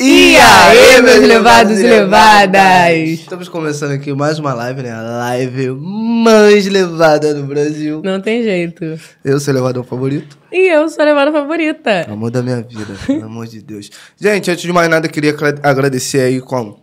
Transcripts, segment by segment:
E aí, meus levados e levadas? Estamos começando aqui mais uma live, né? A live mais levada do Brasil. Não tem jeito. Eu sou o levador favorito. E eu sou a levada favorita. Amor da minha vida, pelo amor de Deus. Gente, antes de mais nada, queria agra- agradecer aí com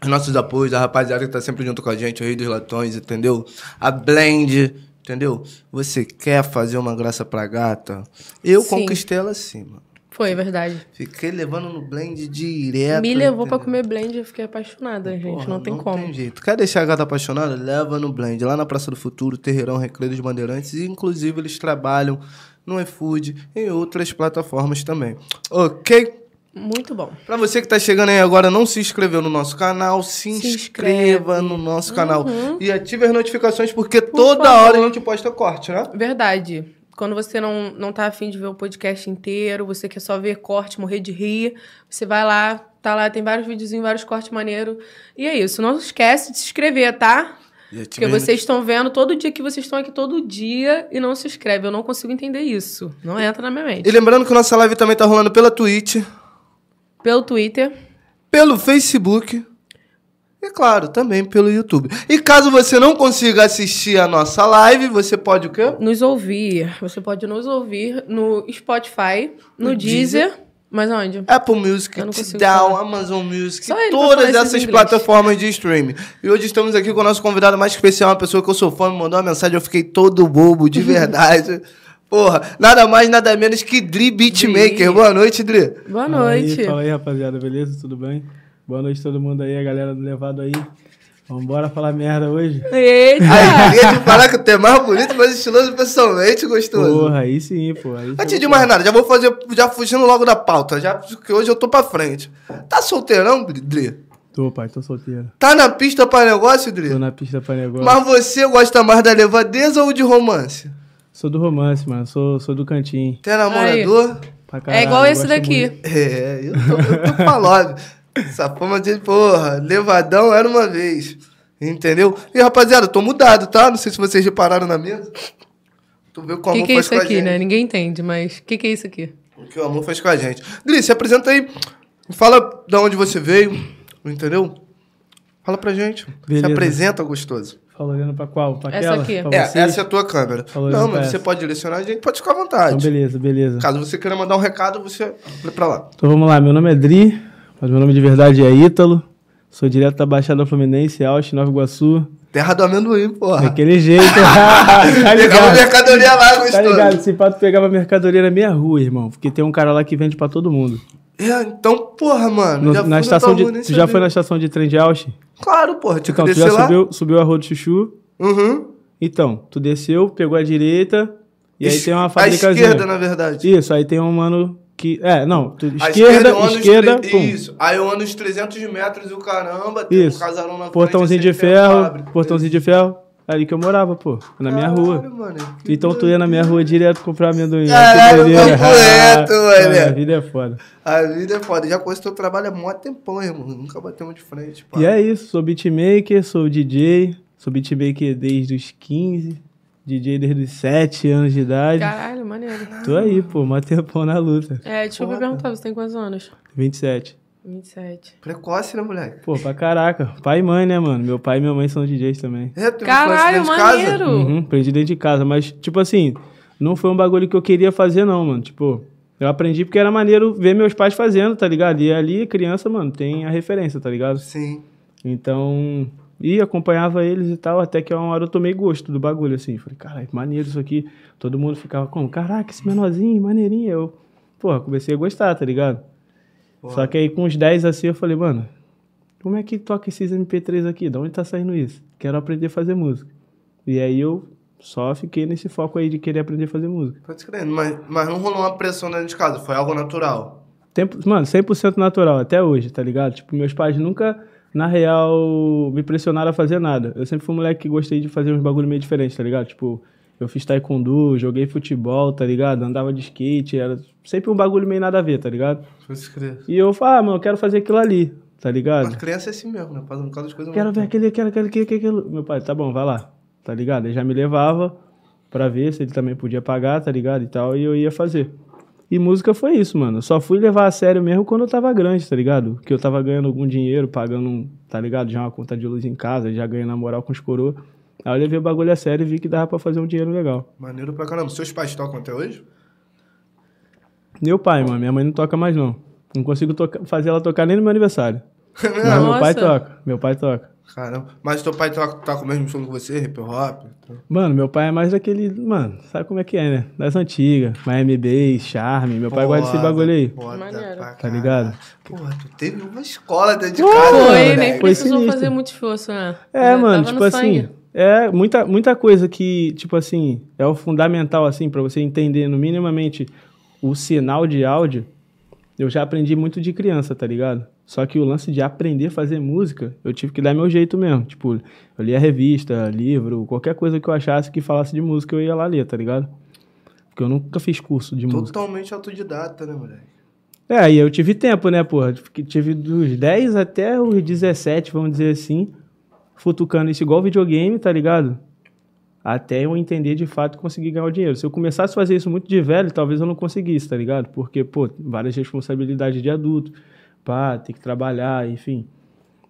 os nossos apoios, a rapaziada que tá sempre junto com a gente, o Rei dos Latões, entendeu? A Blend, entendeu? Você quer fazer uma graça pra gata? Eu Sim. conquistei ela mano. Foi, verdade. Fiquei levando no blend direto. Me levou pra entendeu? comer blend eu fiquei apaixonada, gente. Porra, não tem como. Tem jeito. Quer deixar a gata apaixonada? Leva no Blend, lá na Praça do Futuro, Terreirão Recreio dos Bandeirantes. E, inclusive, eles trabalham no iFood e em outras plataformas também. Ok? Muito bom. Pra você que tá chegando aí agora, não se inscreveu no nosso canal, se, Se inscreva inscreve. no nosso canal. Uhum. E ative as notificações, porque toda favor. hora a gente posta corte, né? Verdade. Quando você não, não tá afim de ver o podcast inteiro, você quer só ver corte, morrer de rir, você vai lá, tá lá, tem vários videozinhos, vários cortes maneiros. E é isso. Não esquece de se inscrever, tá? Porque vocês estão vendo todo dia que vocês estão aqui todo dia e não se inscrevem. Eu não consigo entender isso. Não entra na minha mente. E lembrando que nossa live também tá rolando pela Twitch, Pelo Twitter. pelo Facebook e, claro, também pelo YouTube. E caso você não consiga assistir a nossa live, você pode o quê? nos ouvir. Você pode nos ouvir no Spotify, no, No Deezer. Deezer. Mas onde? Apple Music, Tidal. Amazon Music, todas essas plataformas de streaming. E hoje estamos aqui com o nosso convidado mais especial, uma pessoa que eu sou fã, me mandou uma mensagem, eu fiquei todo bobo, de verdade. Porra, nada mais, nada menos que Dri Beatmaker. Dri. Boa noite, Dri. Boa Fala aí, noite. fala aí, rapaziada, beleza? Tudo bem? Boa noite todo mundo aí, a galera do Levado aí. Vambora falar merda hoje? Eita! Aí, queria te falar que tu é mais bonito, mais estiloso pessoalmente, gostoso. Porra, aí sim, pô. Aí Antes de mais nada, já vou fazer, já fugindo logo da pauta, já porque hoje eu tô pra frente. Tá solteirão, Dri? Tô, pai, tô solteiro. Tá na pista pra negócio, Dri? Tô na pista pra negócio. Mas você gosta mais da levadeza ou de romance? Sou do romance, mano. Sou, sou do cantinho. Tem namorador? Pra é caralho, igual esse daqui. muito. É, eu tô, eu tô falando. Essa fama de, porra, levadão era uma vez. Entendeu? E rapaziada, eu tô mudado, tá? Não sei se vocês repararam na mesa. Tu vê o que o O que, amor que é faz isso com a aqui, gente. né? Ninguém entende, mas o que, que é isso aqui? O que o amor faz com a gente. Dri, se apresenta aí. Fala de onde você veio, entendeu? Fala pra gente. Beleza. Se apresenta, gostoso. Fala olhando pra qual? Pra Essa aquela? aqui. Pra É, vocês? essa é a tua câmera. Falou Não, não mas você essa. pode direcionar a gente, pode ficar à Então, vontade. beleza, beleza. Caso você queira mandar um recado, você olha pra lá. Então vamos lá, meu nome é Dri, mas meu nome de verdade é Ítalo. Sou direto da Baixada Fluminense, Alto, Nova Iguaçu. Terra do amendoim, porra. Daquele jeito. tá Pegava mercadoria lá, Tá gostoso. ligado? Esse pato pegava mercadoria na minha rua, irmão. Porque tem um cara lá que vende pra todo mundo. É, então, porra, mano. No- já na estação de, tu já foi na estação de trem de Ausch? Claro, porra. Tinha Então, que tu já lá. subiu, subiu a rua do Chuchu. Uhum. Então, tu desceu, pegou a direita. E aí tem uma A fabricazinha. esquerda, na verdade. Isso, aí tem um mano É, não. A esquerda, esquerda, tre-. Isso. Aí eu ando uns 300 metros e o caramba. Tem Isso. um casarão na Portãozinho frente, de ferro, portãozinho de ferro. Ali que eu morava, pô. Na minha Caralho, rua. mano, Então tu ia na minha rua direto comprar amendoim. Caralho, doideira. papo reto, Ah, mano. A vida é foda. A vida é foda. Já conheço teu trabalho há mó tempão, irmão. Nunca batemos de frente, pá. E é isso, sou beatmaker, sou DJ, sou beatmaker desde os 15, DJ desde os 7 anos de idade. Caralho, maneiro. Tô aí, pô, mó tempão na luta. É, deixa eu me Foda. perguntar, você tem quantos anos? 27. 27. Precoce, né, moleque? Pô, pra caraca. Pai e mãe, né, mano? Meu pai e minha mãe são DJs também. É, um Caralho, dentro de casa? maneiro! Uhum, aprendi dentro de casa, mas, tipo assim, não foi um bagulho que eu queria fazer, não, mano. Tipo, eu aprendi porque era maneiro ver meus pais fazendo, tá ligado? E ali, criança, mano, tem a referência, tá ligado? Sim. Então, e acompanhava eles e tal, até que uma hora eu tomei gosto do bagulho, assim. Falei, caralho, maneiro isso aqui. Todo mundo ficava como, caraca, esse menorzinho, maneirinho. Eu, porra, comecei a gostar, tá ligado? Só que aí com uns 10 assim eu falei, mano, como é que toca esses MP3 aqui? Da onde tá saindo isso? Quero aprender a fazer música. E aí eu só fiquei nesse foco aí de querer aprender a fazer música. Pode crer. Mas, mas não rolou uma pressão dentro de casa. Foi algo natural. Tempo, mano, 100% natural, até hoje, tá ligado? Tipo, meus pais nunca, na real, me pressionaram a fazer nada. Eu sempre fui um moleque que gostei de fazer uns bagulho meio diferentes, tá ligado? Tipo, eu fiz taekwondo, joguei futebol, tá ligado? Andava de skate, era sempre um bagulho meio nada a ver, tá ligado? E eu falei, ah, mano, eu quero fazer aquilo ali, tá ligado? Mas criança é assim mesmo, né? Fazendo cada coisa Quero ver aquele, quero, quero, aquele, aquele, aquele. Meu pai, tá bom, vai lá, tá ligado? Ele já me levava pra ver se ele também podia pagar, tá ligado? E tal, e eu ia fazer. E música foi isso, mano. Eu só fui levar a sério mesmo quando eu tava grande, tá ligado? Que eu tava ganhando algum dinheiro, pagando, um, tá ligado? Já uma conta de luz em casa, já ganhando na moral com os coroa. Aí eu levei o bagulho a sério e vi que dava pra fazer um dinheiro legal. Maneiro pra caramba. Seus pais tocam até hoje? Meu pai, mano, minha mãe não toca mais não. Não consigo tocar- fazer ela tocar nem no meu aniversário. Mas meu pai toca, meu pai toca. Caramba. Mas teu pai toca, toca o mesmo som que você, hip hop? Mano, meu pai é mais daquele. Mano, sabe como é que é, né? Das antigas. Miami Bass, Charme. Meu pai gosta desse bagulho aí. foda Tá ligado? Porra, tu teve uma escola dentro de casa, Foi, moleque. nem Foi precisou sinistro. fazer muito esforço, né? É, Já mano, tipo assim. É muita, muita coisa que, tipo assim, é o fundamental, assim, pra você entender no minimamente o sinal de áudio. Eu já aprendi muito de criança, tá ligado? Só que o lance de aprender a fazer música, eu tive que dar meu jeito mesmo. Tipo, eu lia revista, livro, qualquer coisa que eu achasse que falasse de música, eu ia lá ler, tá ligado? Porque eu nunca fiz curso de música. Totalmente autodidata, né, moleque? É, aí eu tive tempo, né, porra? Tive dos 10 até os 17, vamos dizer assim, futucando isso igual videogame, tá ligado? Até eu entender de fato e conseguir ganhar o dinheiro. Se eu começasse a fazer isso muito de velho, talvez eu não conseguisse, tá ligado? Porque, pô, várias responsabilidades de adulto, pá, ter que trabalhar, enfim.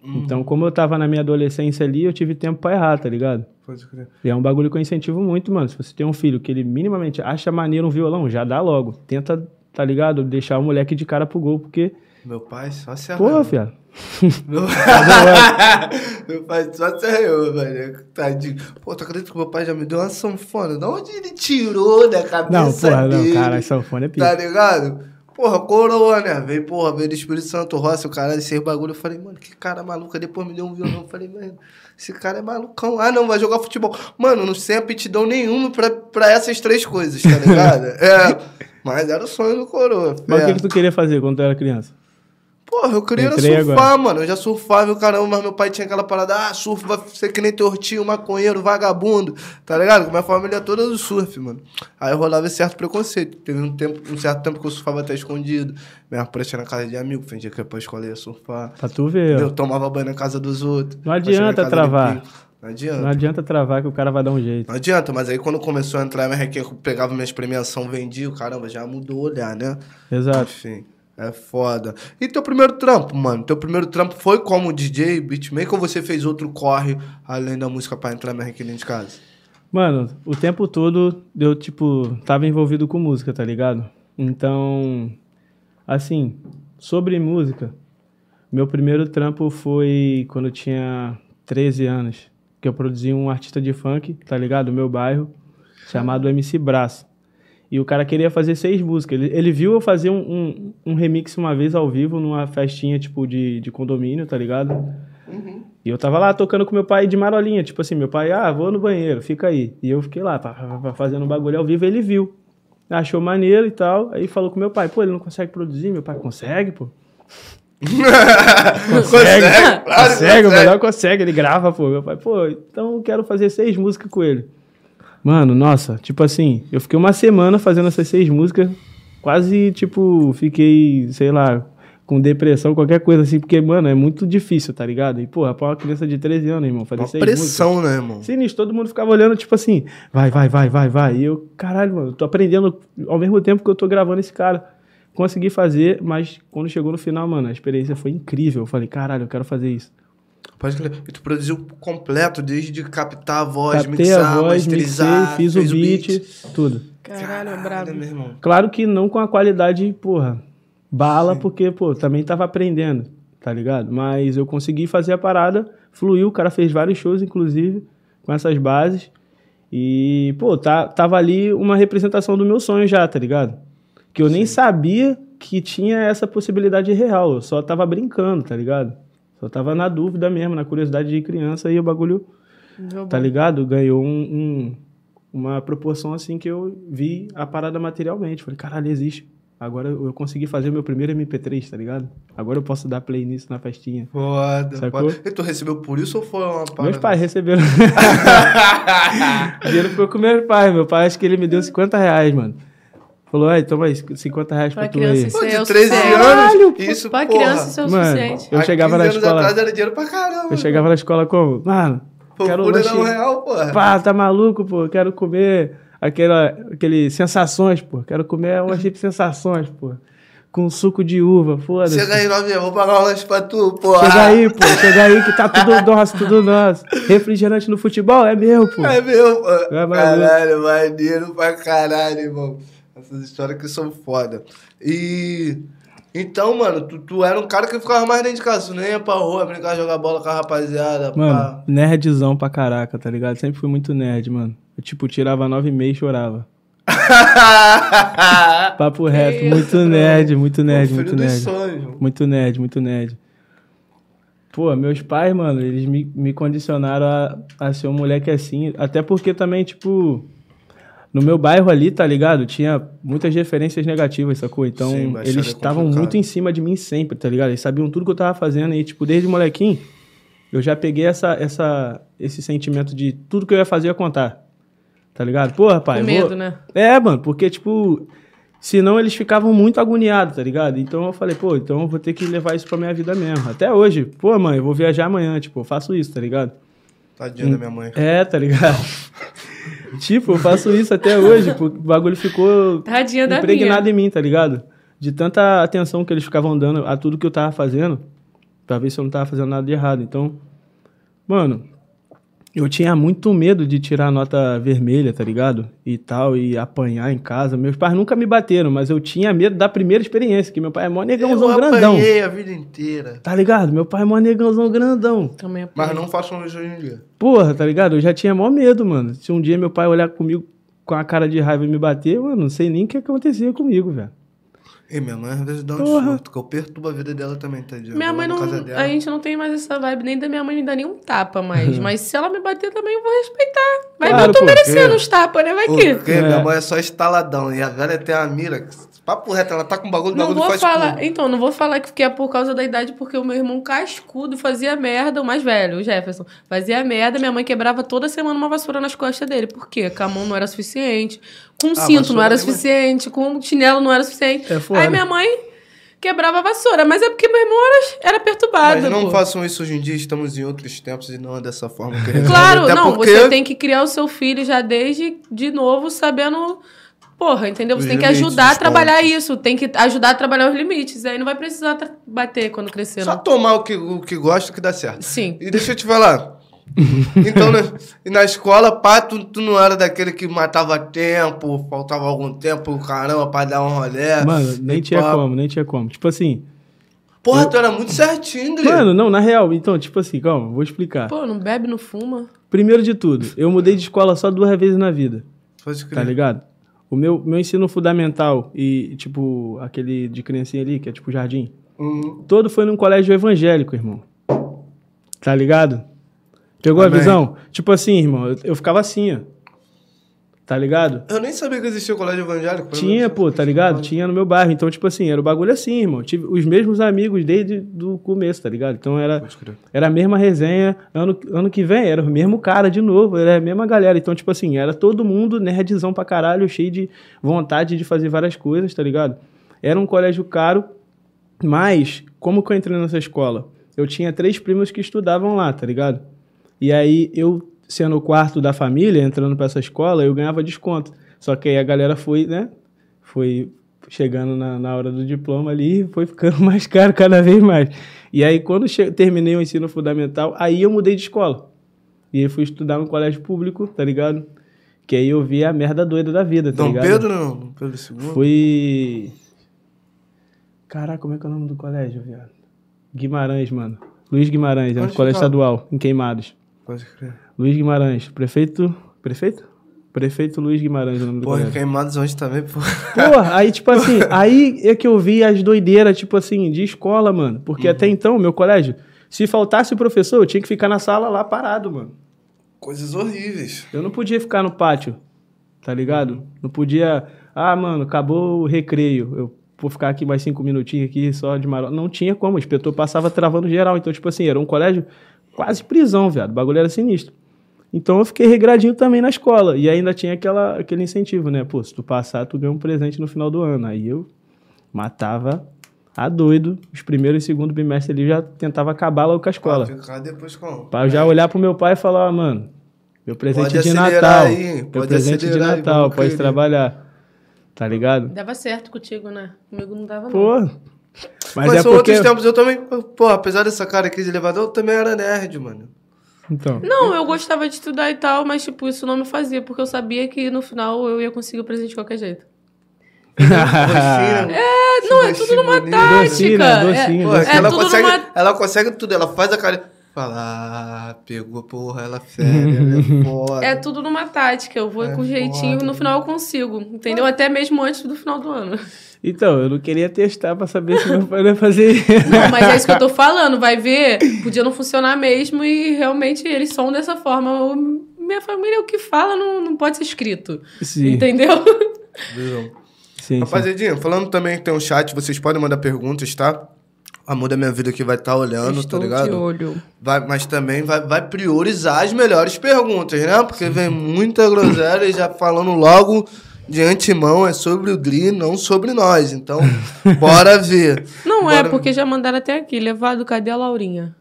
Então, como eu tava na minha adolescência ali, eu tive tempo pra errar, tá ligado? Pode crer. E é um bagulho que eu incentivo muito, mano. Se você tem um filho que ele minimamente acha maneiro um violão, já dá logo. Tenta, tá ligado? Deixar o moleque de cara pro gol, porque. Meu pai só se Porra, arranhou. fiado. Meu... meu pai só se arranhou, velho. Tadinho. Pô, tu acredita que meu pai já me deu uma sanfona? Da onde ele tirou da cabeça Não, porra, não, dele? cara, sanfona é pica. Tá ligado? Porra, coroa, né? Veio, porra, veio do Espírito Santo, Roça, o caralho, esse bagulho. Eu falei, mano, que cara maluco. Aí Depois me deu um violão. Eu falei, mano, esse cara é malucão. Ah, não, vai jogar futebol. Mano, não sei aptidão nenhuma pra, pra essas três coisas, tá ligado? é. Mas era o sonho do coroa. Mas o é. que, que tu queria fazer quando tu era criança? Porra, eu queria era surfar, mano. Eu já surfava e o caramba, mas meu pai tinha aquela parada, ah, surf vai ser que nem tortinho, maconheiro, vagabundo, tá ligado? Minha família toda do surf, mano. Aí rolava esse certo preconceito. Teve um, tempo, um certo tempo que eu surfava até escondido. Minha prancha na casa de amigo, fingia que ia pra escola ia surfar. Pra tu ver, Eu tomava banho na casa dos outros. Não adianta travar. Não adianta. Não adianta travar que o cara vai dar um jeito. Não adianta, mas aí quando começou a entrar eu pegava minhas premiação, vendia, o caramba, já mudou o olhar, né? Exato. Enfim, é foda. E teu primeiro trampo, mano? Teu primeiro trampo foi como DJ, beatmaker, ou você fez outro corre além da música pra entrar na requinha de casa? Mano, o tempo todo eu, tipo, tava envolvido com música, tá ligado? Então, assim, sobre música, meu primeiro trampo foi quando eu tinha 13 anos, que eu produzi um artista de funk, tá ligado? Do meu bairro, chamado MC Braço. E o cara queria fazer seis músicas. Ele, ele viu eu fazer um, um, um remix uma vez ao vivo, numa festinha, tipo, de, de condomínio, tá ligado? E eu tava lá tocando com meu pai de marolinha, tipo assim, meu pai, ah, vou no banheiro, fica aí. E eu fiquei lá, fazendo um bagulho ao vivo, ele viu. Achou maneiro e tal, aí falou com meu pai, pô, ele não consegue produzir? Meu pai, consegue, pô. Consegue, claro que consegue, o consegue. melhor consegue, ele grava, pô. Meu pai, pô, então eu quero fazer seis músicas com ele. Mano, nossa, tipo assim, eu fiquei uma semana fazendo essas seis músicas, quase, tipo, fiquei, sei lá, com depressão, qualquer coisa assim, porque, mano, é muito difícil, tá ligado? E, porra, pra uma criança de 13 anos, irmão, fazer seis músicas. pressão, né, irmão? Sinistro, todo mundo ficava olhando, tipo assim, vai, vai, vai, vai, vai. E eu, caralho, mano, eu tô aprendendo ao mesmo tempo que eu tô gravando esse cara. Consegui fazer, mas quando chegou no final, mano, a experiência foi incrível. Eu falei, caralho, eu quero fazer isso. Pode crer. E tu produziu completo, desde captar a voz, Captei mixar, a voz, mixei, masterizar, fiz fez o beat, tudo. Caralho, é brabo. meu irmão. Claro que não com a qualidade, porra, bala, porque, pô, também tava aprendendo, tá ligado? Mas eu consegui fazer a parada, fluiu, o cara fez vários shows, inclusive, com essas bases. E, pô, tá, tava ali uma representação do meu sonho já, tá ligado? Que eu nem sabia que tinha essa possibilidade real, eu só tava brincando, tá ligado? Só tava na dúvida mesmo, na curiosidade de criança, e o bagulho Deu tá ligado? Ganhou um, um- uma proporção assim que eu vi a parada materialmente. Falei, caralho, existe. Agora eu eu consegui fazer meu primeiro MP3, tá ligado? Agora eu posso dar play nisso na festinha. Foda, Sacou? foda. E tu recebeu por isso ou foi uma parada? Meus pais receberam. o dinheiro ficou com meus pais. Meu pai, acho que ele me deu 50 reais, mano. Falou, aí, toma aí, 50 reais pra, Pra tu criança aí. isso Pô, é de o 13 suficiente. anos, isso, Pra porra. criança isso é o Mano, suficiente. eu chegava 15 na anos escola. atrás era dinheiro pra caramba. Eu chegava na escola como? Mano, Pô, quero pura lanche. um real, porra. Pá, tá maluco, pô? Quero comer. aquela, aquele sensações, pô. Quero comer uma chip sensações, pô. Com suco de uva, foda-se. Chega aí, novinha, vou pagar um lanche pra tu, porra. Chega aí, pô. Chega aí que tá tudo nosso, tudo nosso. Refrigerante no futebol é meu, pô. É meu, pô. É caralho, maneiro pra caralho, irmão. Essas histórias que são foda. E. Então, mano, tu, tu era um cara que ficava mais dentro de casa. Tu nem ia pra rua brincar, jogar bola com a rapaziada. Mano, pá. nerdzão pra caraca, tá ligado? Sempre fui muito nerd, mano. Eu, tipo, tirava nove e meia e chorava. Papo reto, muito nerd, muito nerd, muito nerd. sonhos. Muito nerd, muito nerd. Pô, meus pais, mano, eles me, me condicionaram a, a ser um moleque assim. Até porque também, tipo, no meu bairro ali, tá ligado? Tinha muitas referências negativas, sacou? Então, Sim, eles é estavam muito em cima de mim sempre, tá ligado? Eles sabiam tudo que eu tava fazendo. E, tipo, desde molequinho, eu já peguei essa, essa, esse sentimento de tudo que eu ia fazer eu ia contar. Tá ligado? Porra, pai. Com eu vou- medo, né? é, mano, porque, tipo, senão eles ficavam muito agoniados, tá ligado? Então eu falei, pô, então eu vou ter que levar isso pra minha vida mesmo. Até hoje, pô, mãe, eu vou viajar amanhã, tipo, eu faço isso, tá ligado? Tadinha da minha mãe. É, tá ligado? tipo, eu faço isso até hoje, porque o bagulho ficou Tadinha impregnado em mim, tá ligado? De tanta atenção que eles ficavam dando a tudo que eu tava fazendo, pra ver se eu não tava fazendo nada de errado. Então, mano, eu tinha muito medo de tirar a nota vermelha, tá ligado? E tal, e apanhar em casa. Meus pais nunca me bateram, mas eu tinha medo da primeira experiência, que meu pai é mó negãozão eu grandão. apanhei a vida inteira. Tá ligado? Meu pai é mó negãozão grandão. Também é Mas não façam isso hoje em dia. Porra, tá ligado? Eu já tinha mó medo, mano. Se um dia meu pai olhar comigo com a cara de raiva e me bater, mano, não sei nem o que acontecia comigo, velho. E minha mãe às vezes dá um Porra. surto, que eu perturbo a vida dela também, tadinha. Minha Eu mãe não. na casa dela. A gente não tem mais essa vibe, nem da minha mãe me dá nenhum tapa mais. Mas se ela me bater também, eu vou respeitar. Mas Claro, eu tô merecendo uns tapas, né? Vai que. Porque É. minha mãe é só estaladão. E a velha tem a mira. Papo reto, ela tá com bagulho, o Não bagulho vou faz falar. Então, não vou falar que é por causa da idade, porque o meu irmão cascudo fazia merda, o mais velho, o Jefferson. Fazia merda, minha mãe quebrava toda semana uma vassoura nas costas dele. Por quê? Com a mão não era suficiente, com um cinto não era também. suficiente, com um chinelo não era suficiente. É. Aí minha mãe quebrava a vassoura. Mas é porque meu irmão era, era perturbado. Mas não pô. façam isso hoje em dia, estamos em outros tempos e não é dessa forma que resolve. Claro, Até não, porque você tem que criar o seu filho já desde de novo, sabendo. Porra, entendeu? Você Os tem que ajudar a trabalhar pontos. isso, tem que ajudar a trabalhar os limites. Aí não vai precisar bater quando crescer, Só não. tomar o que, o que gosta que dá certo. Sim. E deixa eu te falar. então, né, e na escola, pá, tu, tu não era daquele que matava tempo, faltava algum tempo, caramba, pra dar um rolê. Mano, nem tinha pá. como, nem tinha como. Tipo assim, Porra, tu era muito certinho, Dri. mano, não, na real, então, tipo assim, calma, vou explicar. Pô, não bebe, não fuma. Primeiro de tudo, eu mudei de escola só duas vezes na vida, Pode crer. tá ligado? O meu, meu ensino fundamental e, tipo, aquele de criancinha ali, que é tipo jardim, Hum, todo foi num colégio evangélico, irmão. Tá ligado? Pegou Amém. a visão? Tipo assim, irmão, eu, eu ficava assim, ó. Tá ligado? eu nem sabia que existia o colégio evangélico. Tinha, pô, tá ligado? Tinha no meu bairro. Então, tipo assim, era o bagulho assim, irmão. Tive os mesmos amigos desde o começo, tá ligado? Então era, era a mesma resenha. Ano, ano que vem era o mesmo cara de novo, era a mesma galera. Então, tipo assim, era todo mundo nerdzão pra caralho, cheio de vontade de fazer várias coisas, tá ligado? Era um colégio caro, mas, como que eu entrei nessa escola? Eu tinha três primos que estudavam lá, tá ligado? E aí, eu, sendo o quarto da família, entrando pra essa escola, eu ganhava desconto. Só que aí a galera foi, né? Foi chegando na, na hora do diploma ali e foi ficando mais caro cada vez mais. E aí, quando terminei o ensino fundamental, aí eu mudei de escola. E aí fui estudar no colégio público, tá ligado? Que aí eu vi a merda doida da vida, tá Dom ligado? Pedro não? Dom Pedro II? Fui. Caraca, como é que é o nome do colégio, viado? Guimarães, mano. Luiz Guimarães, é um colégio estadual, em Queimados. Pode crer. Luiz Guimarães, prefeito. Prefeito? Prefeito Luiz Guimarães, é o nome do Porra, queimados onde também, pô. Porra, aí, tipo assim, aí é que eu vi as doideiras, tipo assim, de escola, mano. Porque até então, meu colégio, se faltasse o professor, eu tinha que ficar na sala lá parado, mano. Coisas horríveis. Eu não podia ficar no pátio, tá ligado? Não podia. Ah, mano, acabou o recreio. Eu vou ficar aqui mais cinco minutinhos aqui só de marota. Não tinha como, o inspetor passava travando geral. Então, tipo assim, era um colégio quase prisão, viado. O bagulho era sinistro. Então eu fiquei regradinho também na escola. E ainda tinha aquela, aquele incentivo, né? Pô, se tu passar, tu ganha um presente no final do ano. Aí eu matava a doido. Os primeiros e segundo bimestre ali já tentava acabar logo com a escola. Pra ficar depois com... Pra eu já olhar pro meu pai e falar, ó, mano, Meu presente Pode de Natal. aí, Meu pode presente de acelerar aí, Natal, pode querer. trabalhar. Tá ligado? Dava certo contigo, né? Comigo não dava, não. Mas, Mas, é são porque. outros tempos, eu também, pô, apesar dessa cara aqui de elevador, eu também era nerd, mano. Então. Não, eu gostava de estudar e tal, mas, tipo, isso não me fazia, porque eu sabia que no final eu ia conseguir o presente de qualquer jeito. é, não, é tudo numa tática. Docinho, né? Docinho, É, Pô, é é ela, tudo consegue, numa... ela consegue tudo, ela faz a cara. Fala, ah, pegou, porra, ela fera, ela é foda. É tudo numa tática. Eu vou É com jeitinho foda. no final eu consigo. Entendeu? Até mesmo antes do final do ano. Então, eu não queria testar pra saber se meu pai ia fazer. Não, mas é isso que eu tô falando. Vai ver, podia não funcionar mesmo e realmente eles são dessa forma. O- minha família, o que fala não, não pode ser escrito. Sim. Entendeu? Sim, sim. Rapaziadinha, falando também que tem um chat, vocês podem mandar perguntas, tá? O amor da minha vida que vai estar olhando, Estou tá ligado? de olho. Vai, mas também vai, vai priorizar as melhores perguntas, né? Porque vem muita groselha e já falando logo de antemão é sobre o Dri, não sobre nós. Então, bora ver. Não é, Bora- porque já mandaram até aqui. Levado, cadê a Laurinha?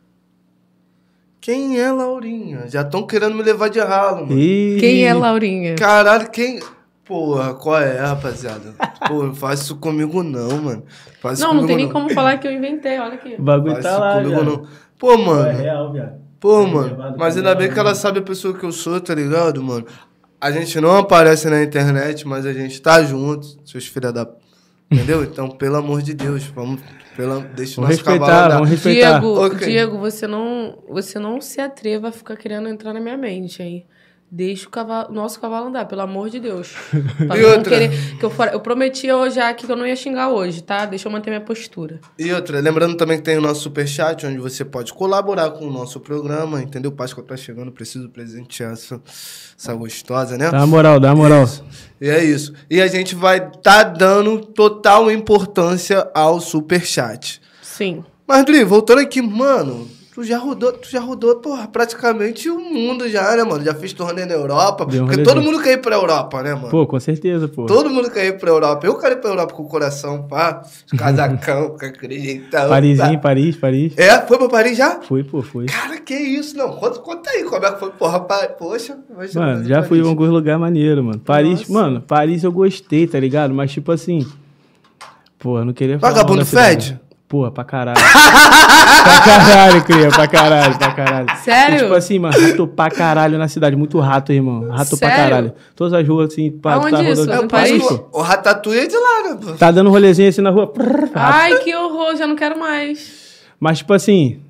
Quem é Laurinha? Já estão querendo me levar de ralo, mano. Ih, Quem é Laurinha? Caralho, quem. Porra, qual é, rapaziada? Pô, não faz isso comigo não, mano. Faz Não, não comigo tem nem como falar que eu inventei. Olha aqui. O bagulho Faz tá isso lá, comigo já. não. Pô, É mano. real, viado. Pô, É mano. Mas ainda bem que ela né? sabe a pessoa que eu sou, tá ligado, mano? A gente não aparece na internet, mas a gente tá junto, seus filha da. Entendeu? Então, pelo amor de Deus, vamos. Pela... Deixa o nosso cavalo respeitar, andar. vamos respeitar. Diego, Ok. Diego, você não, você não se atreva a ficar querendo entrar na minha mente, hein? Deixa o cavalo, nosso cavalo andar, pelo amor de Deus. Pra E não outra? querer, que eu, fora, eu prometi hoje já aqui que eu não ia xingar hoje, tá? Deixa eu manter minha postura. E outra, lembrando também que tem o nosso superchat, onde você pode colaborar com o nosso programa, entendeu? Páscoa tá chegando, preciso presentear essa, essa gostosa, né? Dá moral, dá moral. E é isso. E a gente vai tá dando total importância ao superchat. Sim. Mas, Dri, voltando aqui, mano, tu já rodou, tu já rodou, porra, praticamente o mundo já, né, mano? Já fiz torneio na Europa. Deu porque todo mundo quer ir pra Europa, né, mano? Pô, com certeza, pô. Todo mundo quer ir pra Europa. Eu quero ir pra Europa com o coração, pá, casacão, com acreditão. Parisinho, pá. Paris, Paris. É? Foi pra Paris já? Fui, pô, fui. Cara, que isso? Não, conta, conta aí como é que foi, porra, pa... poxa. Mano, já fui em alguns lugares maneiros, mano. Paris, Nossa. mano, Paris eu gostei, tá ligado? Mas tipo assim. Pô, eu não queria falar. Vagabundo fede? Porra, pra caralho. pra caralho, cria, pra caralho, pra caralho. Sério? E, tipo assim, mano, rato pra caralho na cidade. Muito rato, irmão. Rato pra Sério? caralho. Todas as ruas, assim, pra Aonde tá isso? rodando. É, No que o- o Ratatouille é de lá, né? pô? Tá dando rolezinho assim na rua. Ai, que horror, já não quero mais. Mas, tipo assim,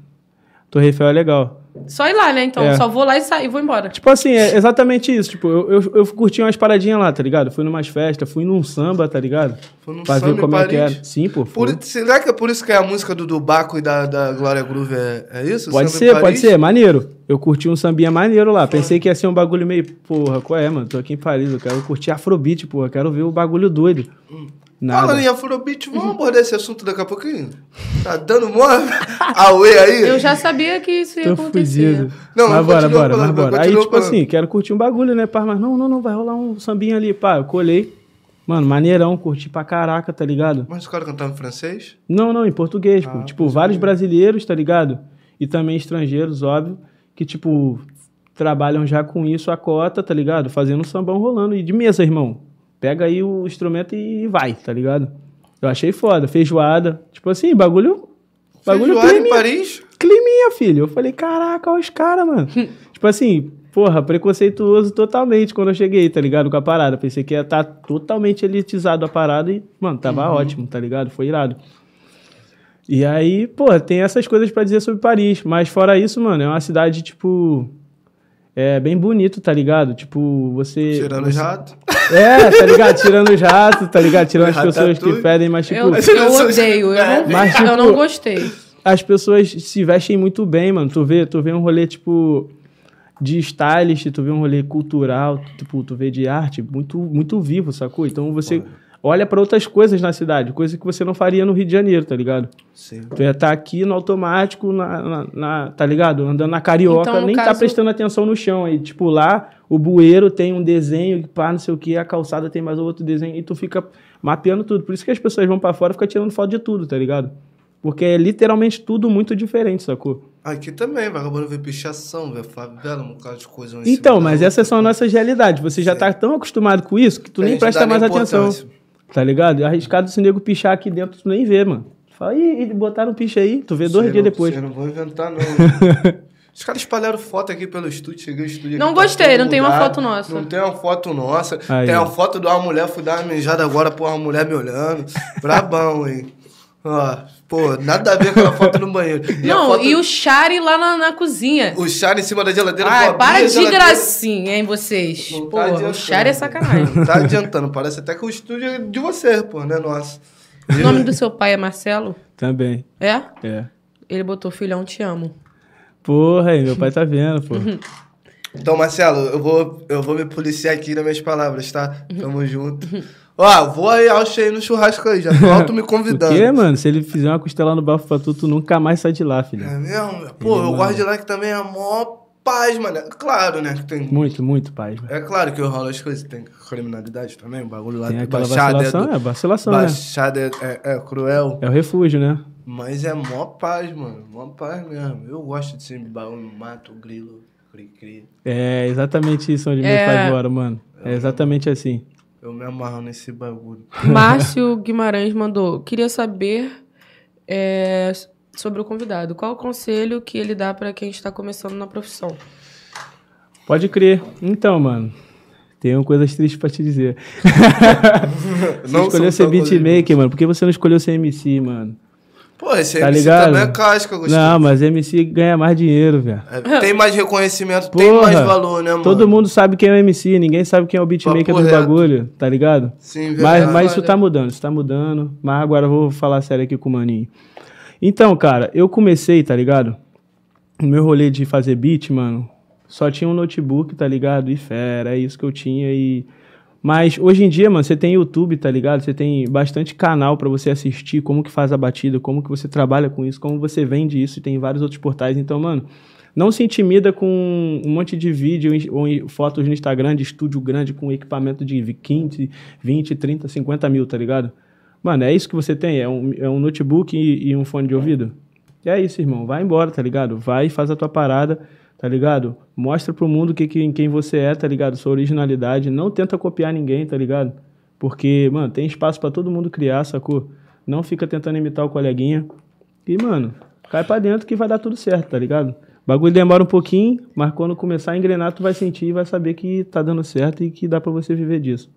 Torre Eiffel é legal. Só ir lá, né? Então, É. só vou lá e sair, vou embora. Tipo assim, é exatamente isso. Tipo, eu, eu, eu curti umas paradinhas lá, tá ligado? Fui numas festas, fui num samba, tá ligado? Foi num pra samba ver como é que era. Sim, pô. Por- fui. será que é por isso que é a música do, do Baco e da, da Glória Groove é, é isso? Pode Samba ser, pode ser, maneiro. Eu curti um sambinha maneiro lá. Pensei que ia ser um bagulho meio, porra, qual é, mano? Tô aqui em Paris, eu quero curtir Afrobeat, porra. Quero ver o bagulho doido. Nada. Falando em Afrobeat, vamos abordar esse assunto daqui a pouquinho? Tá dando mó away aí? Eu já sabia que isso ia Tô acontecer. fudido. Não, mas mas bora, bora, mas bora. Aí, tipo falando. assim, quero curtir um bagulho, né, pá? Mas não, não, não, vai rolar um sambinha ali, pá. Eu colei. Mano, maneirão, curti pra caraca, tá ligado? Mas os caras cantavam em francês? Não, não, em português, Ah, pô. Tipo, vários brasileiros, tá ligado? E também estrangeiros, óbvio, que, tipo, trabalham já com isso a cota, tá ligado? Fazendo um sambão rolando. E de mesa, irmão. Pega aí o instrumento e vai, tá ligado? Eu achei foda. Feijoada. Tipo assim, bagulho. Bagulho Feijoada em climinha, Paris? climinha, filho. Eu falei, caraca, olha os caras, mano. tipo assim, porra, preconceituoso totalmente quando eu cheguei, tá ligado? Com a parada. Pensei que ia estar totalmente elitizado a parada e, mano, tava Uhum. ótimo, tá ligado? Foi irado. E aí, pô, tem essas coisas pra dizer sobre Paris. Mas fora isso, mano, é uma cidade, tipo. É bem bonito, tá ligado? Tipo, você. Tirando os ratos. É, tá ligado? Tirando os ratos, tá ligado? Tirando as pessoas que fedem, mas tipo. Eu, eu odeio, eu não, Mas, eu tipo, não gostei. as pessoas se vestem muito bem, mano. Tu vê, tu vê um rolê, tipo, de stylist, tu vê um rolê cultural, tipo, tu vê de arte muito, muito vivo, sacou? Então você olha pra outras coisas na cidade, coisa que você não faria no Rio de Janeiro, tá ligado? Sim. Tu ia estar aqui no automático, na, na- na- tá ligado? Andando na carioca, Então, nem tá caso- prestando atenção no chão. Aí, tipo, lá, o bueiro tem um desenho, pá, não sei o que, a calçada tem mais outro desenho, e tu fica mapeando tudo. Por isso que as pessoas vão pra fora e ficam tirando foto de tudo, tá ligado? Porque é literalmente tudo muito diferente, sacou? Aqui também, vagabundo vê pichação, vê favela, um bocado de coisa. Então, mas essas são pô. nossas realidades. Você já tá tão acostumado com isso que tu A nem presta mais atenção. Tá ligado? É arriscado esse nego pichar aqui dentro, tu nem vê, mano. Fala, ih, eles botaram picha aí, tu vê dois Cê dias não- depois. cê não vou inventar, não. Os caras espalharam foto aqui pelo estúdio, cheguei no estúdio Não aqui, tá gostei, não tem uma foto nossa. Não tem uma foto nossa. Aí, tem uma foto de uma mulher, fui dar uma mijada agora, pô, uma mulher me olhando. Brabão, hein? Ó, pô, nada a ver com aquela foto no banheiro. E a Não, foto- e o Chari lá na, na cozinha. O chá em cima da geladeira. Ai, pô, para a de geladeira, gracinha, hein, vocês. Não Pô, tá o. Chari é sacanagem. Não tá adiantando, parece até que o estúdio é de você, pô, não é nosso. O nome do seu pai é Marcelo? Também, É? é. Ele botou filhão, te amo. Porra, aí, meu pai tá vendo, pô. Então, Marcelo, eu vou, eu vou me policiar aqui nas minhas palavras, tá? Tamo junto. Ó, vou aí ao cheio no churrasco aí, já tô alto me convidando. quê, mano? Se ele fizer uma costela no bafo pra tu, tu nunca mais sai de lá, filho. É mesmo? Pô, eu gosto de lá que também é mó paz, mano. Claro, né? Que tem. Muito, muito paz, velho. É claro que rola as coisas, tem criminalidade também, o bagulho lá Tem tem aquela baixada é, vacilação, do- é vacilação, né? baixada é, é- é cruel. É o refúgio, né? Mas é mó paz, mano. Mó paz mesmo. Eu gosto de ser baú no mato, grilo, cri-cri. É exatamente isso onde É. meu pai mora, mano. É exatamente assim. Eu me amarro nesse bagulho. Márcio Guimarães mandou. Queria saber é, sobre o convidado. Qual o conselho que ele dá pra quem está começando na profissão? Pode crer. Então, mano, tenho coisas tristes pra te dizer. Você Não escolheu ser beatmaker, mano. Por que você não escolheu ser MC, mano? Pô, esse Tá MC ligado? também é casca, gostei. Não, mas MC ganha mais dinheiro, velho. É, tem mais reconhecimento, tem Porra, mais valor, né, mano? Todo mundo sabe quem é o MC, ninguém sabe quem é o beatmaker do bagulho, tá ligado? Sim, Mas, verdade. mas isso tá mudando, isso tá mudando. Mas agora eu vou falar sério aqui com o Maninho. Então, cara, eu comecei, tá ligado? O meu rolê de fazer beat, mano, só tinha um notebook, tá ligado? E fera, é isso que eu tinha e... Mas hoje em dia, mano, você tem YouTube, tá ligado? Você tem bastante canal pra você assistir como que faz a batida, como que você trabalha com isso, como você vende isso e tem vários outros portais. Então, mano, não se intimida com um monte de vídeo ou fotos no Instagram de estúdio grande com equipamento de 15, 20, 30, 50 mil, tá ligado? Mano, é isso que você tem? É um, é um notebook e, e um fone de ouvido? E é isso, irmão. Vai embora, tá ligado? Vai, faz a tua parada, tá ligado? Mostra pro mundo que, que, quem você é, tá ligado? Sua originalidade. Não tenta copiar ninguém, tá ligado? Porque, mano, tem espaço pra todo mundo criar, sacou? Não fica tentando imitar o coleguinha. E, mano, cai pra dentro que vai dar tudo certo, tá ligado? O bagulho demora um pouquinho, mas quando começar a engrenar, tu vai sentir e vai saber que tá dando certo e que dá pra você viver disso.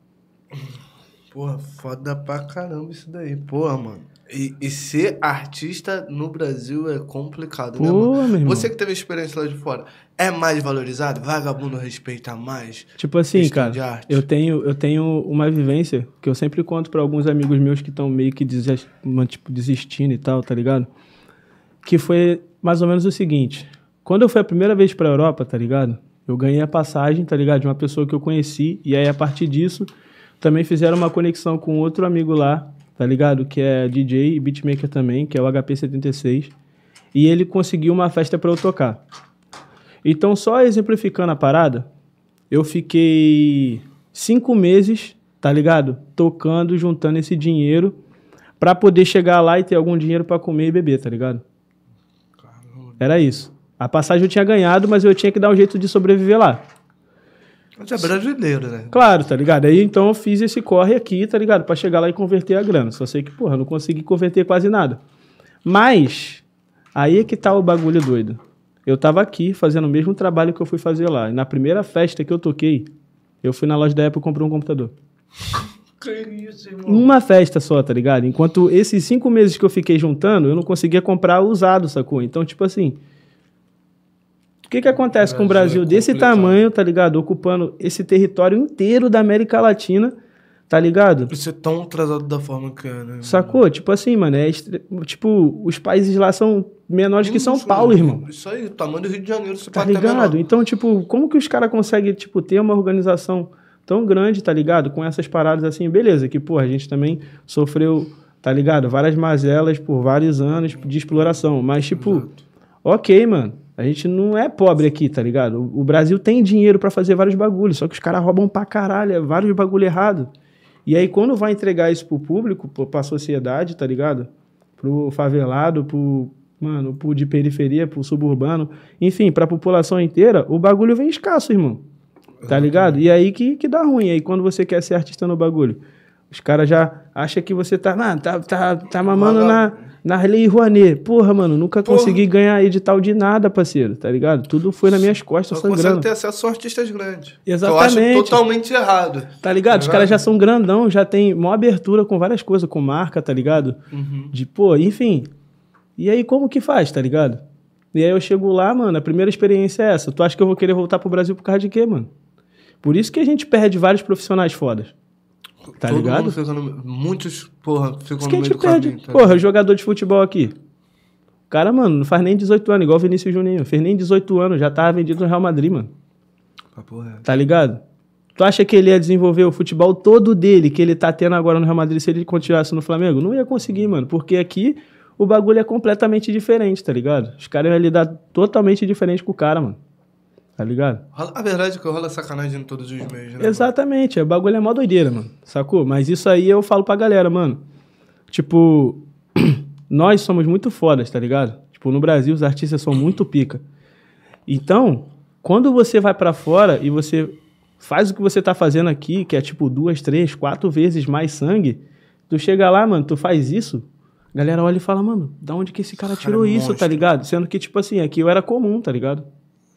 Porra, foda pra caramba isso daí. Porra, mano. E, e ser artista no Brasil é complicado, né, Pô, mano? meu irmão. Você que teve experiência lá de fora, é mais valorizado? Vagabundo respeita mais? Tipo assim, de cara, eu tenho, eu tenho uma vivência que eu sempre conto pra alguns amigos meus que estão meio que mano, tipo, desistindo e tal, tá ligado? Que foi mais ou menos o seguinte: quando eu fui a primeira vez pra Europa, tá ligado? Eu ganhei a passagem, tá ligado? De uma pessoa que eu conheci, e aí a partir disso também fizeram uma conexão com outro amigo lá, tá ligado? Que é DJ e beatmaker também, que é o HP76. E ele conseguiu uma festa pra eu tocar. Então, só exemplificando a parada, eu fiquei cinco meses, tá ligado? Tocando, juntando esse dinheiro pra poder chegar lá e ter algum dinheiro pra comer e beber, tá ligado? Era isso. A passagem eu tinha ganhado, mas eu tinha que dar um jeito de sobreviver lá. Você é brasileiro, né? Claro, tá ligado? Aí então eu fiz esse corre aqui, tá ligado? Pra chegar lá e converter a grana. Só sei que, porra, não consegui converter quase nada. Mas, aí é que tá o bagulho doido. Eu tava aqui fazendo o mesmo trabalho que eu fui fazer lá. E na primeira festa que eu toquei, eu fui na loja da Apple e comprei um computador. Que isso, irmão? Uma festa só, tá ligado? Enquanto esses cinco meses que eu fiquei juntando, eu não conseguia comprar usado, sacou? Então, tipo assim. O que que acontece com o Brasil é desse tamanho, tá ligado? Ocupando esse território inteiro da América Latina, tá ligado? Isso é tão atrasado da forma que é, né? Sacou? Tipo assim, mano, é estre- tipo, os países lá são menores que São Paulo, irmão. Isso aí, o tamanho do Rio de Janeiro, você Tá ligado? Então, tipo, como que os caras conseguem, tipo, ter uma organização tão grande, tá ligado? Com essas paradas assim, beleza, que, pô, a gente também sofreu, tá ligado? Várias mazelas por vários anos de exploração. Mas, tipo, ok, mano. A gente não é pobre aqui, tá ligado? O, Brasil tem dinheiro pra fazer vários bagulhos, só que os caras roubam pra caralho, é vários bagulho errado. E aí, quando vai entregar isso pro público, pô, pra sociedade, tá ligado? Pro favelado, pro, mano, pro de periferia, pro suburbano, enfim, pra população inteira, o bagulho vem escasso, irmão. Tá ligado? E aí que, que dá ruim. Aí quando você quer ser artista no bagulho, os caras já acham que você tá, ah, tá, tá, tá mamando na, na Lei Rouanet. Porra, mano, nunca Porra. consegui ganhar edital de nada, parceiro, tá ligado? Tudo foi nas minhas costas Só sangrando. ter acesso a artistas grandes. Exatamente. Eu acho totalmente errado. Tá ligado? Os Tá caras já são grandão, já tem mó abertura com várias coisas, com marca, tá ligado? Uhum. De, pô, enfim. E aí, como que faz, tá ligado? E aí eu chego lá, mano, a primeira experiência é essa. Tu acha que eu vou querer voltar pro Brasil por causa de quê, mano? Por isso que a gente perde vários profissionais fodas. Tá Todo ligado? no- muitos, porra, ficam no meio do perde. caminho. tá Porra, jogador de futebol aqui. O cara, mano, não faz nem 18 anos, igual o Vinícius Juninho. Fez nem 18 anos, já tava vendido no Real Madrid, mano. Papo reto. Tá ligado? Tu acha que ele ia desenvolver o futebol todo dele, que ele tá tendo agora no Real Madrid, se ele continuasse no Flamengo? Não ia conseguir, mano. Porque aqui o bagulho é completamente diferente, tá ligado? Os caras iam lidar totalmente diferente com o cara, mano. Tá ligado? A verdade é que rola sacanagem em todos os meios, né? Exatamente, o bagulho é mó doideira, mano. Sacou? Mas isso aí eu falo pra galera, mano. Tipo, nós somos muito fodas, tá ligado? Tipo, no Brasil os artistas são muito pica. Então, quando você vai pra fora e você faz o que você tá fazendo aqui, que é tipo duas, três, quatro vezes mais sangue, tu chega lá, mano, tu faz isso, galera olha e fala, mano, da onde que esse cara Cara, tirou isso, tá monstro. ligado? Sendo que, tipo assim, aqui eu era comum, tá ligado?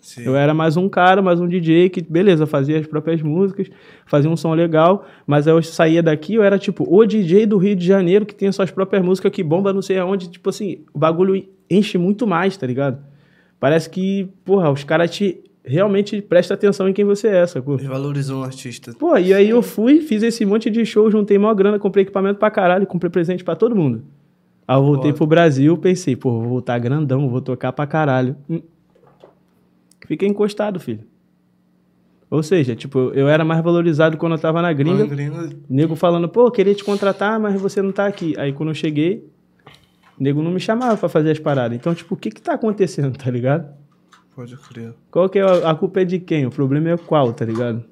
Sim. Eu era mais um cara, mais um DJ que, beleza, fazia as próprias músicas, fazia um som legal, mas aí eu saía daqui, eu era tipo o DJ do Rio de Janeiro que tem suas próprias músicas que bomba não sei aonde, tipo assim, o bagulho enche muito mais, tá ligado? Parece que, porra, os caras te realmente prestam atenção em quem você é, sacou? Eles valorizam o artista. Pô, e aí eu fui, fiz esse monte de show, juntei maior grana, comprei equipamento pra caralho, comprei presente pra todo mundo. Aí eu voltei Foda. pro Brasil, pensei, pô, vou voltar grandão, vou tocar pra caralho. Fiquei encostado, filho. Ou seja, tipo, eu era mais valorizado quando eu tava na gringa. Mano, gringo, Nego falando, pô, queria te contratar, mas você não tá aqui. Aí quando eu cheguei, nego não me chamava pra fazer as paradas. Então, tipo, o que que tá acontecendo, tá ligado? pode crer. Qual que é a, a culpa é de quem? O problema é qual, tá ligado?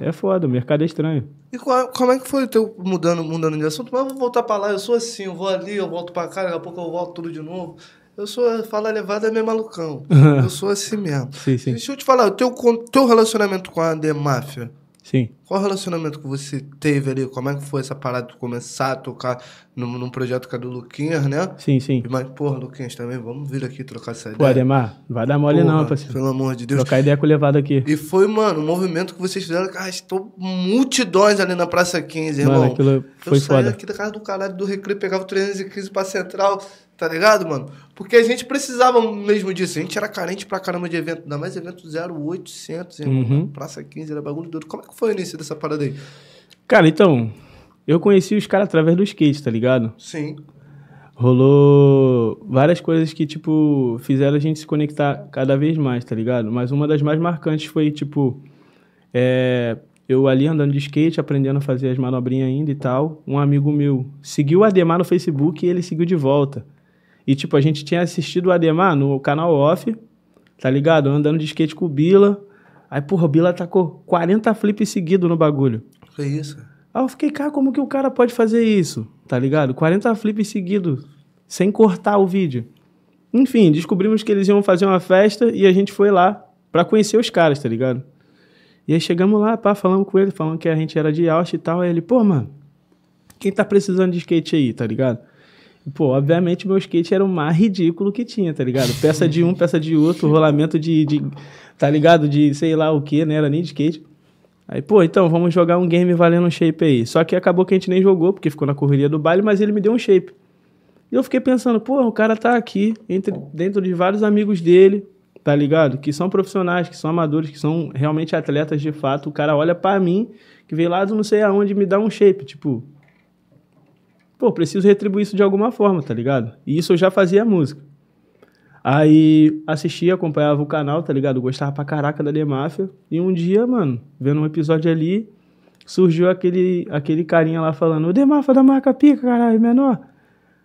É foda, o mercado é estranho. E qual- como é que foi o teu mudando, mudando de assunto? Mas eu vou voltar pra lá, eu sou assim, eu vou ali, eu volto pra cá, daqui a pouco eu volto tudo de novo. Eu sou, fala levada é meio malucão. eu sou assim mesmo. Sim, sim. Deixa eu te falar, o teu, teu relacionamento com a The Máfia, Sim. qual o relacionamento que você teve ali? Como é que foi essa parada de começar a tocar num, num projeto que é do Luquinhas, né? Sim, sim. Mas, porra, Luquinhas também, vamos vir aqui trocar essa Pô, ideia. Ademar, não vai dar mole não, Porra, parceiro. Pelo amor de Deus. Trocar ideia com o levado aqui. E foi, mano, um movimento que vocês fizeram, cara, estou multidões ali na Praça 15, irmão. Mano, aquilo foi eu saía foda. aqui da casa do caralho do Recreio, pegava o 315 pra Central, tá ligado, mano? Porque a gente precisava mesmo disso. A gente era carente pra caramba de evento, ainda mais evento 0800, irmão. Uhum. Praça 15 era bagulho doido. Como é que foi o início dessa parada aí? Cara, então, eu conheci os caras através do skate, tá ligado? Sim. Rolou várias coisas que, tipo, fizeram a gente se conectar cada vez mais, tá ligado? Mas uma das mais marcantes foi, tipo, é, eu ali andando de skate, aprendendo a fazer as manobrinhas ainda e tal. Um amigo meu seguiu o Ademar no Facebook e ele seguiu de volta. E, tipo, a gente tinha assistido o Ademar no canal off, tá ligado? Andando de skate com o Bila. Aí, porra, o Bila tacou 40 flips seguidos no bagulho. Foi isso. Aí eu fiquei, cara, como que o cara pode fazer isso? Tá ligado? 40 flips seguidos, sem cortar o vídeo. Enfim, descobrimos que eles iam fazer uma festa e a gente foi lá pra conhecer os caras, tá ligado? E aí chegamos lá, pá, falamos com ele, falando que a gente era de Austin e tal. Aí ele, pô, mano, quem tá precisando de skate aí, tá ligado? Pô, obviamente meu skate era o mais ridículo que tinha, tá ligado? Peça de um, peça de outro, rolamento de, de tá ligado? De sei lá o que, né? Era nem de skate. Aí, pô, então vamos jogar um game valendo um shape aí. Só que acabou que a gente nem jogou, porque ficou na correria do baile, mas ele me deu um shape. E eu fiquei pensando, pô, o cara tá aqui, entre, dentro de vários amigos dele, tá ligado? Que são profissionais, que são amadores, que são realmente atletas de fato. O cara olha pra mim, que veio lá do não sei aonde, me dá um shape. Tipo, pô, preciso retribuir isso de alguma forma, tá ligado? E isso eu já fazia música. Aí assistia, acompanhava o canal, tá ligado? Gostava pra caraca da The Máfia. E um dia, mano, vendo um episódio ali, surgiu aquele, aquele carinha lá falando: O The Máfia da marca pica, caralho, menor.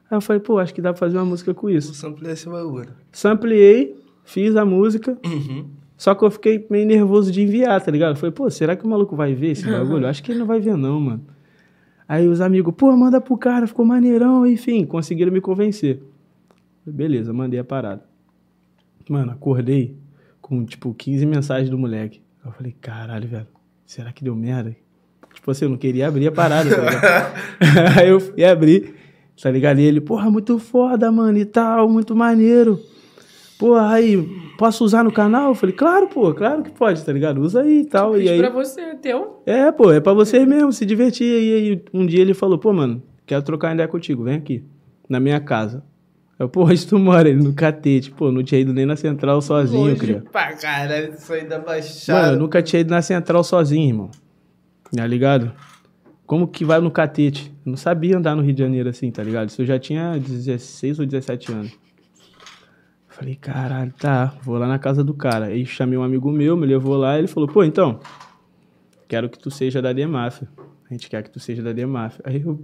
Aí eu falei, pô, acho que dá pra fazer uma música com isso. sample é esse bagulho. Sampleei, fiz a música, Uhum. só que eu fiquei meio nervoso de enviar, tá ligado? Eu falei, pô, será que o maluco vai ver esse bagulho? Acho que ele não vai ver, não, mano. Aí os amigos, pô, manda pro cara, ficou maneirão, enfim, conseguiram me convencer. Beleza, mandei a parada. Mano, acordei com, tipo, 15 mensagens do moleque. Eu falei, caralho, velho, será que deu merda? Tipo assim, eu não queria abrir a parada, tá? Aí eu fui abrir, tá ligado? E ele, porra, muito foda, mano, e tal, muito maneiro. Porra, aí, posso usar no canal? Eu falei, claro, pô, claro que pode, tá ligado? Usa aí e tal. Fiz e aí, pra você, é teu. é, pô, é pra vocês mesmo, se divertir. E aí, um dia ele falou, pô, mano, quero trocar ideia contigo, vem aqui, na minha casa. Eu, pô, onde tu mora? Ele no catete, pô, não tinha ido nem na central sozinho, Longe cria. pra caralho, isso aí da Mano, baixada. eu nunca tinha ido na central sozinho, irmão. Tá ligado? Como que vai no catete? Eu não sabia andar no Rio de Janeiro assim, tá ligado? Isso eu já tinha 16 ou 17 anos. Falei, caralho, tá, vou lá na casa do cara. Aí chamei um amigo meu, me levou lá, ele falou, pô, então, quero que tu seja da Demáfia. A gente quer que tu seja da Demáfia. Aí eu,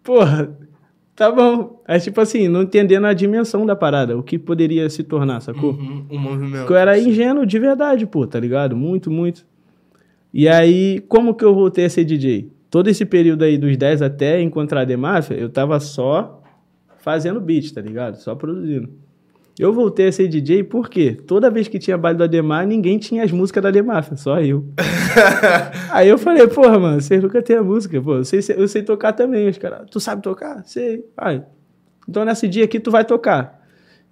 porra, tá bom. Aí, tipo assim, não entendendo a dimensão da parada, o que poderia se tornar, sacou? Uhum, um movimento. Porque eu era ingênuo de verdade, pô, tá ligado? Muito, muito. E aí, como que eu voltei a ser DJ? Todo esse período aí, dos 10 até encontrar a Demáfia, eu tava só fazendo beat, tá ligado? Só produzindo. Eu voltei a ser DJ porque toda vez que tinha baile do Ademar, ninguém tinha as músicas da Demáfia, só eu. aí eu falei, porra, mano, vocês nunca têm a música, pô, eu sei, eu sei tocar também. Os caras, tu sabe tocar? Sei. Ai, então nesse dia aqui tu vai tocar.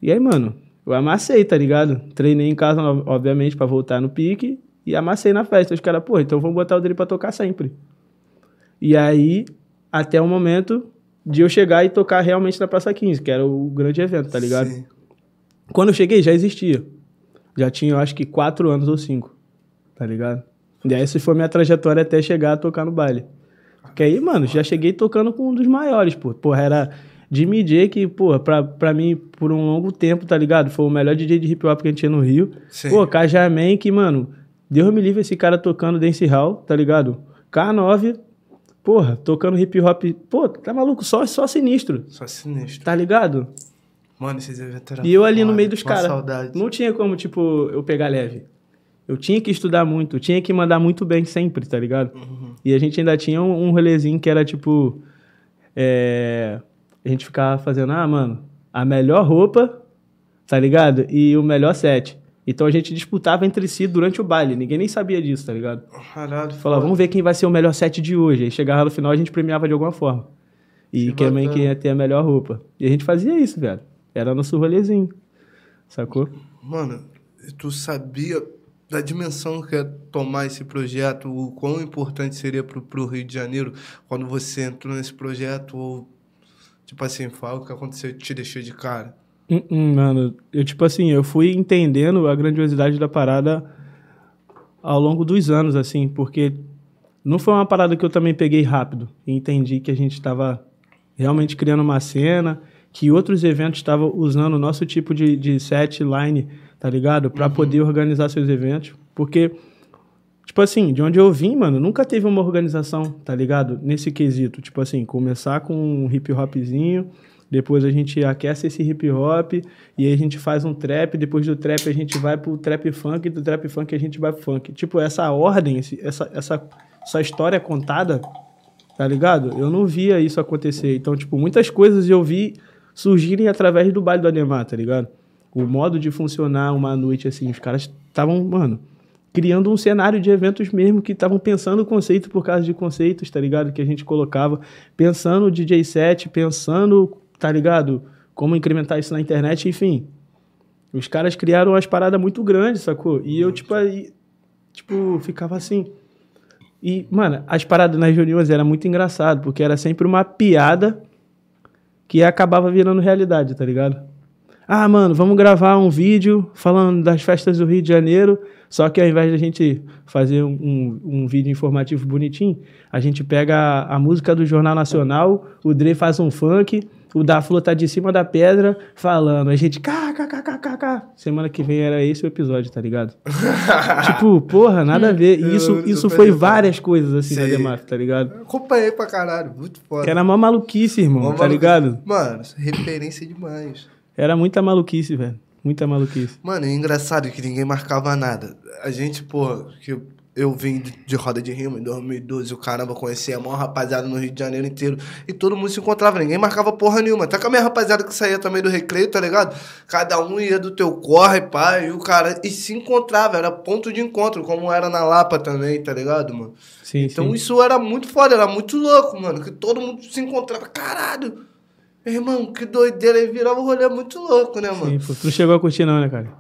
E aí, mano, eu amassei, tá ligado? Treinei em casa, ob- obviamente, pra voltar no pique. E amassei na festa. Os caras, pô, então vamos botar o dele pra tocar sempre. E aí, até o momento de eu chegar e tocar realmente na Praça 15, que era o grande evento, tá ligado? Sim. Quando eu cheguei, já existia. Já tinha, eu acho que, quatro anos ou cinco, tá ligado? E aí, essa foi a minha trajetória até chegar a tocar no baile. Porque aí, mano, já cheguei tocando com um dos maiores, pô. Porra, era Jimmy J, que, pô, pra, pra mim, por um longo tempo, tá ligado? Foi o melhor DJ de hip hop que a gente tinha no Rio. Sim. Pô, Kajaman, que, mano, Deus me livre esse cara tocando Dance Hall, tá ligado? K9, porra, tocando hip hop. Pô, tá maluco? Só, só sinistro, Só sinistro. tá ligado? Mano, esses eventos eram E eu ali no meio dos caras. Não tinha como, tipo, eu pegar leve. Eu tinha que estudar muito, eu tinha que mandar muito bem sempre, tá ligado? Uhum. E a gente ainda tinha um, um rolezinho que era tipo. é, a gente ficava fazendo, ah, mano, a melhor roupa, tá ligado? E o melhor set. Então a gente disputava entre si durante o baile. Ninguém nem sabia disso, tá ligado? Caralho, Falava, vamos ver quem vai ser o melhor set de hoje. Aí chegava no final a gente premiava de alguma forma. E Que também bacana. quem ia ter a melhor roupa. E a gente fazia isso, velho. Era nosso rolezinho. Sacou? Mano, tu sabia da dimensão que é tomar esse projeto, o quão importante seria pro, pro Rio de Janeiro quando você entrou nesse projeto ou, tipo assim, foi algo que aconteceu te deixou de cara? Hum, hum, mano, eu tipo assim, eu fui entendendo a grandiosidade da parada ao longo dos anos, assim, porque não foi uma parada que eu também peguei rápido e entendi que a gente estava realmente criando uma cena, que outros eventos estavam usando o nosso tipo de, de set line, tá ligado? Pra poder organizar seus eventos, porque Tipo assim, de onde eu vim, mano, nunca teve uma organização, tá ligado? Nesse quesito. Tipo assim, começar com um hip hopzinho, depois a gente aquece esse hip hop, e aí a gente faz um trap, depois do trap a gente vai pro trap funk, do trap funk a gente vai pro funk. Tipo, essa ordem, essa, essa, essa história contada, tá ligado? Eu não via isso acontecer. Então, tipo, muitas coisas eu vi surgirem através do baile do Ademar, tá ligado? O modo de funcionar uma noite assim, os caras estavam, mano, criando um cenário de eventos mesmo que estavam pensando conceito por causa de conceitos, tá ligado? Que a gente colocava, pensando o DJ set, pensando, tá ligado? Como incrementar isso na internet, enfim. Os caras criaram umas paradas muito grandes, sacou? E eu, tipo, aí, tipo, ficava assim. E, mano, as paradas nas reuniões era muito engraçado, porque era sempre uma piada que acabava virando realidade, tá ligado? Ah, mano, vamos gravar um vídeo falando das festas do Rio de Janeiro, só que ao invés de a gente fazer um, um, vídeo informativo bonitinho, a gente pega a, a música do Jornal Nacional, o Dre faz um funk, o da Flor tá de cima da pedra falando, a gente kkkkkk. Semana que vem era esse o episódio, tá ligado? tipo, porra, nada a ver. E isso, isso foi várias coisas assim na Sei. Demaf, tá ligado? Eu acompanhei pra caralho, muito foda. Que era uma maluquice, irmão, Uma tá maluca- ligado? Mano, referência demais. Era muita maluquice, velho. Muita maluquice. Mano, é engraçado que ninguém marcava nada. A gente, porra, que eu vim de, de roda de rima em 2012, o caramba, conhecia a maior rapaziada no Rio de Janeiro inteiro. E todo mundo se encontrava, ninguém marcava porra nenhuma. Até com a minha rapaziada que saía também do recreio, tá ligado? Cada um ia do teu corre, pai, e o cara. E se encontrava, era ponto de encontro, como era na Lapa também, tá ligado, mano? Sim, Então sim. isso era muito foda, era muito louco, mano. Que todo mundo se encontrava. Caralho! Meu irmão, que doideira. Aí virava um rolê muito louco, né, mano? Sim, pô. Tu não chegou a curtir não, né, cara?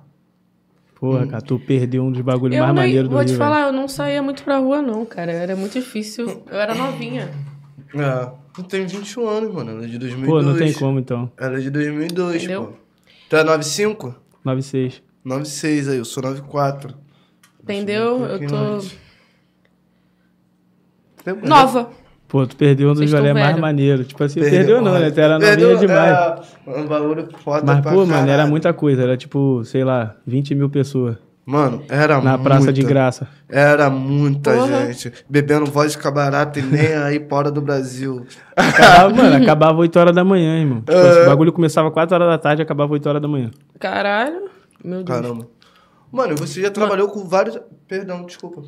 Porra, cara, tu perdeu um dos bagulhos Eu mais maneiros do vou te Rio, falar, eu não saía muito pra rua, não, cara. Era muito difícil. Eu era novinha. É. Eu tenho 21 anos, mano. Ela é de 2002. velho. Pô, não tem como, então. Ela é de 2002, Entendeu? pô. Tu é 95? 96. 96 aí, eu sou 94. Entendeu? Um Eu pouquinho tô antes. Tem- nova. Pô, tu perdeu um dos galera mais maneiros. Tipo assim, perdeu, não, né? Tu era Perdeu, novinha demais. É, um bagulho foda Mas, pra pô, mano, era caralho. muita coisa. Era tipo, sei lá, 20 mil pessoas Mano, era na praça muita, de graça. Era muita Porra. gente. Bebendo vodka barata e nem aí fora do Brasil. Acabava, mano, acabava 8 horas da manhã, irmão. Tipo, É. esse bagulho começava 4 horas da tarde e acabava 8 horas da manhã. Caralho. Meu Deus. Caramba. Mano, você já trabalhou com vários... Perdão, desculpa.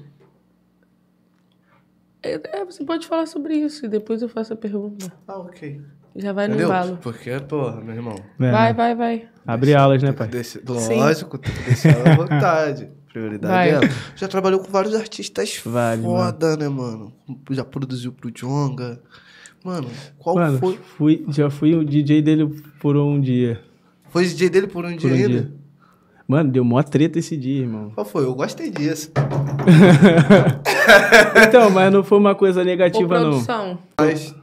É, é, você pode falar sobre isso e depois eu faço a pergunta. Ah, ok. Já vai Entendeu? no embalo. Porque, porra, meu irmão. É, Vai, vai, vai. Abre alas, né, pai? Sim. Lógico, tem que deixar à vontade. Prioridade Vai. dela. Já trabalhou com vários artistas Vale, foda, né, mano? Já produziu pro Jonga. Mano, qual Mano, foi? fui, já fui o DJ dele por um dia. Foi o DJ dele por um Por dia um ainda? dia. Mano, deu mó treta esse dia, irmão. Qual foi? Eu gostei disso. Então, mas não foi uma coisa Ô, negativa, não. produção. Mas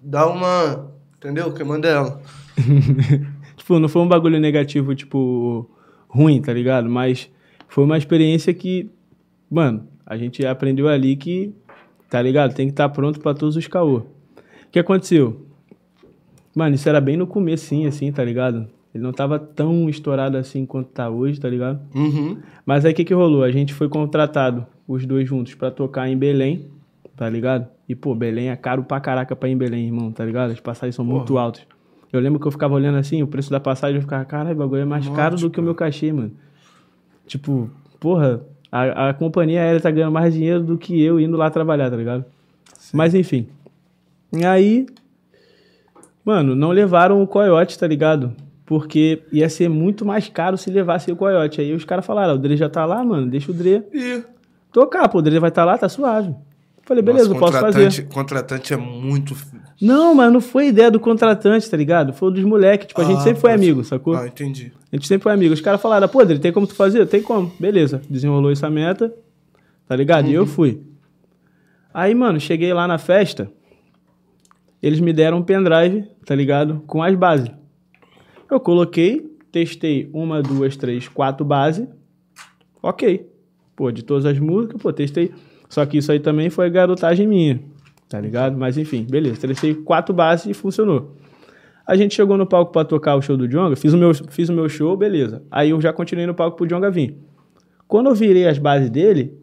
dá uma. Entendeu? Que manda ela. Tipo, não foi um bagulho negativo, tipo, ruim, tá ligado? Mas foi uma experiência que, mano, a gente aprendeu ali que, tá ligado? Tem que estar pronto pra todos os caô. O que aconteceu? Mano, isso era bem no comecinho, assim, tá ligado? Ele não tava tão estourado assim quanto tá hoje, tá ligado? Uhum. Mas aí o que que rolou? A gente foi contratado, os dois juntos, pra tocar em Belém, tá ligado? E, pô, Belém é caro pra caraca pra ir em Belém, irmão, tá ligado? As passagens são muito altas. Eu lembro que eu ficava olhando assim, o preço da passagem, eu ficava, caralho, o bagulho é mais caro do que o meu cachê, mano. Tipo, porra, a, a companhia aérea tá ganhando mais dinheiro do que eu indo lá trabalhar, tá ligado? Mas enfim. E aí, mano, não levaram o coiote, tá ligado? Porque ia ser muito mais caro se levasse o coiote. Aí os caras falaram, "Ah, o Dre já tá lá, mano, deixa o Dre E. tocar, pô, o Dre vai estar tá lá, tá suave. Falei, beleza, Nossa, eu posso fazer. Contratante é muito. Não, mas não foi ideia do contratante, tá ligado? Foi dos moleques. Tipo, a gente Ah, sempre foi pode- amigo, sacou? Ah, entendi. A gente sempre foi amigo. Os caras falaram, pô, Dre, tem como tu fazer? Tem como. Beleza. Desenrolou essa meta, tá ligado? E eu fui. Aí, mano, cheguei lá na festa, eles me deram um pendrive, tá ligado? Com as bases. Eu coloquei, testei uma, duas, três, quatro bases. Ok. Pô, de todas as músicas, pô, testei. Só que isso aí também foi garotagem minha, tá ligado? Mas enfim, beleza. Testei quatro bases e funcionou. A gente chegou no palco pra tocar o show do Jonga, fiz o meu, fiz o meu show, beleza. Aí eu já continuei no palco pro Jonga vir. Quando eu virei as bases dele,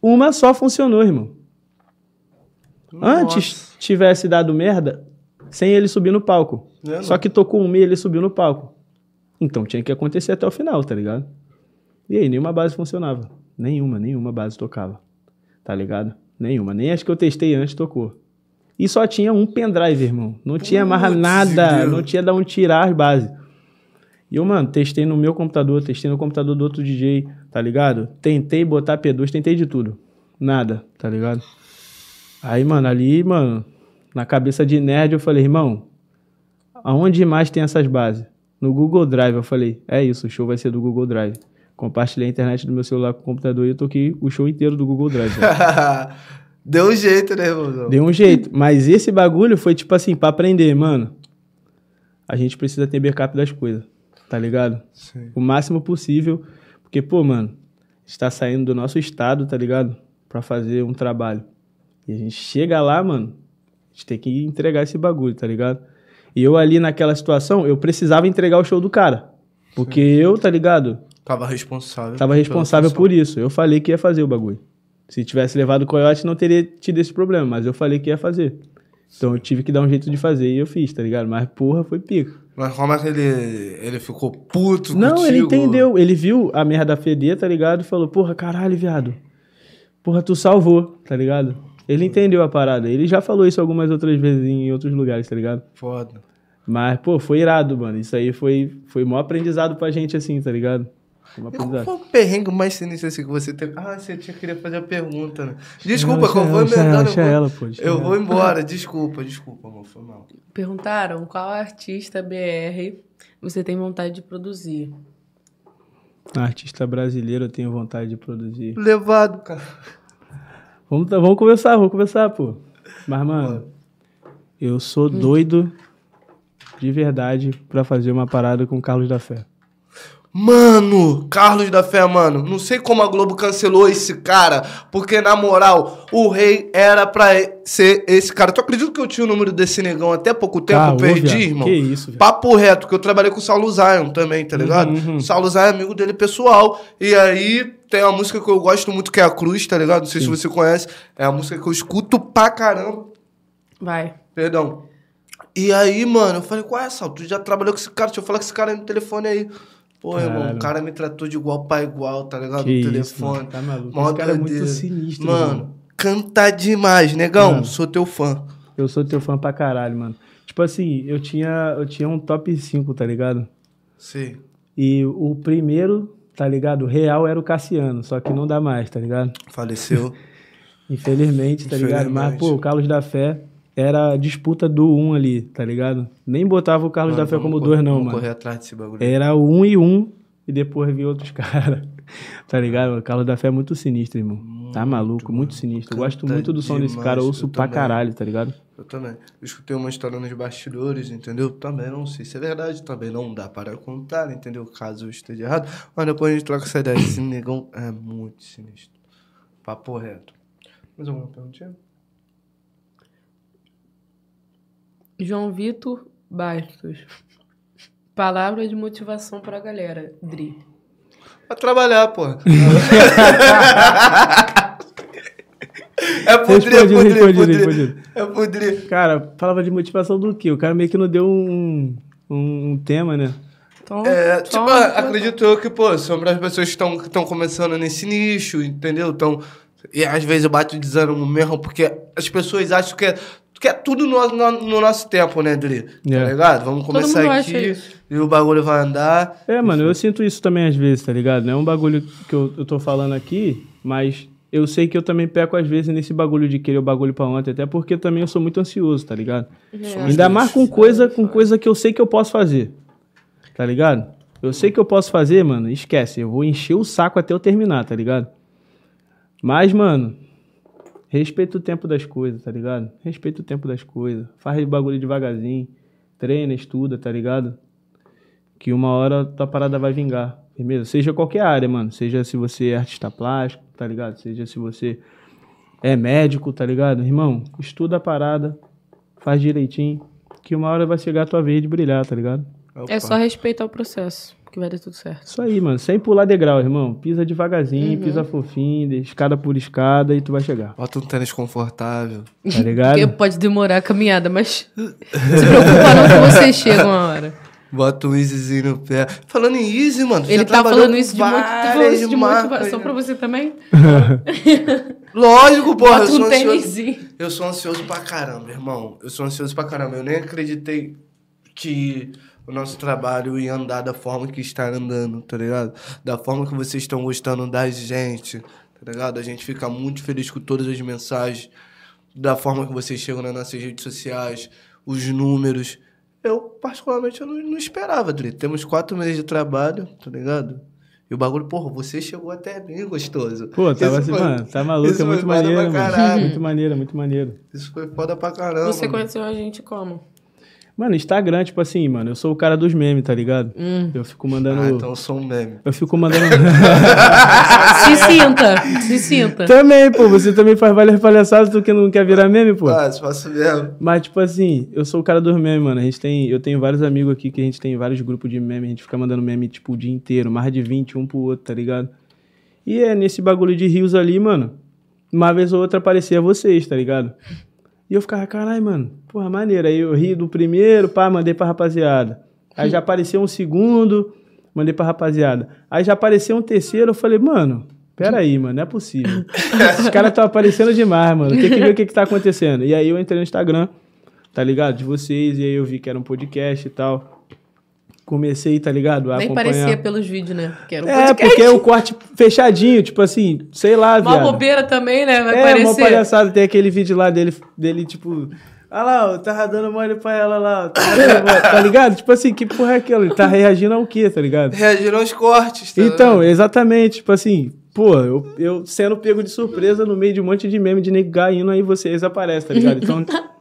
uma só funcionou, irmão. Antes tivesse dado merda sem ele subir no palco. É. Só que tocou uma e ele subiu no palco. Então tinha que acontecer até o final, tá ligado? E aí, nenhuma base funcionava. Nenhuma, nenhuma base tocava. Tá ligado? Nenhuma. Nem as que eu testei antes tocou. E só tinha um pendrive, irmão. Não tinha mais Putz, nada. Deus. Não tinha de onde tirar as bases. E eu, mano, testei no meu computador, testei no computador do outro DJ, tá ligado? Tentei botar P2, tentei de tudo. Nada, tá ligado? Aí, mano, ali, mano, na cabeça de nerd, eu falei, irmão, aonde mais tem essas bases? No Google Drive, eu falei, é isso, o show vai ser do Google Drive. Compartilhei a internet do meu celular com o computador e eu toquei o show inteiro do Google Drive. Deu um jeito, né, irmãozão? Deu um jeito. Mas esse bagulho foi tipo assim, pra aprender, mano. A gente precisa ter backup das coisas, tá ligado? Sim. O máximo possível. Porque, pô, mano, a gente tá saindo do nosso estado, tá ligado? Pra fazer um trabalho. E a gente chega lá, mano, a gente tem que entregar esse bagulho, tá ligado? E eu ali naquela situação, eu precisava entregar o show do cara. Porque eu, tá ligado? Tava responsável. Tava responsável por isso. Eu falei que ia fazer o bagulho. Se tivesse levado o coiote, não teria tido esse problema, mas eu falei que ia fazer. Então eu tive que dar um jeito de fazer e eu fiz, tá ligado? Mas porra, foi pica. Mas como é que ele, ele ficou puto Não, ele contigo? entendeu. Ele viu a merda feder, tá ligado? E falou, porra, caralho, viado. porra, tu salvou, tá ligado? Ele entendeu a parada. Ele já falou isso algumas outras vezes em outros lugares, tá ligado? Foda. Mas, pô, foi irado, mano. Isso aí foi, foi maior aprendizado pra gente, assim, tá ligado? Foi qual foi o perrengue mais sinistro assim que você teve? Ah, você tinha queria fazer a pergunta, né? Desculpa, Não, que eu vou emendando. deixa eu vou- ela, pô, Eu vou embora, desculpa, desculpa, amor, foi mal. Perguntaram qual artista BR você tem vontade de produzir. Artista brasileiro eu tenho vontade de produzir. Levado, cara. Vamos, tá- vamos conversar, vamos conversar, pô. Mas, mano, eu sou doido de verdade pra fazer uma parada com o Carlos da Fé. Mano, Carlos da Fé, mano, não sei como a Globo cancelou esse cara, porque na moral, o rei era pra ser esse cara. Tu acredita que eu tinha o número desse negão até pouco tempo? Ah, eu perdi, viado, irmão. que isso, viado. Papo reto, que eu trabalhei com o Saulo Zion também, tá ligado? Uhum, uhum. O Saulo Zion é amigo dele pessoal. E aí tem uma música que eu gosto muito, que é a Cruz, tá ligado? Não sei se você conhece. É a música que eu escuto pra caramba. Vai. Perdão. E aí, mano, eu falei, qual é essa? Tu já trabalhou com esse cara? Deixa eu falar com esse cara aí no telefone aí. Pô, irmão, Caralho. o cara me tratou de igual pra igual, tá ligado? Que no isso, telefone. mano, tá maluco. Mó Esse cara é muito sinistro, Mano, mano. canta demais, negão. Mano. Sou teu fã. Eu sou teu fã pra caralho, mano. Tipo assim, eu tinha, eu tinha um top 5, tá ligado? Sim. E o primeiro, tá ligado? Real era o Cassiano, só que não dá mais, tá ligado? Faleceu. Infelizmente, tá ligado? Mas, Infelizmente. pô, o Carlos da Fé era a disputa do 1 ali, tá ligado? Nem botava o Carlos Mano, da Fé como correr- 2, não, vamos mano. correr atrás desse bagulho. Era o 1 e 1 e depois vi outros caras. tá ligado? O Carlos da Fé é muito sinistro, irmão. tá maluco, muito sinistro. Eu gosto muito do som desse cara, ouço pra também. caralho, tá ligado? Eu também. Eu escutei uma história nos bastidores, entendeu? Também não sei se é verdade, também não dá para contar, entendeu? Caso eu esteja errado. Mas depois a gente troca essa ideia. Esse negão é muito sinistro. Papo reto. Mais alguma perguntinha? João Vitor Bastos. Palavra de motivação pra galera, Dri. Pra trabalhar, porra. é podre, é Respondido, podre, é podre. É podre. Cara, falava de motivação do quê? O cara meio que não deu um, um, um tema, né? Então, É, então, tipo, acredito eu que, pô, são as pessoas que estão que estão começando nesse nicho, entendeu? Então, e às vezes eu bato desânimo mesmo, porque as pessoas acham que é, que é tudo no, no, no nosso tempo, né, Dri? Tá É. ligado? Vamos Todo começar mundo aqui acha isso. e o bagulho vai andar. É, mano, eu sinto isso também às vezes, tá ligado? Não é um bagulho que eu, eu tô falando aqui, mas eu sei que eu também peco às vezes nesse bagulho de querer o bagulho pra ontem, até porque também eu sou muito ansioso, tá ligado? Ainda mais com coisa, com coisa que eu sei que eu posso fazer. Tá ligado? Eu sei que eu posso fazer, mano, esquece. Eu vou encher o saco até eu terminar, tá ligado? Mas, mano, respeita o tempo das coisas, tá ligado? Respeita o tempo das coisas. Faz o bagulho devagarzinho. Treina, estuda, tá ligado? Que uma hora tua parada vai vingar. Firmeza? Seja qualquer área, mano. Seja se você é artista plástico, tá ligado? Seja se você é médico, tá ligado? Irmão, estuda a parada, faz direitinho, que uma hora vai chegar a tua vez de brilhar, tá ligado? É só respeitar o processo, que vai dar tudo certo. Isso aí, mano. Sem pular degrau, irmão. Pisa devagarzinho, pisa fofinho, de escada por escada e tu vai chegar. Bota um tênis confortável. Tá ligado? Porque pode demorar a caminhada, mas se preocupa não que você chega uma hora. Bota um easyzinho no pé. Falando em easy, mano, Ele já tá falando isso de, várias isso de motivação né? pra você também? Lógico, porra, eu Bota sou um ansioso. Eu sou ansioso pra caramba, irmão. Eu sou ansioso pra caramba. Eu nem acreditei que o nosso trabalho ia andar da forma que está andando, tá ligado? Da forma que vocês estão gostando da gente, tá ligado? A gente fica muito feliz com todas as mensagens, da forma que vocês chegam nas nossas redes sociais, os números. Eu, particularmente, eu não, não esperava, Dri. Temos quatro meses de trabalho, tá ligado? E o bagulho, porra, você chegou até bem gostoso. Pô, tava Isso assim, foi- mano, tá maluco, é muito maneiro, mano. Muito maneiro, muito maneiro. Isso foi foda pra caramba. Você conheceu a gente como? Mano, Instagram, tipo assim, mano, eu sou o cara dos memes, tá ligado? Hum. Eu fico mandando. Ah, então eu sou um meme. Eu fico mandando. Se sinta, se sinta. também, pô, você também faz várias palhaçadas, tu que não quer virar meme, pô. Ah, faço mesmo. Mas, tipo assim, eu sou o cara dos memes, mano. A gente tem, eu tenho vários amigos aqui que a gente tem vários grupos de meme, a gente fica mandando meme, tipo, o dia inteiro, mais de 20, um pro outro, tá ligado? E é nesse bagulho de rios ali, mano, uma vez ou outra aparecia vocês, tá ligado? E eu ficava, caralho, mano, porra, maneiro. Aí eu ri do primeiro, pá, mandei pra rapaziada. Aí já apareceu um segundo, mandei pra rapaziada. Aí já apareceu um terceiro, eu falei, mano, Pera aí, mano, não é possível. Esses caras estão aparecendo demais, mano. Tem que ver o que, que tá acontecendo. E aí eu entrei no Instagram, tá ligado? De vocês, e aí eu vi que era um podcast e tal. Comecei, tá ligado? A Nem acompanhar. parecia pelos vídeos, né? Que era um É, podcast. porque é o corte fechadinho, tipo assim, sei lá, Uma viado. bobeira também, né? Vai é, uma palhaçada. Tem aquele vídeo lá dele, dele tipo... Ah lá, eu tava dando mole pra ela lá. mole", tá ligado? Tipo assim, que porra é aquela? Ele tá reagindo ao quê, tá ligado? Reagiram aos cortes, tá Então, ligado? exatamente, tipo assim, pô, eu, eu sendo pego de surpresa no meio de um monte de meme de negar indo, aí vocês aparecem, tá ligado? Então,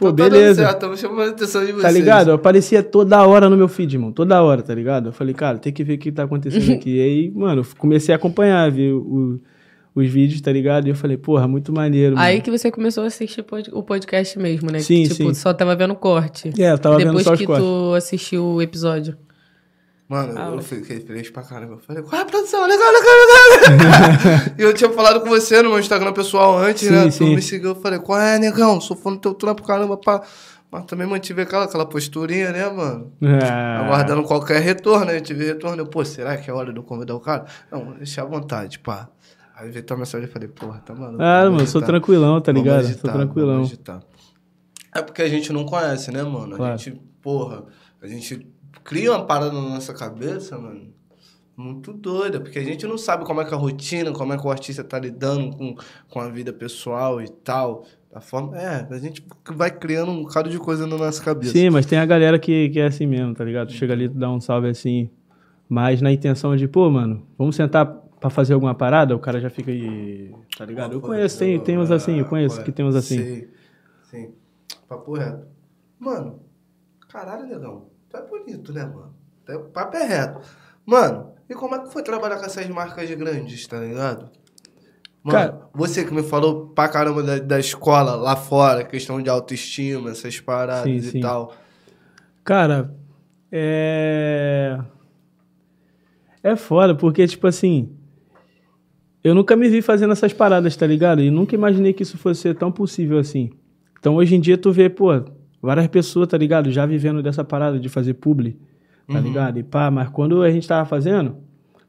pô, Então tá beleza. certo, Estamos chamando a atenção de vocês. Tá ligado? Eu aparecia toda hora no meu feed, mano. Toda hora, tá ligado? Eu falei, cara, tem que ver o que tá acontecendo aqui. E aí, mano, eu comecei a acompanhar, ver o- os vídeos, tá ligado? E eu falei, porra, muito maneiro, mano. Aí que você começou a assistir o podcast mesmo, né? Sim, que, tipo, sim. só tava vendo corte. É, eu tava Depois vendo só os que cortes. tu assistiu o episódio. Mano, Ah, eu mas- fiquei feliz pra caramba. Eu falei, qual é a produção? Legal, legal, legal. e eu tinha falado com você no meu Instagram pessoal antes, Sim, né? Tu sim. me seguiu, eu falei, qual é, negão? Sou fã do teu trampo, caramba, pá. Mas também mantive aquela, aquela posturinha, né, mano? Ah, Aguardando qualquer retorno, né? Eu tive retorno. Eu, pô, será que é hora de eu convidar o cara? Não, deixa à vontade, pá. Aí veio tua mensagem e falei, porra, tá maluco. Ah, mano, sou agitar. tranquilão, tá ligado? agitar, sou tranquilão. É porque a gente não conhece, né, mano? Claro. A gente, porra, a gente cria uma parada na nossa cabeça, mano. Muito doida, porque a gente não sabe como é que é a rotina, como é que o artista tá lidando com, com a vida pessoal e tal. Da forma. É, a gente vai criando um bocado de coisa na nossa cabeça. Sim, mas tem a galera que, que é assim mesmo, tá ligado? Chega ali, tu dá um salve assim, mas na intenção de, pô, mano, vamos sentar pra fazer alguma parada? O cara já fica aí, tá ligado? Eu conheço, tem, tem uns assim, eu conheço que tem uns assim. Sei, sim. Papo reto. Mano, caralho, negão. Tu é bonito, né, mano? Tu é- Papo é reto. Mano, e como é que foi trabalhar com essas marcas grandes, tá ligado? Mano, Cara- você que me falou pra caramba da, da escola lá fora, questão de autoestima, essas paradas Sim, e sim. tal. Cara, é. É foda, porque, tipo assim. Eu nunca me vi fazendo essas paradas, tá ligado? E nunca imaginei que isso fosse ser tão possível assim. Então hoje em dia tu vê, pô, várias pessoas, tá ligado? Já vivendo dessa parada de fazer publi, tá Uhum. ligado? E pá, mas quando a gente tava fazendo,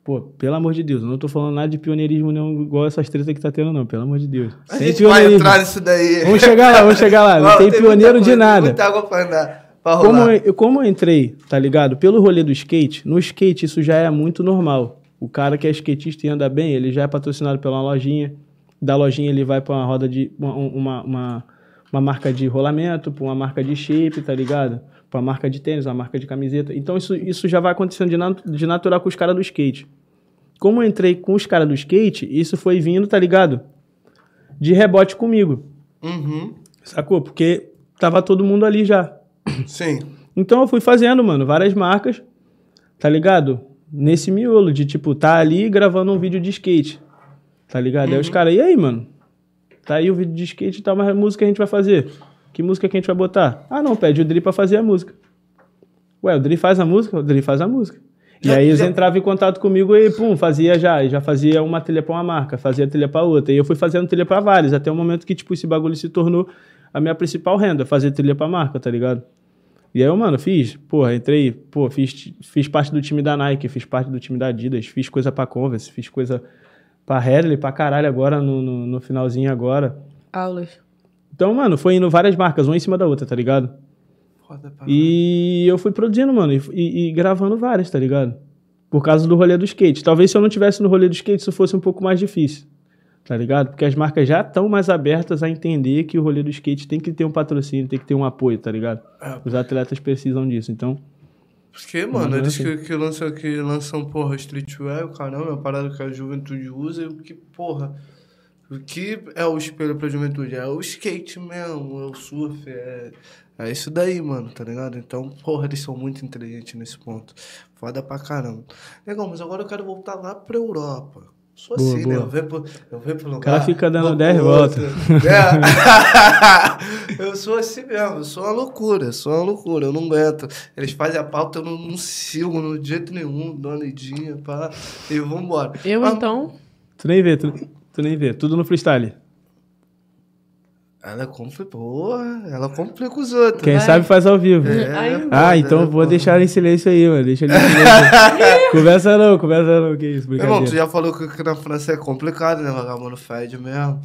pô, pelo amor de Deus, eu não tô falando nada de pioneirismo não, igual essas tretas que tá tendo, não, pelo amor de Deus. A Sem gente vai entrar nisso daí. Vamos chegar lá, vamos chegar lá. Não tem muita pioneiro de nada. Muita água pra andar. Pra Como eu, como eu entrei, tá ligado? Pelo rolê do skate, no skate isso já é muito normal. O cara que é skatista e anda bem, ele já é patrocinado pela lojinha. Da lojinha ele vai pra uma roda de. uma, uma, uma, uma marca de rolamento, pra uma marca de shape, tá ligado? Pra uma marca de tênis, uma marca de camiseta. Então isso, isso já vai acontecendo de, nat- de natural com os caras do skate. Como eu entrei com os caras do skate, isso foi vindo, tá ligado? De rebote comigo. Uhum. Sacou? Porque tava todo mundo ali já. Sim. Então eu fui fazendo, mano, várias marcas, tá ligado? Nesse miolo de, tipo, tá ali gravando um vídeo de skate, tá ligado? Aí os caras, e aí, mano? Tá aí o vídeo de skate e tal, mas a música a gente vai fazer? Que música que a gente vai botar? Ah, não, pede o Dri pra fazer a música. Ué, o Dri faz a música? O Dri faz a música. E Já- aí eles já- entravam em contato comigo e, pum, fazia já. E já fazia uma trilha pra uma marca, fazia trilha pra outra. E eu fui fazendo trilha pra várias, até o momento que, tipo, esse bagulho se tornou a minha principal renda, fazer trilha pra marca, tá ligado? E aí eu, mano, fiz, porra, entrei, pô, fiz, fiz parte do time da Nike, fiz parte do time da Adidas, fiz coisa pra Converse, fiz coisa pra Hadley, pra caralho agora, no, no, no finalzinho agora. Aulas. Então, mano, foi indo várias marcas, uma em cima da outra, tá ligado? Foda pra E eu fui produzindo, mano, e, e- e gravando várias, tá ligado? Por causa do rolê do skate. Talvez se eu não tivesse no rolê do skate, isso fosse um pouco mais difícil, tá ligado? Porque as marcas já estão mais abertas a entender que o rolê do skate tem que ter um patrocínio, tem que ter um apoio, tá ligado? É. Os atletas precisam disso, então... Porque, mano, Uhum, eles sim. que, que, lançam, que lançam, porra, streetwear, caramba, é uma parada que a juventude usa e o que, porra, o que é o espelho pra juventude? É o skate mesmo, é o surf, é, é isso daí, mano, tá ligado? Então, porra, eles são muito inteligentes nesse ponto. Foda pra caramba. Legal, mas agora eu quero voltar lá pra Europa. Sou Boa, assim, né? boa. Eu venho pro, eu venho pro lugar. cara fica dando vou 10 pro voltas. É. eu sou assim mesmo, eu sou uma loucura, eu sou uma loucura, eu não aguento. Eles fazem a pauta, eu não, não sigo no de jeito nenhum, dou uma lidinha, pá, e vambora. Eu, Mas- então, Tu nem vê, tu, tu nem vê. Tudo no freestyle. Ela complica. Porra, ela complica os outros. Quem Vai. sabe faz ao vivo. É, Ah, então né, vou deixar ela em silêncio aí, mano. Deixa ele em silêncio. conversa não, conversa não, que isso, irmão, tu já falou que aqui na França é complicado, né? Vagabundo fede mesmo.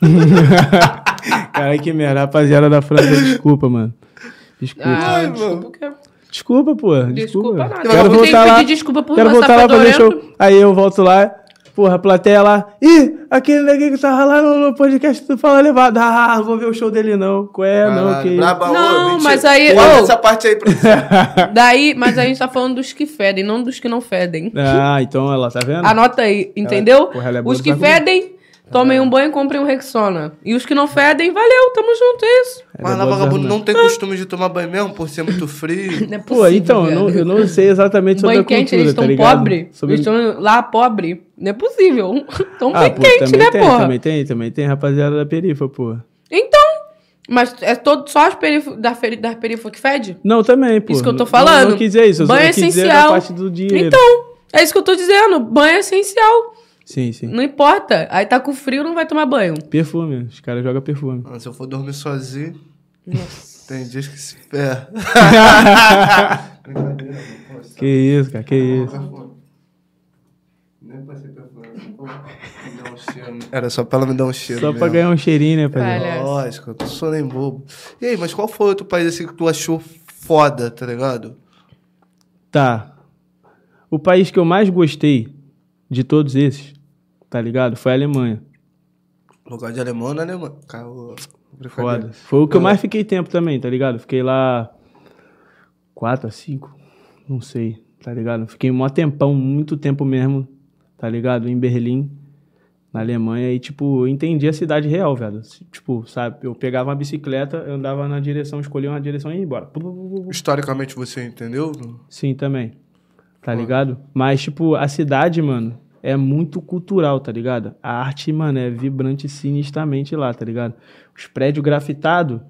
Caralho, que merda. Rapaziada da França, desculpa, mano. Desculpa. Ah, Ai, desculpa, mano. o quê? Desculpa, pô. Desculpa. Desculpa nada. Quero voltar lá. pedir desculpa por Quero lançar voltar lá pra show. Aí eu volto lá. Porra, a plateia lá. Ih, aquele neguinho que tava lá no, no podcast do Fala Levado. Ah, não vou ver o show dele não. Qual é? não, Caralho, que braba, Não, mas aí- Corta ô. essa parte aí pra você. Daí, mas a gente tá falando dos que fedem, não dos que não fedem. Ah, então ela tá vendo? Anota aí, entendeu? porra, ela é Os que fedem, tomem um banho e comprem um Rexona. E os que não fedem, valeu, tamo junto, é isso. Mas é lá vagabundo não argumentos. tem costume de tomar banho mesmo por ser muito frio. Não é Pô, possível, então, eu não, eu não sei exatamente sobre Banho a cultura, quente, eles tá estão pobres. Sobre- Eles estão lá pobre. Não é possível. Tão Ah, bem pô, quente, também né, tem, porra? também tem, também tem rapaziada da perifa, pô. Então, mas é todo, só as perif da, feri, da perifa que fede? Não, também, pô. Isso que eu tô Não- falando. Não, não quis dizer isso, eu só Banho quis dizer da essencial. parte do dinheiro. Então, é isso que eu tô dizendo. Banho é essencial. Sim, sim. Não importa. Aí tá com frio, não vai tomar banho. Perfume, os caras jogam perfume. Mano, se eu for dormir sozinho, tem dias que se ferra. Brincadeira, mano. que isso, cara, que isso. Nem passei perfume. Um cheiro. Era só pra ela me dar um cheiro. Só pra mesmo. ganhar um cheirinho, né, pai? Lógico, eu tô só nem bobo. E aí, mas qual foi outro país assim que tu achou foda, tá ligado? Tá. O país que eu mais gostei de todos esses, tá ligado? Foi a Alemanha. Lugar de alemão na Alemanha. Caô. Foda. Foi o que eu mais fiquei tempo também, tá ligado? Fiquei lá quatro a cinco, não sei, tá ligado? Fiquei um tempão, muito tempo mesmo, tá ligado? Em Berlim, na Alemanha, e tipo, eu entendi a cidade real, velho. Tipo, sabe, eu pegava uma bicicleta, eu andava na direção, escolhia uma direção e ia embora. Historicamente você entendeu? Sim, também. Tá ligado? Mas, tipo, a cidade, mano, é muito cultural, tá ligado? A arte, mano, é vibrante sinistramente lá, tá ligado? Os prédios grafitados,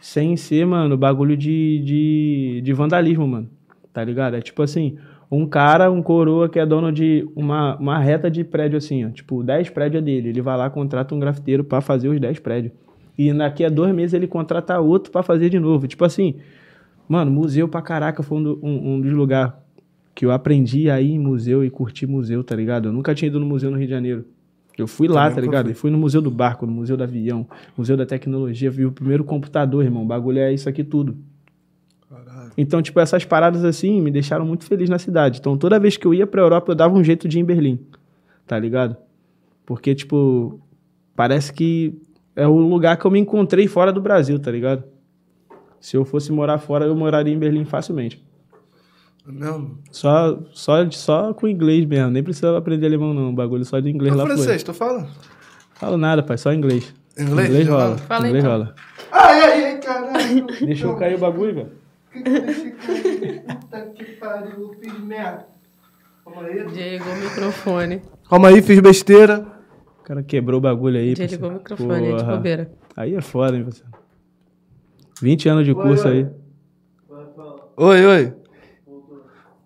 sem ser, mano, bagulho de, de, de vandalismo, mano. Tá ligado? É tipo assim, um cara, um coroa que é dono de uma, uma reta de prédio assim, ó. Tipo, 10 prédios é dele. Ele vai lá, contrata um grafiteiro pra fazer os 10 prédios. E daqui a dois meses ele contrata outro pra fazer de novo. Tipo assim, Mano, museu pra caraca foi um, um- um dos lugares que eu aprendi a ir em museu e curtir museu, tá ligado? Eu nunca tinha ido no museu no Rio de Janeiro. Eu fui lá, Também tá ligado? fui. E fui no museu do barco, no museu do avião, museu da tecnologia, vi o primeiro computador, irmão. O bagulho é isso aqui tudo. Caralho. Então, tipo, essas paradas assim me deixaram muito feliz na cidade. Então, toda vez que eu ia pra Europa, eu dava um jeito de ir em Berlim. Tá ligado? Porque, tipo, parece que é o lugar que eu me encontrei fora do Brasil, tá ligado? Se eu fosse morar fora, eu moraria em Berlim facilmente. É mesmo? Só, só, só com inglês mesmo. Nem precisa aprender alemão, não. O bagulho só de inglês É lá francês, tu fala? Falo nada, pai. Só inglês. Inglês? Inglês rola. Fala inglês então. rola. Ai, ai, ai, caralho. Deixa eu cair o bagulho, velho. Que que eu cair? Puta que pariu, eu fiz merda. Calma aí. Desligou o microfone. Calma aí, fiz besteira. O cara quebrou o bagulho aí. Desligou o parceiro. microfone, é de Porra. bobeira. Aí é foda, hein, você. 20 anos de curso aí. Oi, oi.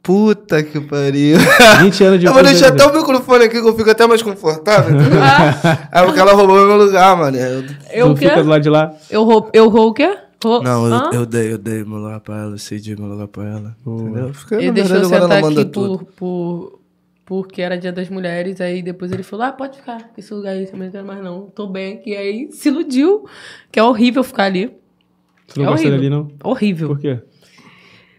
Puta que pariu. 20 anos de Eu vou deixar até o microfone aqui que eu fico até mais confortável. entendeu? é porque ela roubou meu lugar, mano. Eu- Eu tu o quê? fica do lado de lá. Eu rou, eu rou o quê? Rou- Não, eu, eu dei, eu dei meu lugar pra ela, eu cedi meu lugar pra ela. Entendeu? Fiquei, Ele deixou eu verdade, sentar aqui por, por, porque era dia das mulheres, aí depois ele falou, ah, pode ficar, esse lugar aí também não quero mais não, tô bem aqui. Aí se iludiu, que é horrível ficar ali. Tu não É gosta horrível. dali, não? Horrível. Por quê?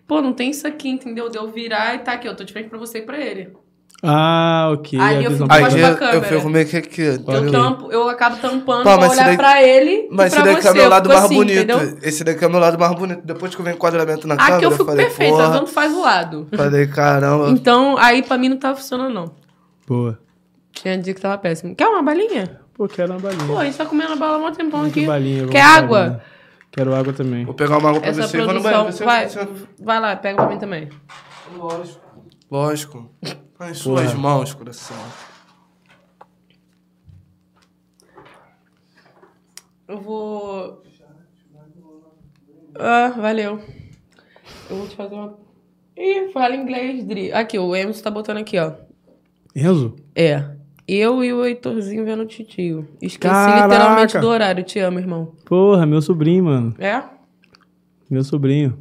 Pô, não tem isso aqui, entendeu? De eu virar e tá aqui, eu tô de frente pra você e pra ele. Ah, ok. Aí eu fico mais Aí pra eu, eu câmera. fico meio que aqui. Eu, tampo, eu acabo tampando Pô, pra olhar daí- pra ele Mas e esse pra daqui você. é meu eu lado mais assim, bonito. entendeu? Esse daqui é meu lado mais bonito. Depois que eu vi o enquadramento na Aqui câmera, eu eu fico falei, perfeita, porra. tanto faz o lado. Falei, caramba. Então, aí pra mim não tava funcionando, não. Boa. Tinha dia que tava péssimo. Quer uma balinha? Pô, quero uma balinha. Pô, a gente tá comendo a bala há um tempão Muito aqui. balinha, Quer água? balinha. Quero água também. Vou pegar uma água pra Essa você e vou no produção. banheiro. Você, vai, você... vai lá, pega pra mim também. Lógico. Lógico. Em suas Porra. mãos, coração. Eu vou. Ah, valeu. Eu vou te fazer uma. Ih, fala inglês, Dri. Aqui, o Emerson tá botando aqui, ó. Enzo? É. Eu e o Heitorzinho vendo o titio. Esqueci Caraca! literalmente do horário. Te amo, irmão. Porra, meu sobrinho, mano. É? Meu sobrinho.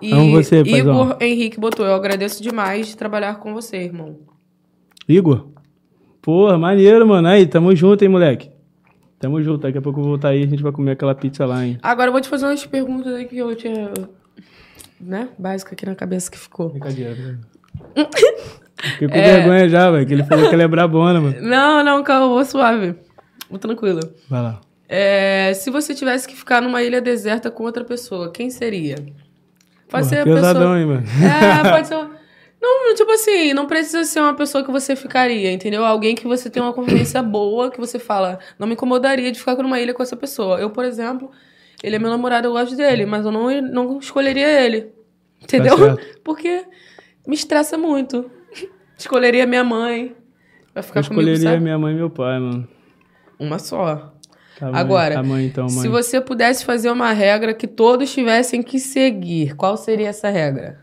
E Amo você, paizão. Igor Henrique botou. Eu agradeço demais de trabalhar com você, irmão. Igor? Porra, maneiro, mano. Aí, tamo junto, hein, moleque. Tamo junto. Daqui a pouco eu vou voltar aí e a gente vai comer aquela pizza lá, hein. Agora eu vou te fazer umas perguntas aí que eu tinha. Né? Básica aqui na cabeça que ficou. Brincadeira, velho. Fiquei com vergonha já, velho, que ele falou que ele é brabona, mano. Não, não, calma, vou suave. Vou tranquilo. Vai lá. É, se você tivesse que ficar numa ilha deserta com outra pessoa, quem seria? Pode Porra, ser a pesadão, pessoa. hein, mano. É, pode ser. Não, tipo assim, não precisa ser uma pessoa que você ficaria, entendeu? Alguém que você tem uma convivência boa, que você fala, não me incomodaria de ficar numa ilha com essa pessoa. Eu, por exemplo, ele é meu namorado, eu gosto dele, mas eu não, não escolheria ele. Entendeu? Tá. Porque me estressa muito. Escolheria minha mãe. Vai ficar Eu comigo, escolheria sabe? minha mãe e meu pai, mano. Uma só. Tá, mãe. Agora, Tá, mãe, então, mãe. Se você pudesse fazer uma regra que todos tivessem que seguir, qual seria essa regra?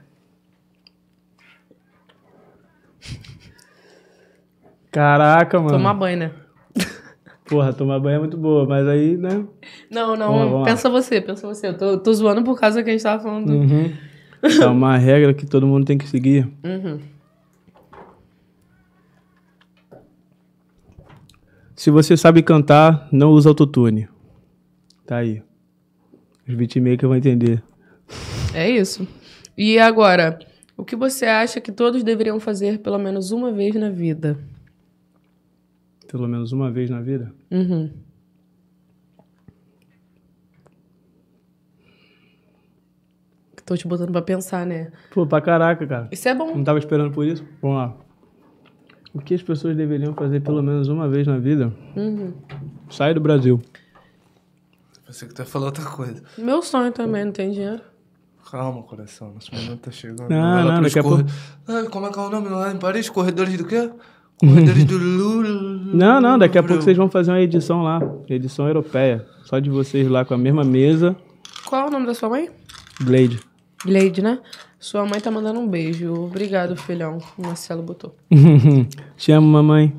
Caraca, mano. Tomar banho, né? Porra, tomar banho é muito boa, mas aí, né? Não, não, Vamos, vamos lá. pensa você, pensa você. Eu tô, tô zoando por causa que a gente tava falando. do- Uhum. É uma regra que todo mundo tem que seguir. Uhum. Se você sabe cantar, não usa autotune. Tá aí. Os beatmakers vão entender. É isso. E agora, o que você acha que todos deveriam fazer pelo menos uma vez na vida? Pelo menos uma vez na vida. Uhum. Tô te botando pra pensar, né? Pô, pra caraca, cara. Isso é bom. Não tava esperando por isso? Vamos lá. O que as pessoas deveriam fazer pelo menos uma vez na vida? Uhum. Sai do Brasil. Você que tá falando outra coisa. Meu sonho também, não tem dinheiro. Calma, coração. Nosso momento tá chegando. Lá não, daqui a Ai, como é que é o nome lá em Paris? Corredores do quê? Corredores do Lula. Não, não, daqui a pouco vocês vão fazer uma edição lá. Edição europeia. Só de vocês lá com a mesma mesa. Qual é o nome da sua mãe? Glade. Gleide, né? Sua mãe tá mandando um beijo. Obrigado, filhão. O Marcelo botou. Te amo, mamãe.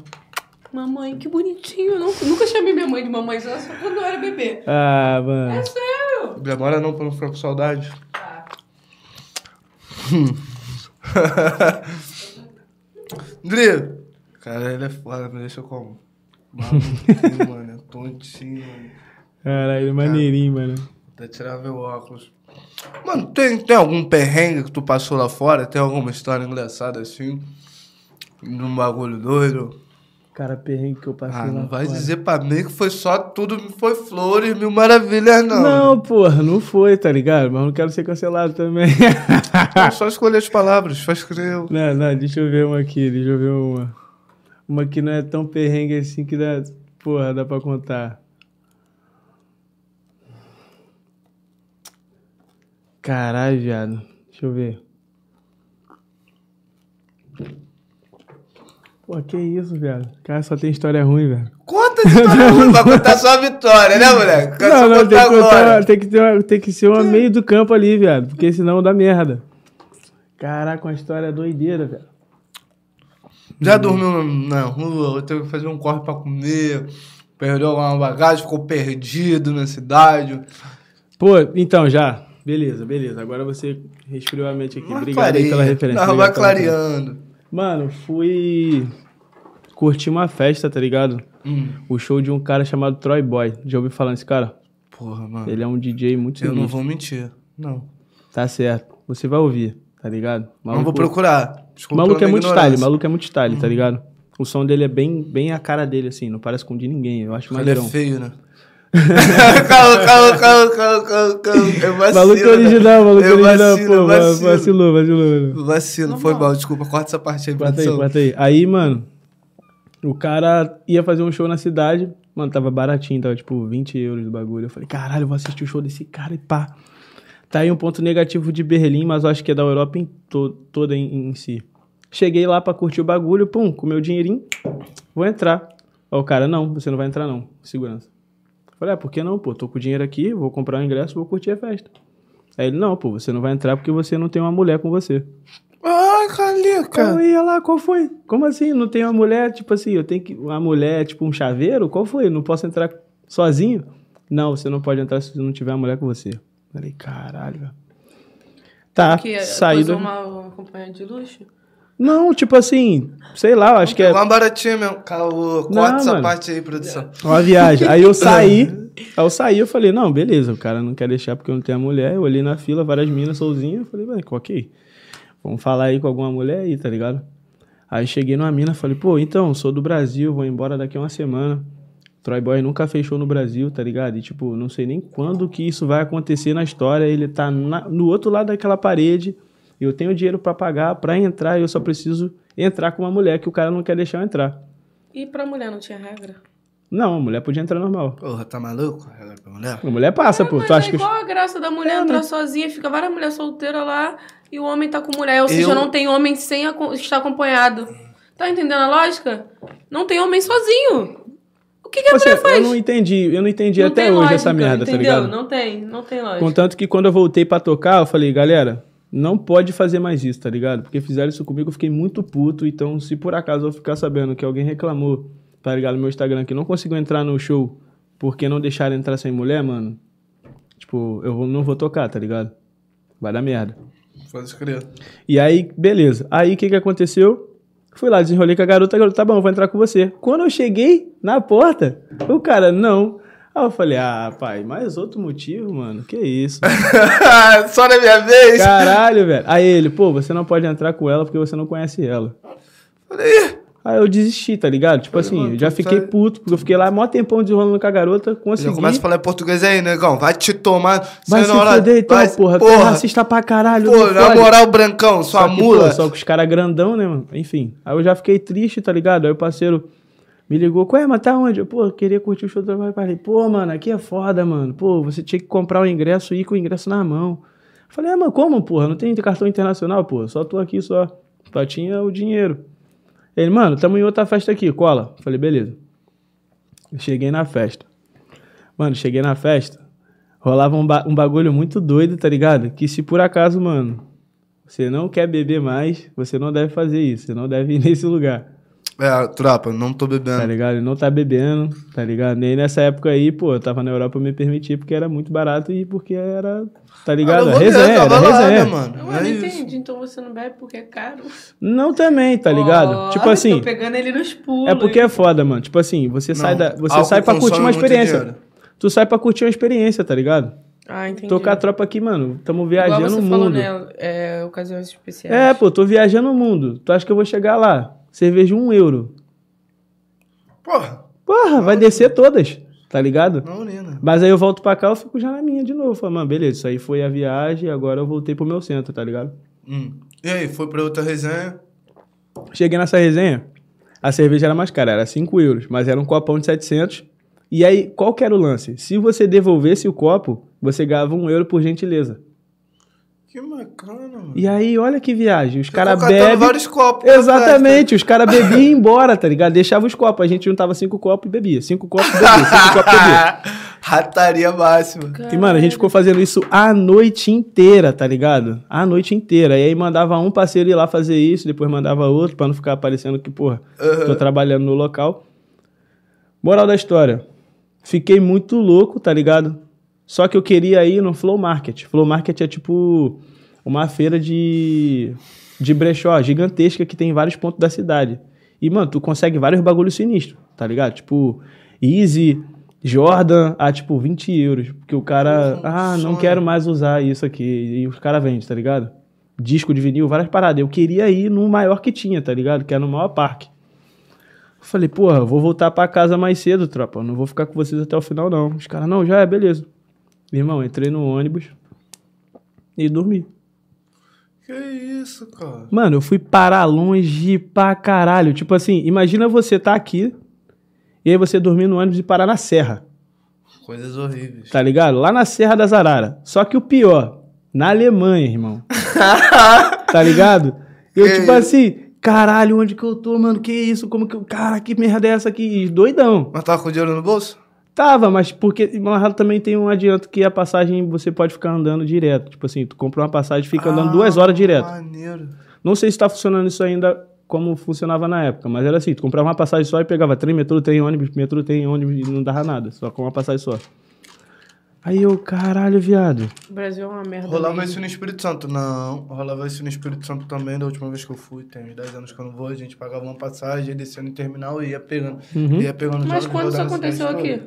Mamãe, que bonitinho. Eu não- nunca chamei minha mãe de mamãe, só só quando eu era bebê. Ah, mano. É sério? Demora não pra não ficar com saudade. Dri. Cara, ele é foda, me deixa como? Maluquinho, mano. É tontinho, mano. Caralho, maneirinho, mano. Até tirar meu óculos. Mano, tem, tem algum perrengue que tu passou lá fora? Tem alguma história engraçada assim? Num bagulho doido? Cara, perrengue que eu passei Ah, lá não vai fora. dizer pra mim que foi só tudo, foi flores, mil maravilhas, não. Não, porra, não foi, tá ligado? Mas não quero ser cancelado também. Não, só escolher as palavras, faz crer. não, não, deixa eu ver uma aqui, deixa eu ver uma. Uma que não é tão perrengue assim que dá. Porra, dá pra contar. Caralho, viado. Deixa eu ver. Pô, que isso, viado? Cara, só tem história ruim, velho. Conta a história ruim pra contar só a vitória, né, moleque? Quero Não, não, tem que, contar- tem, que ter uma- tem que ser uma meio do campo ali, viado. Porque senão dá merda. Caraca, uma história doideira, velho. Já dormiu na rua, teve que fazer um corre pra comer, perdeu uma bagagem, ficou perdido na cidade. Pô, então já. Beleza, beleza. Agora você resfriou a mente aqui. Mas Obrigado aí clareia. pela referência. Vai Obrigado clareando. Mano, fui curtir uma festa, tá ligado? Hum. O show de um cara chamado Troy Boy. Já ouviu falar nesse cara? Porra, mano. Ele é um DJ muito Eu não sinistro. vou mentir. Não. Tá certo. Você vai ouvir, tá ligado? Não vou procurar. O Desculpa maluco é muito ignorância. style, maluco é muito style, tá ligado? O som dele é bem, bem a cara dele, assim, não parece com de ninguém. Eu acho Ele é feio, né? calma, calma, calma, calma, calma, calma. Eu vacilo, Maluco né? original, maluco Eu original, vacilo, pô, vacilo. vacilou, vacilou. Vacilo, foi mal, desculpa. Corta essa parte aí, Corta aí, corta aí. Aí, mano, o cara ia fazer um show na cidade, mano, tava baratinho, tava tipo 20 euros do bagulho. Eu falei, caralho, eu vou assistir o show desse cara e pá. Tá aí um ponto negativo de Berlim, mas eu acho que é da Europa em to toda em, em si. Cheguei lá pra curtir o bagulho, pum, com meu dinheirinho, vou entrar. Aí o cara, não, você não vai entrar não, segurança. Eu Falei, ah, por que não, pô? Tô com o dinheiro aqui, vou comprar o ingresso, vou curtir a festa. Aí ele, não, pô, você não vai entrar porque você não tem uma mulher com você. Ai, Caraca, Lica. Eu ia lá, qual foi? Como assim? Não tem uma mulher, tipo assim, eu tenho que. Uma mulher, tipo um chaveiro? Qual foi? Não posso entrar sozinho? Não, você não pode entrar se não tiver uma mulher com você. Falei, caralho, velho. Tá, saí do... uma acompanhante de luxo? Não, tipo assim, sei lá, acho que é Uma baratinha mesmo. Caô, corta essa mano. parte aí, produção. uma viagem. Aí eu saí, aí eu saí, eu falei, não, beleza, o cara não quer deixar porque eu não tenho a mulher. Eu olhei na fila, várias minas sozinha, eu falei, velho, ok. Vamos falar aí com alguma mulher aí, tá ligado? Aí cheguei numa mina, falei, pô, então, sou do Brasil, vou embora daqui a uma semana. Troy Boy nunca fechou no Brasil, tá ligado? E, tipo, não sei nem quando que isso vai acontecer na história. Ele tá na- no outro lado daquela parede. Eu tenho dinheiro pra pagar pra entrar. Eu só preciso entrar com uma mulher que o cara não quer deixar eu entrar. E pra mulher não tinha regra? Não, a mulher podia entrar normal. Porra, tá maluco? Regra pra mulher? A mulher passa, pô. Mas Tu acha é que. os- igual a graça da mulher É, entrar mas- sozinha, fica várias mulheres solteiras lá e o homem tá com mulher. Ou seja, Eu- não tem homem sem aco- estar acompanhado. Tá entendendo a lógica? Não tem homem sozinho. O que, que a Tipo assim, mulher faz? eu não entendi, eu não entendi Não até hoje lógica, essa merda, entendeu? tá ligado? Não tem, não tem lógica. Contanto que quando eu voltei pra tocar, eu falei, galera, não pode fazer mais isso, tá ligado? Porque fizeram isso comigo, eu fiquei muito puto. Então, se por acaso eu ficar sabendo que alguém reclamou, tá ligado, no meu Instagram, que não conseguiu entrar no show porque não deixaram entrar sem mulher, mano, tipo, eu vou- não vou tocar, tá ligado? Vai dar merda. Pode crer. E aí, beleza. Aí, o que que aconteceu? Fui lá, desenrolei com a garota, a garota, tá bom, vou entrar com você. Quando eu cheguei na porta, o cara, não. Aí eu falei, ah, pai, mais outro motivo, mano? Que isso? Só na minha vez? Caralho, velho. Aí ele, pô, você não pode entrar com ela porque você não conhece ela. Falei, Aí eu desisti, tá ligado? Tipo assim, mano, eu já tu fiquei sabe- puto, porque eu fiquei lá mó tempão desenrolando com a garota, já consegui. começa a falar português aí, negão. Vai te tomar. Vai Você se na hora- fuder então, vai- porra. Tu é racista pra caralho. Pô, não na moral, brancão, sua Só que, mula. pô, só que os caras grandão, né, mano? Enfim. Aí eu já fiquei triste, tá ligado? Aí o parceiro me ligou, ué, mas tá onde? Eu, pô, queria curtir o show do trabalho. Falei, pô, mano, aqui é foda, mano. Pô, você tinha que comprar o ingresso e ir com o ingresso na mão. Falei, é, mano, como, porra? Não tem cartão internacional, pô. Só tô aqui só. Só tinha o dinheiro. Ele, mano, tamo em outra festa aqui, cola. Falei, beleza. Cheguei na festa. Mano, cheguei na festa. Rolava um, ba- um bagulho muito doido, tá ligado? Que se por acaso, mano, você não quer beber mais, você não deve fazer isso. Você não deve ir nesse lugar. É, tropa, não tô Tá bebendo. ligado? Ele não tá bebendo, tá ligado? Nem nessa época aí, pô, eu tava na Europa eu me permiti porque era muito barato e porque era, tá ligado? Ah, resenha, era lá, resenha. né, mano? Eu É não isso. entendi, então você não bebe porque é caro. Não também, tá ligado? Ó, tipo assim, Tô pegando ele nos pulos. é porque é foda, mano. Tipo assim, você sai da, você sai pra curtir uma muito experiência. dinheiro. Tu sai pra curtir uma experiência, tá ligado? Ah, entendi. Tocar a tropa aqui, mano, tamo viajando você o falou, mundo. né? É, ocasiões especiais. É, pô, tô viajando o mundo. Tu acha que eu vou chegar lá? Cerveja um euro. Porra, Porra, vai descer todas, tá ligado? não urina. Mas aí eu volto pra cá, eu fico já na minha de novo. Falo, mano, beleza, isso aí foi a viagem, agora eu voltei pro meu centro, tá ligado? Hum. E aí, foi pra outra resenha? Cheguei nessa resenha, a cerveja era mais cara, era 5 euros, mas era um copão de 700. E aí, qual que era o lance? Se você devolvesse o copo, você ganhava um euro por gentileza. Que bacana, mano. E aí, olha que viagem, os Você caras bebem... vários copos. na Exatamente, os caras bebiam e embora, tá ligado? Deixava os copos, a gente juntava cinco copos e bebia. Cinco copos e bebia, cinco copos e bebia. Rataria máxima. E, mano, a gente ficou fazendo isso a noite inteira, tá ligado? A noite inteira. E aí mandava um parceiro ir lá fazer isso, depois mandava outro, pra não ficar parecendo que, porra, tô trabalhando no local. Moral da história. Fiquei muito louco, tá ligado? Só que eu queria ir no Flow Market. Flow Market é tipo uma feira de, de brechó gigantesca que tem em vários pontos da cidade. E, mano, tu consegue vários bagulhos sinistros, tá ligado? Tipo, Easy, Jordan, a tipo 20 euros. Porque o cara, ah, não quero mais usar isso aqui. E os caras vendem, tá ligado? Disco de vinil, várias paradas. Eu queria ir no maior que tinha, tá ligado? Que era no maior parque. Eu falei, porra, eu vou voltar pra casa mais cedo, tropa. Eu não vou ficar com vocês até o final, não. Os caras, não, já é, beleza. Irmão, entrei no ônibus e dormi. Que isso, cara? Mano, eu fui parar longe pra caralho. Tipo assim, imagina você tá aqui e aí você dormir no ônibus e parar na serra, Coisas horríveis. tá ligado? Lá na Serra das Araras. Só que o pior, na Alemanha, irmão. tá ligado? Eu, Que tipo assim, caralho, onde que eu tô, mano? Que isso? Como que eu. Cara, que merda é essa aqui? Doidão. Mas tava com dinheiro no bolso? Tava, mas porque mas também tem um adianto que a passagem você pode ficar andando direto. Tipo assim, tu compra uma passagem e fica andando duas horas direto. Maneiro. Não sei se tá funcionando isso ainda como funcionava na época, mas era assim, tu comprava uma passagem só e pegava trem, metrô, trem, ônibus, metrô, trem, ônibus e não dava nada, só com uma passagem só. Aí eu, caralho, viado. O Brasil é uma merda. Rolava mesmo. isso no Espírito Santo? Não. Rolava isso no Espírito Santo também, da última vez que eu fui. Tem uns 10 anos que eu não vou. A gente pagava uma passagem, ia descendo no terminal e ia pegando. Uhum. Ia pegando Mas quando isso aconteceu aqui?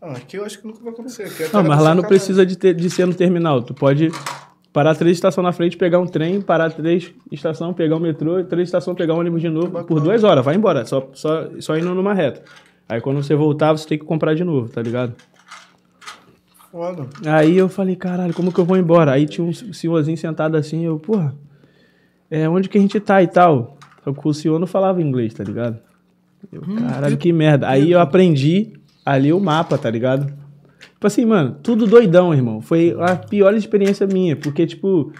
Ah, aqui eu acho que nunca vai acontecer. É Não, mas lá não precisa de, ter, de ser no terminal. Tu pode parar três estações na frente, pegar um trem, parar três estações, pegar um metrô, três estações, pegar um ônibus de novo. Por duas horas, vai embora. Só, só, só indo numa reta. Aí quando você voltar, você tem que comprar de novo, tá ligado? Foda. Aí eu falei, caralho, como que eu vou embora? Aí tinha um senhorzinho sentado assim, eu, porra, é, onde que a gente tá e tal? Só que o senhor não falava inglês, tá ligado? Eu, caralho, que merda. Aí eu aprendi ali o mapa, tá ligado? Tipo assim, mano, tudo doidão, irmão. Foi a pior experiência minha, porque, tipo,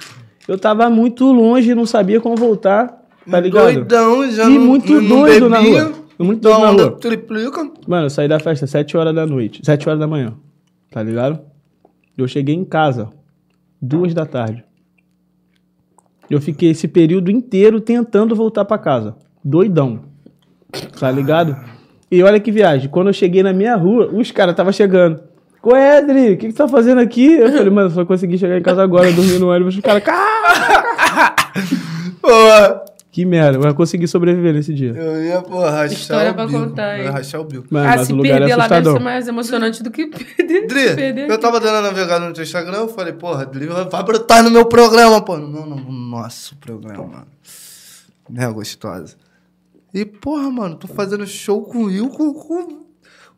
eu tava muito longe, não sabia como voltar, tá ligado? Doidão, já E não, muito não, não doido na bebia, rua. Muito doido na onda rua. triplica. Mano, eu saí da festa 7 horas da noite. 7 horas da manhã. Tá ligado? Eu cheguei em casa. Duas da tarde. Eu fiquei esse período inteiro tentando voltar pra casa. Doidão. Tá ligado? E olha que viagem. Quando eu cheguei na minha rua, os caras estavam chegando. Qual é, Adri? O que, que tu tá fazendo aqui? Eu falei, mano, só consegui chegar em casa agora, dormir no ônibus. Os caras, "Cara, Porra, que merda. Mas eu consegui sobreviver nesse dia. eu ia, porra, rachar História o pra bico. contar, Eu ia hein? rachar o bico. Mano, ah, mas se o lugar é perder lá deve ser mais emocionante do que perder. Dri, perder eu tava dando a navegada no teu Instagram, eu falei, porra, Dri vai brotar no meu programa, pô. Meu, no nosso programa, mano. Né, gostosa. E, porra, mano, tô fazendo show com o Will com, com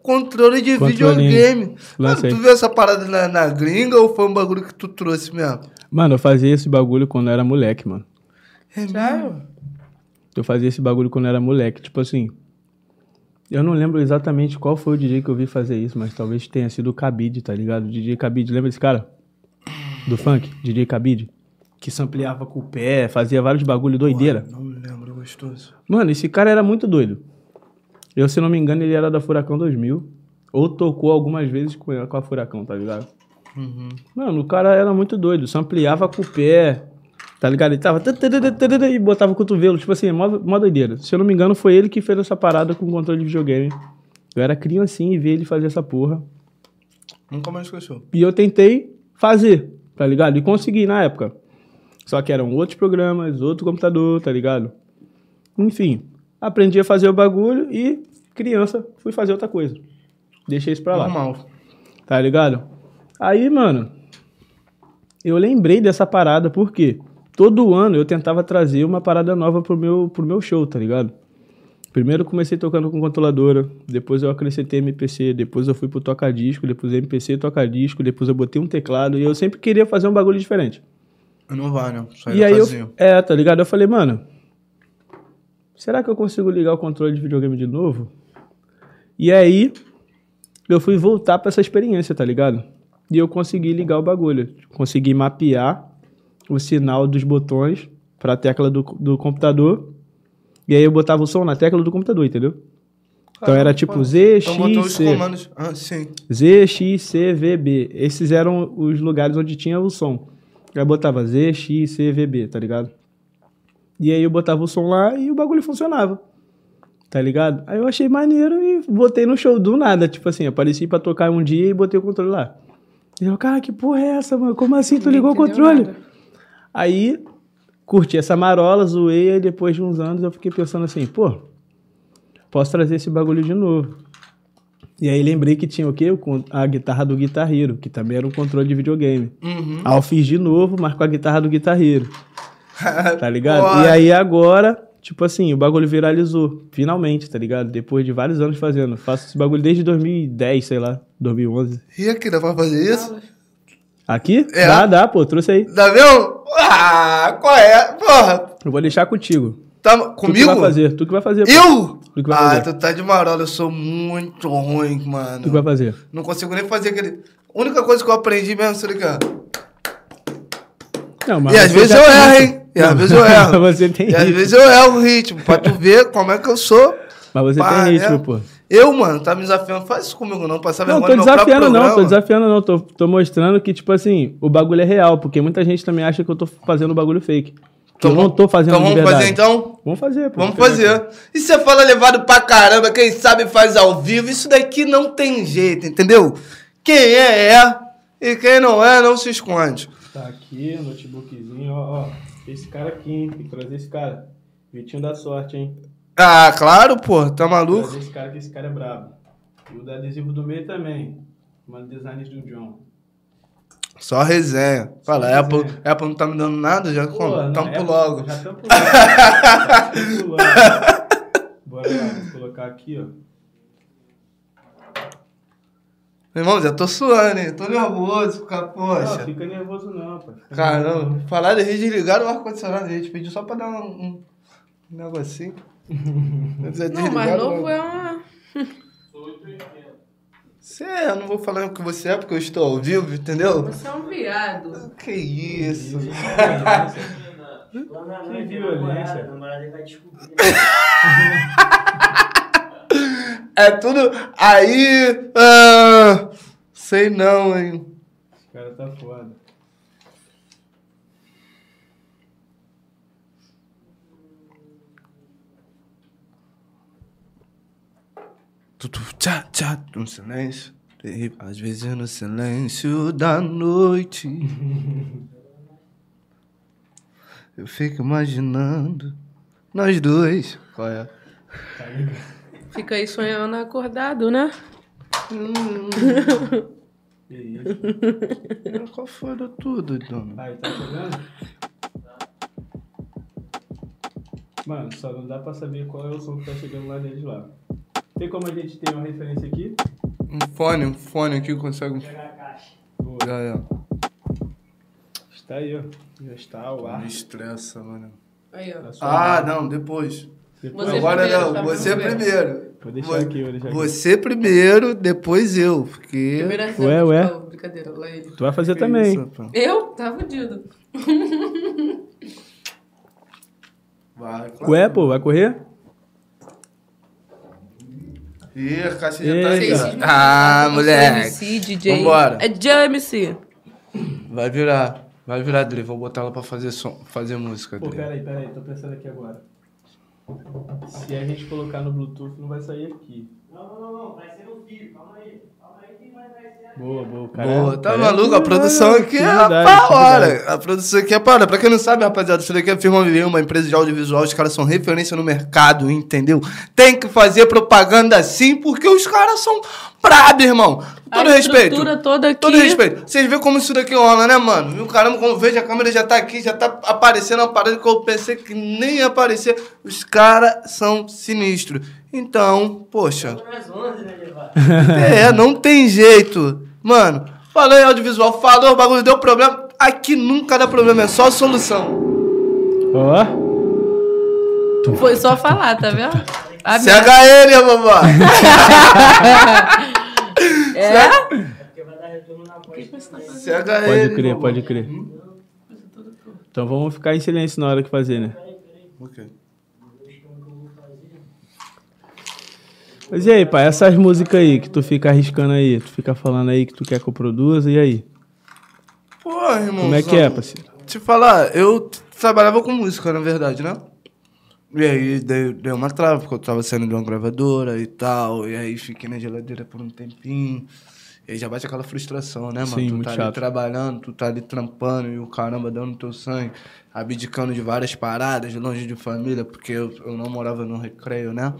controle de videogame. Mano, tu viu essa parada na, na gringa ou foi um bagulho que tu trouxe mesmo? Mano, eu fazia esse bagulho quando eu era moleque, mano. É mesmo? Eu fazia esse bagulho quando eu era moleque. Tipo assim. Eu não lembro exatamente qual foi o DJ que eu vi fazer isso, mas talvez tenha sido o Cabide, tá ligado? O DJ Cabide, lembra desse cara? Do funk? DJ Cabide? Que sampleava com o pé, fazia vários bagulho doideira. Não me lembro, gostoso. Mano, esse cara era muito doido. Eu, se não me engano, ele era da Furacão 2000. Ou tocou algumas vezes com com a Furacão, tá ligado? Uhum. Mano, o cara era muito doido. Sampleava com o pé. Tá ligado? Ele tava. E botava o cotovelo. Tipo assim, mó, mó doideira. Se eu não me engano, foi ele que fez essa parada com controle de videogame. Eu era criancinha e vi ele fazer essa porra. Nunca mais esqueceu. E eu tentei fazer, tá ligado? E consegui na época. Só que eram outros programas, outro computador, tá ligado? Enfim, aprendi a fazer o bagulho e, criança, fui fazer outra coisa. Deixei isso pra lá. Normal. Tá ligado? Aí, mano, eu lembrei dessa parada porque todo ano eu tentava trazer uma parada nova pro meu, pro meu show, tá ligado? Primeiro comecei tocando com controladora, depois eu acrescentei MPC, depois eu fui pro toca-disco, depois MPC, toca-disco, depois eu botei um teclado e eu sempre queria fazer um bagulho diferente. Não vai, né? Só E aí eu, é, tá ligado? Eu falei, mano, será que eu consigo ligar o controle de videogame de novo? E aí eu fui voltar pra essa experiência, tá ligado? E eu consegui ligar o bagulho, consegui mapear o sinal dos botões pra tecla do, do computador. E aí eu botava o som na tecla do computador, entendeu? Então era tipo Z, Então botou os X, C. comandos. Ah, sim. Z, X, C, V, B. Esses eram os lugares onde tinha o som. Aí eu botava Z, X, C, V, B, tá ligado? E aí eu botava o som lá e o bagulho funcionava. Tá ligado? Aí eu achei maneiro e botei no show do nada. Tipo assim, apareci pra tocar um dia e botei o controle lá. E eu, cara, que porra é essa, mano? Como assim tu ligou o controle? nada. Aí, curti essa marola, zoei, aí depois de uns anos eu fiquei pensando assim, pô, posso trazer esse bagulho de novo. E aí lembrei que tinha o quê? A guitarra do guitarreiro, que também era um controle de videogame. Uhum. Aí eu fiz de novo, mas com a guitarra do guitarreiro, tá ligado? Porra. E aí agora, tipo assim, o bagulho viralizou, finalmente, tá ligado? Depois de vários anos fazendo. Faço esse bagulho desde 2010, sei lá, 2011. E aqui, dá pra fazer isso? Aqui? É. Dá, dá, pô, trouxe aí. Tá vendo? Ah, qual é? Porra, Eu vou deixar contigo. tá Tu que comigo? vai fazer, tu que vai fazer. Eu? Tu que vai Ah, fazer. tu tá de marola, eu sou muito ruim, mano. Tu que vai fazer. Não consigo nem fazer aquele. A única coisa que eu aprendi mesmo, se liga. Não, E às vezes eu erro, hein? E às vezes eu erro. você tem E às ritmo. vezes eu erro o ritmo, pra tu ver como é que eu sou. Mas você Pá, tem ritmo, né? pô. Eu, mano, tá me desafiando. Faz isso comigo não, passar Não, vergonha tô desafiando não, tô desafiando não. Tô, tô mostrando que, tipo assim, o bagulho é real, porque muita gente também acha que eu tô fazendo bagulho fake. Que eu não tô fazendo Então vamos fazer então? Vamos fazer, pô. Vamos fazer. E você fala levado pra caramba, quem sabe faz ao vivo. Isso daqui não tem jeito, entendeu? Quem é, é. E quem não é, não se esconde. Tá aqui, notebookzinho, ó, ó. Esse cara aqui, hein? Tem que trazer esse cara. Vitinho da sorte, hein? Ah, claro, pô. Tá maluco? Trazer esse cara que esse cara é brabo. E o da adesivo do meio também. Mano, designs do John. Só resenha. Fala, Só Apple, resenha. Apple não tá me dando nada? Já Pô, como? não, Tampo é- logo. Já tampo logo. Tampo logo. Bora lá, vou colocar aqui, ó. Meu irmão, já tô suando, hein? Tô nervoso, cara, Não, poxa. fica nervoso não, pai. Caramba, não. falar de desligar o ar-condicionado, a gente pediu só pra dar um, um, negocinho. Não, mas novo é uma. Você, eu não vou falar o que você é, porque eu estou ao vivo, entendeu? Você é um viado. Que isso? Que violência. namorada vai descobrir. É tudo. Aí. ah, sei não, hein? Esse cara tá foda. Tutu, tchá, tchá, no silêncio. Às vezes no silêncio da noite. Eu fico imaginando nós dois. Qual é? Tá ligado? Fica aí sonhando acordado, né? Que isso. Qual foi do tudo, dona? Aí, tá chegando? Mano, só não dá pra saber qual é o som que tá chegando lá deles lá. Tem como a gente ter uma referência aqui? Um fone, um fone aqui consegue. Pegar a caixa. Boa. Já é. Está aí, ó. Já está o ar. Me estressa, mano. Aí, ó. sua Ah, não, depois. Depois- Agora primeiro, não, tá você primeiro. primeiro. Vou deixar aqui, vou deixar aqui. Você primeiro, depois eu. Porque. Primeira Ué, cena, ué. tipo, Brincadeira, lá ele. Tu vai fazer Que também. isso. Eu? Tá fudido. Vai, claro. Ué, pô, vai correr? Ih, a caixa já Ei, tá aí. Ah, moleque. MC, DJ. Vambora. É JMC. Vai virar. Vai virar, Dri. Vou botar ela pra fazer, som, fazer música, Pô, Dri. peraí, peraí, tô pensando aqui agora. Se a gente colocar no Bluetooth, não vai sair aqui. Não, não, não, não. Vai ser no fio. Calma aí. Calma aí que vai vai ser. Boa, boa, o cara. Boa, o tá cara é maluco? A produção aqui é pra hora. A produção aqui é pra hora. Pra quem não sabe, rapaziada, isso daqui é Firma Viver, uma empresa de audiovisual. Os caras são referência no mercado, entendeu? Tem que fazer propaganda sim, porque os caras são brabos, irmão. Com Todo a respeito. toda aqui. Todo respeito. Vocês veem como isso daqui rola, né, mano? Viu, caramba, quando eu vejo a câmera já tá aqui, já tá aparecendo uma parada que eu pensei que nem ia aparecer. Os caras são sinistros. Então, poxa. Às 11, né? É, não tem jeito. Mano, falou em audiovisual, falou, o bagulho deu problema. Aqui nunca dá problema, é só solução. Ó, Foi só falar, tá vendo? A CHL, vovó. É? Porque vai dar retorno na voz também. CHL. pode crer, vovó. pode crer. Então vamos ficar em silêncio na hora que fazer, né? Ok. Mas e aí, pai, essas músicas aí que tu fica arriscando aí, tu fica falando aí que tu quer que eu produza, e aí? Pô, irmão. Como é que é, parceiro? Te falar, eu trabalhava com música, na verdade, né? E aí dei, dei uma trava, porque eu tava saindo de uma gravadora e tal. E aí fiquei na geladeira por um tempinho. E aí já bate aquela frustração, né, mano? Sim, tu muito tá ali chato. trabalhando, tu tá ali trampando e o caramba dando teu sangue, abdicando de várias paradas, longe de família, porque eu, eu não morava no recreio, né?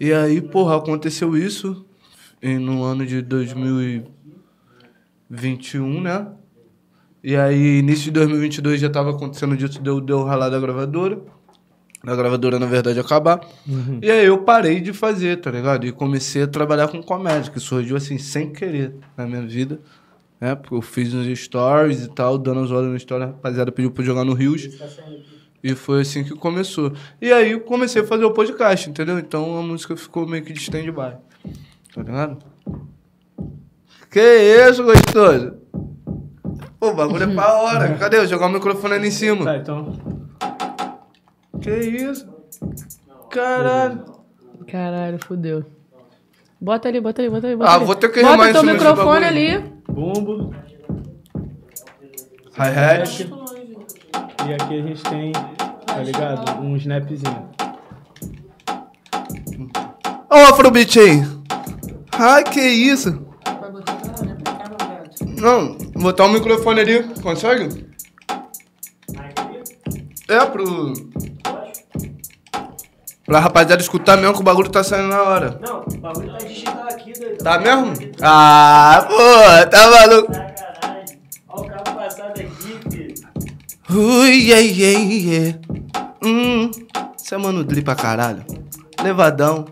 E aí, porra, aconteceu isso e no ano de 2021, né? E aí, início de 2022 já tava acontecendo disso, deu, deu ralar da gravadora. Da gravadora, na verdade, acabar. E aí eu parei de fazer, tá ligado? E comecei a trabalhar com comédia, que surgiu assim, sem querer na minha vida. Né? Porque eu fiz uns stories e tal, dando as horas no story, a rapaziada pediu pra eu jogar no Rios. E foi assim que começou. E aí eu comecei a fazer o podcast, entendeu? Então a música ficou meio que de stand-by. Tá ligado? Que isso, gostoso? Pô, o bagulho é pra hora. Cadê? Eu jogar o microfone ali em cima. Tá, então. Que isso? Caralho. Caralho, fudeu. Bota ali, bota ali, bota ali. Bota Ah, ali. vou ter que rimar Bota teu desse microfone ali. Bumbo. Hi-hat. E aqui a gente tem, tá ligado? Um snapzinho. Ó o Afrobeat aí. Ai, que isso? Não, vou botar o microfone ali. Consegue? É, pro... Pra rapaziada escutar mesmo que o bagulho tá saindo na hora. Não, o bagulho tá digital aqui, doido. Tá mesmo? Ah, pô, tá maluco. Ui, yeah, yeah, yeah. Hum, você é mano dri pra caralho. Levadão,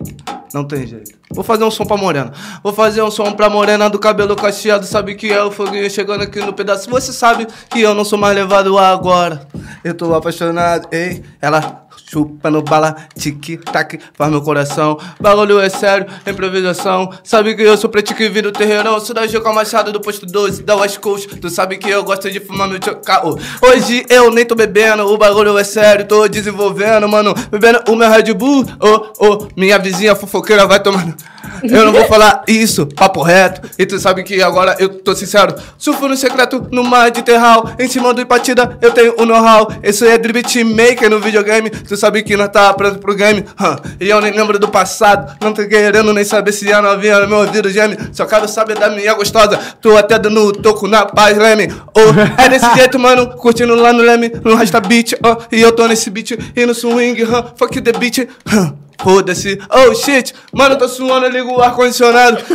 não tem jeito. Vou fazer um som pra morena. Vou fazer um som pra morena do cabelo cacheado. Sabe que é o foguinho chegando aqui no pedaço. Você sabe que eu não sou mais levado agora. Eu tô apaixonado, ei. Ela chupando bala, tic-tac, faz meu coração. Bagulho é sério, improvisação. Sabe que eu sou preto que vira o terreirão. Sou da Juca Machado do posto 12, da West Coast. Tu sabe que eu gosto de fumar meu chocaô. Hoje eu nem tô bebendo, o bagulho é sério. Tô desenvolvendo, mano. Bebendo o meu Red Bull. Ô, ô, minha vizinha fofoqueira vai tomando. Eu não vou falar isso, papo reto. E tu sabe que agora eu tô sincero. Surfo no secreto, no mar de terral. Em cima do Ipatida, eu tenho o know-how. Esse é Drip Maker no videogame. Tu sabe que nós tá pronto pro game. Hã, E eu nem lembro do passado. Não tô querendo nem saber se a novinha no meu ouvido geme. Só quero saber da minha gostosa. Tô até dando toco na paz, Leme. Oh, é desse jeito, mano. Curtindo lá no Leme, no Rasta Beat. ó. E eu tô nesse beat e no swing. hã, Fuck the beat. hã. Foda-se. Oh shit, mano, eu tô suando, eu ligo o ar-condicionado.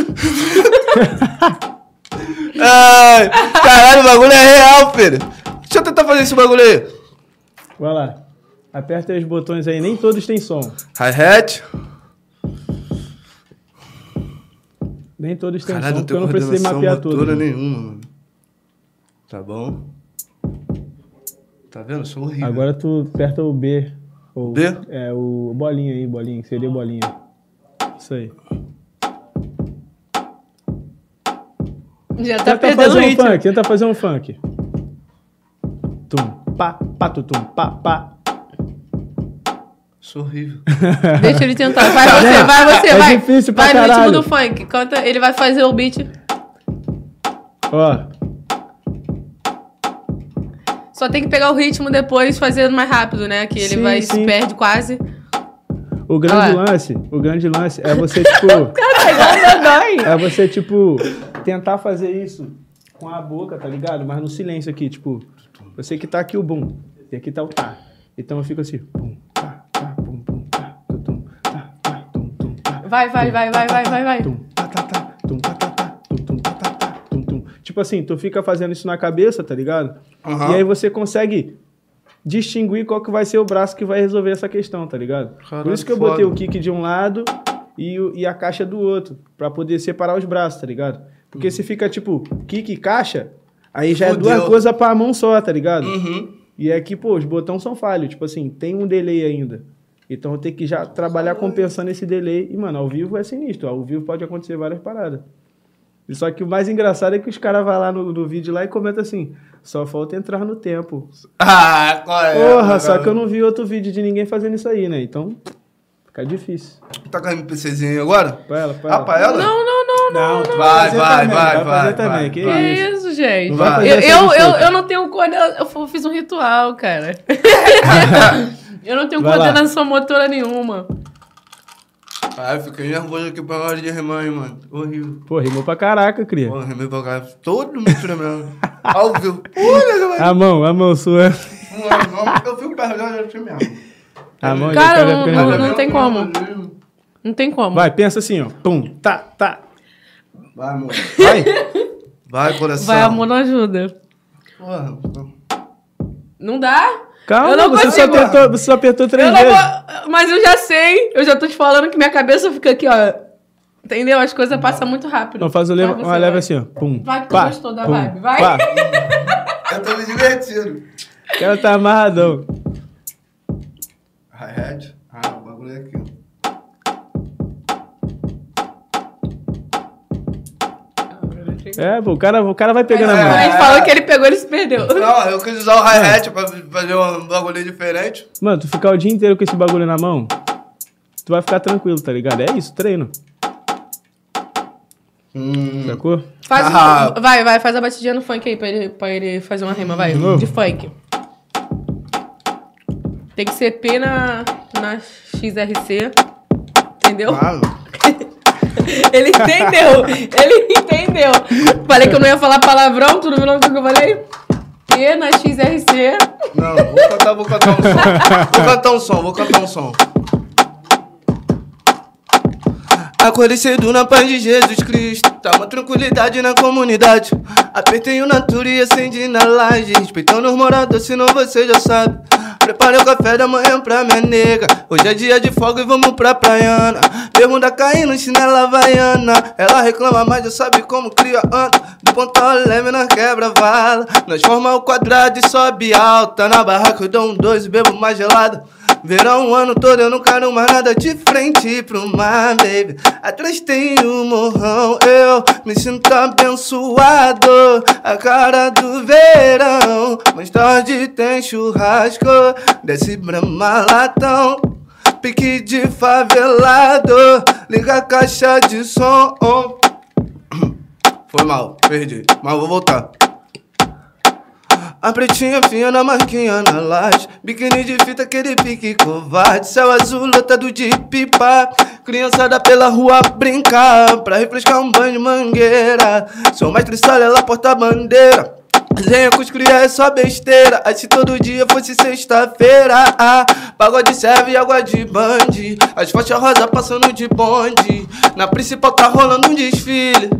Ai, caralho, o bagulho é real, filho. Deixa eu tentar fazer esse bagulho aí. Vai lá. Aperta aí os botões aí, nem todos têm som. Hi-hat. Nem todos têm Caralho, som, não porque eu não precisei mapear tudo. motora nenhuma, mano. Tá bom? Tá vendo? Eu sou horrível. Agora tu aperta o B. O, B? É, o bolinha aí, bolinha. Seria bolinha. Isso aí. Já tá Tenta perdendo o fazer um ritmo. funk, tenta fazer um funk. Tum, pá, pá, tu, tum, pá, pá. Sou horrível. Deixa ele tentar. Vai você, vai você, É vai. difícil pra vai no ritmo do funk. Canta, ele vai fazer o beat. Ó, Só tem que pegar o ritmo depois fazendo mais rápido, né? Que ele Sim, vai sim. se perde quase. o grande lance, o grande lance é você, tipo... É você, tipo, tentar fazer isso com a boca, tá ligado? Mas no silêncio aqui, tipo, sei que tá aqui o bum, e aqui tá o tá. Então eu fico assim, bum, tá, tá, bum, bum, tá, tum, tum, tá, tá, tum, tum, tá. Vai, vai, vai, vai, vai, vai, vai. Tum, tá, tá, tá, tum, tá, tá, Tipo assim, tu fica fazendo isso na cabeça, tá ligado? Aham. E aí você consegue distinguir qual que vai ser o braço que vai resolver essa questão, tá ligado? Por isso que eu foda. botei o kick de um lado e, o- e a caixa do outro, pra poder separar os braços, tá ligado? Porque se fica tipo kick e caixa, aí já é Fudeu. duas coisas pra mão só, tá ligado? Uhum. E é que, pô, os botões são falhos, tipo assim, tem um delay ainda. Então eu tenho que já trabalhar compensando esse delay. E, mano, ao vivo é sinistro. Ao vivo pode acontecer várias paradas. Só que o mais engraçado é que os caras vão lá no, no vídeo lá e comentam assim: só falta entrar no tempo. Ah, qual é? Porra, só que eu não vi outro vídeo de ninguém fazendo isso aí, né? Então, fica difícil. Tá com a MPCzinha aí agora? Pra ela, pra Ah, ela. pra ela? Não, não, não, não. tu Vai, vai, também, vai, fazer vai, também, vai, que vai. Isso. gente? Não vai Eu, eu, eu, eu não tenho coordenação. Eu fiz um ritual, cara. eu não tenho Vai lá. coordenação motora nenhuma. Ah, eu fiquei nervoso aqui pra hora de rimar, hein, mano. Horrível. Pô, rimou pra caraca, cria. Pô, rimei pra caralho. Todo mundo tremendo. Ao vivo. Olha, galera. A mão, a mão sua. Eu fico perdendo, eu te mesmo. A mão Cara, já não- não- não tem como. Não tem como. Vai, pensa assim, ó. Pum, tá, tá. Vai, amor. Vai. Vai, coração. Vai, amor, não ajuda. Porra. Não dá? Calma, Eu não você, só você só apertou três Eu não vezes. vou... Mas eu já sei. Eu já tô te falando que minha cabeça fica aqui, ó. Entendeu? As coisas passam muito rápido. Não, faz o leva, uma leva vai. assim, ó. Pum. Vai que tu pá, gostou da pum, vibe, vai. pá. Eu tô me divertindo. Ela tá amarradão. Hi-hat. Ah, o bagulho é aqui. É, pô, o cara, o cara vai pegando Mas a a mão. gente falou que ele pegou, ele se perdeu. Não, eu quis usar o hi-hat pra fazer um bagulho diferente. Mano, tu ficar o dia inteiro com esse bagulho na mão, tu vai ficar tranquilo, tá ligado? É isso, treino. Hum. Sacou? Faz, Ah. Vai, vai, faz a batidinha no funk aí pra ele, pra ele fazer uma rima, vai. De? De funk. Tem que ser P na, na XRC. Entendeu? Claro. Ele entendeu. Ele entendeu. Falei que eu não ia falar palavrão, tudo viu o que eu falei? P na XRC. Não, vou cantar, vou cantar um som. Vou cantar um som, vou cantar um som. Acordei cedo na paz de Jesus Cristo. Tá uma tranquilidade na comunidade. Apertei o natura e acendi na laje. Respeitando os moradores, senão você já sabe. Preparei o café da manhã pra minha nega. Hoje é dia de folga e vamos pra praiana. Bermuda caindo, chinela havaiana. Ela reclama, mas já sabe como cria anda. Do ponto ao leve na quebra-vala. Nós forma o quadrado e sobe alta. Na barraca eu dou um dois e bebo mais gelada. Verão o ano todo eu não quero mais nada de frente pro mar, baby. Atrás tem o morrão, eu me sinto abençoado. A cara do verão, mais tarde tem churrasco. Desce brama latão, pique de favelado. Liga a caixa de som. Foi mal, perdi, mas vou voltar. A pretinha fina na marquinha na laje. Biquíni de fita, aquele pique covarde. Céu azul lotado de pipa Criançada pela rua brincar Pra refrescar um banho de mangueira. Sou mestre sala, ela porta bandeira Resenha com os cria é só besteira. Aí se todo dia fosse sexta-feira ah, Pagode serve água de bande. As faixas rosa passando de bonde. Na principal tá rolando um desfile.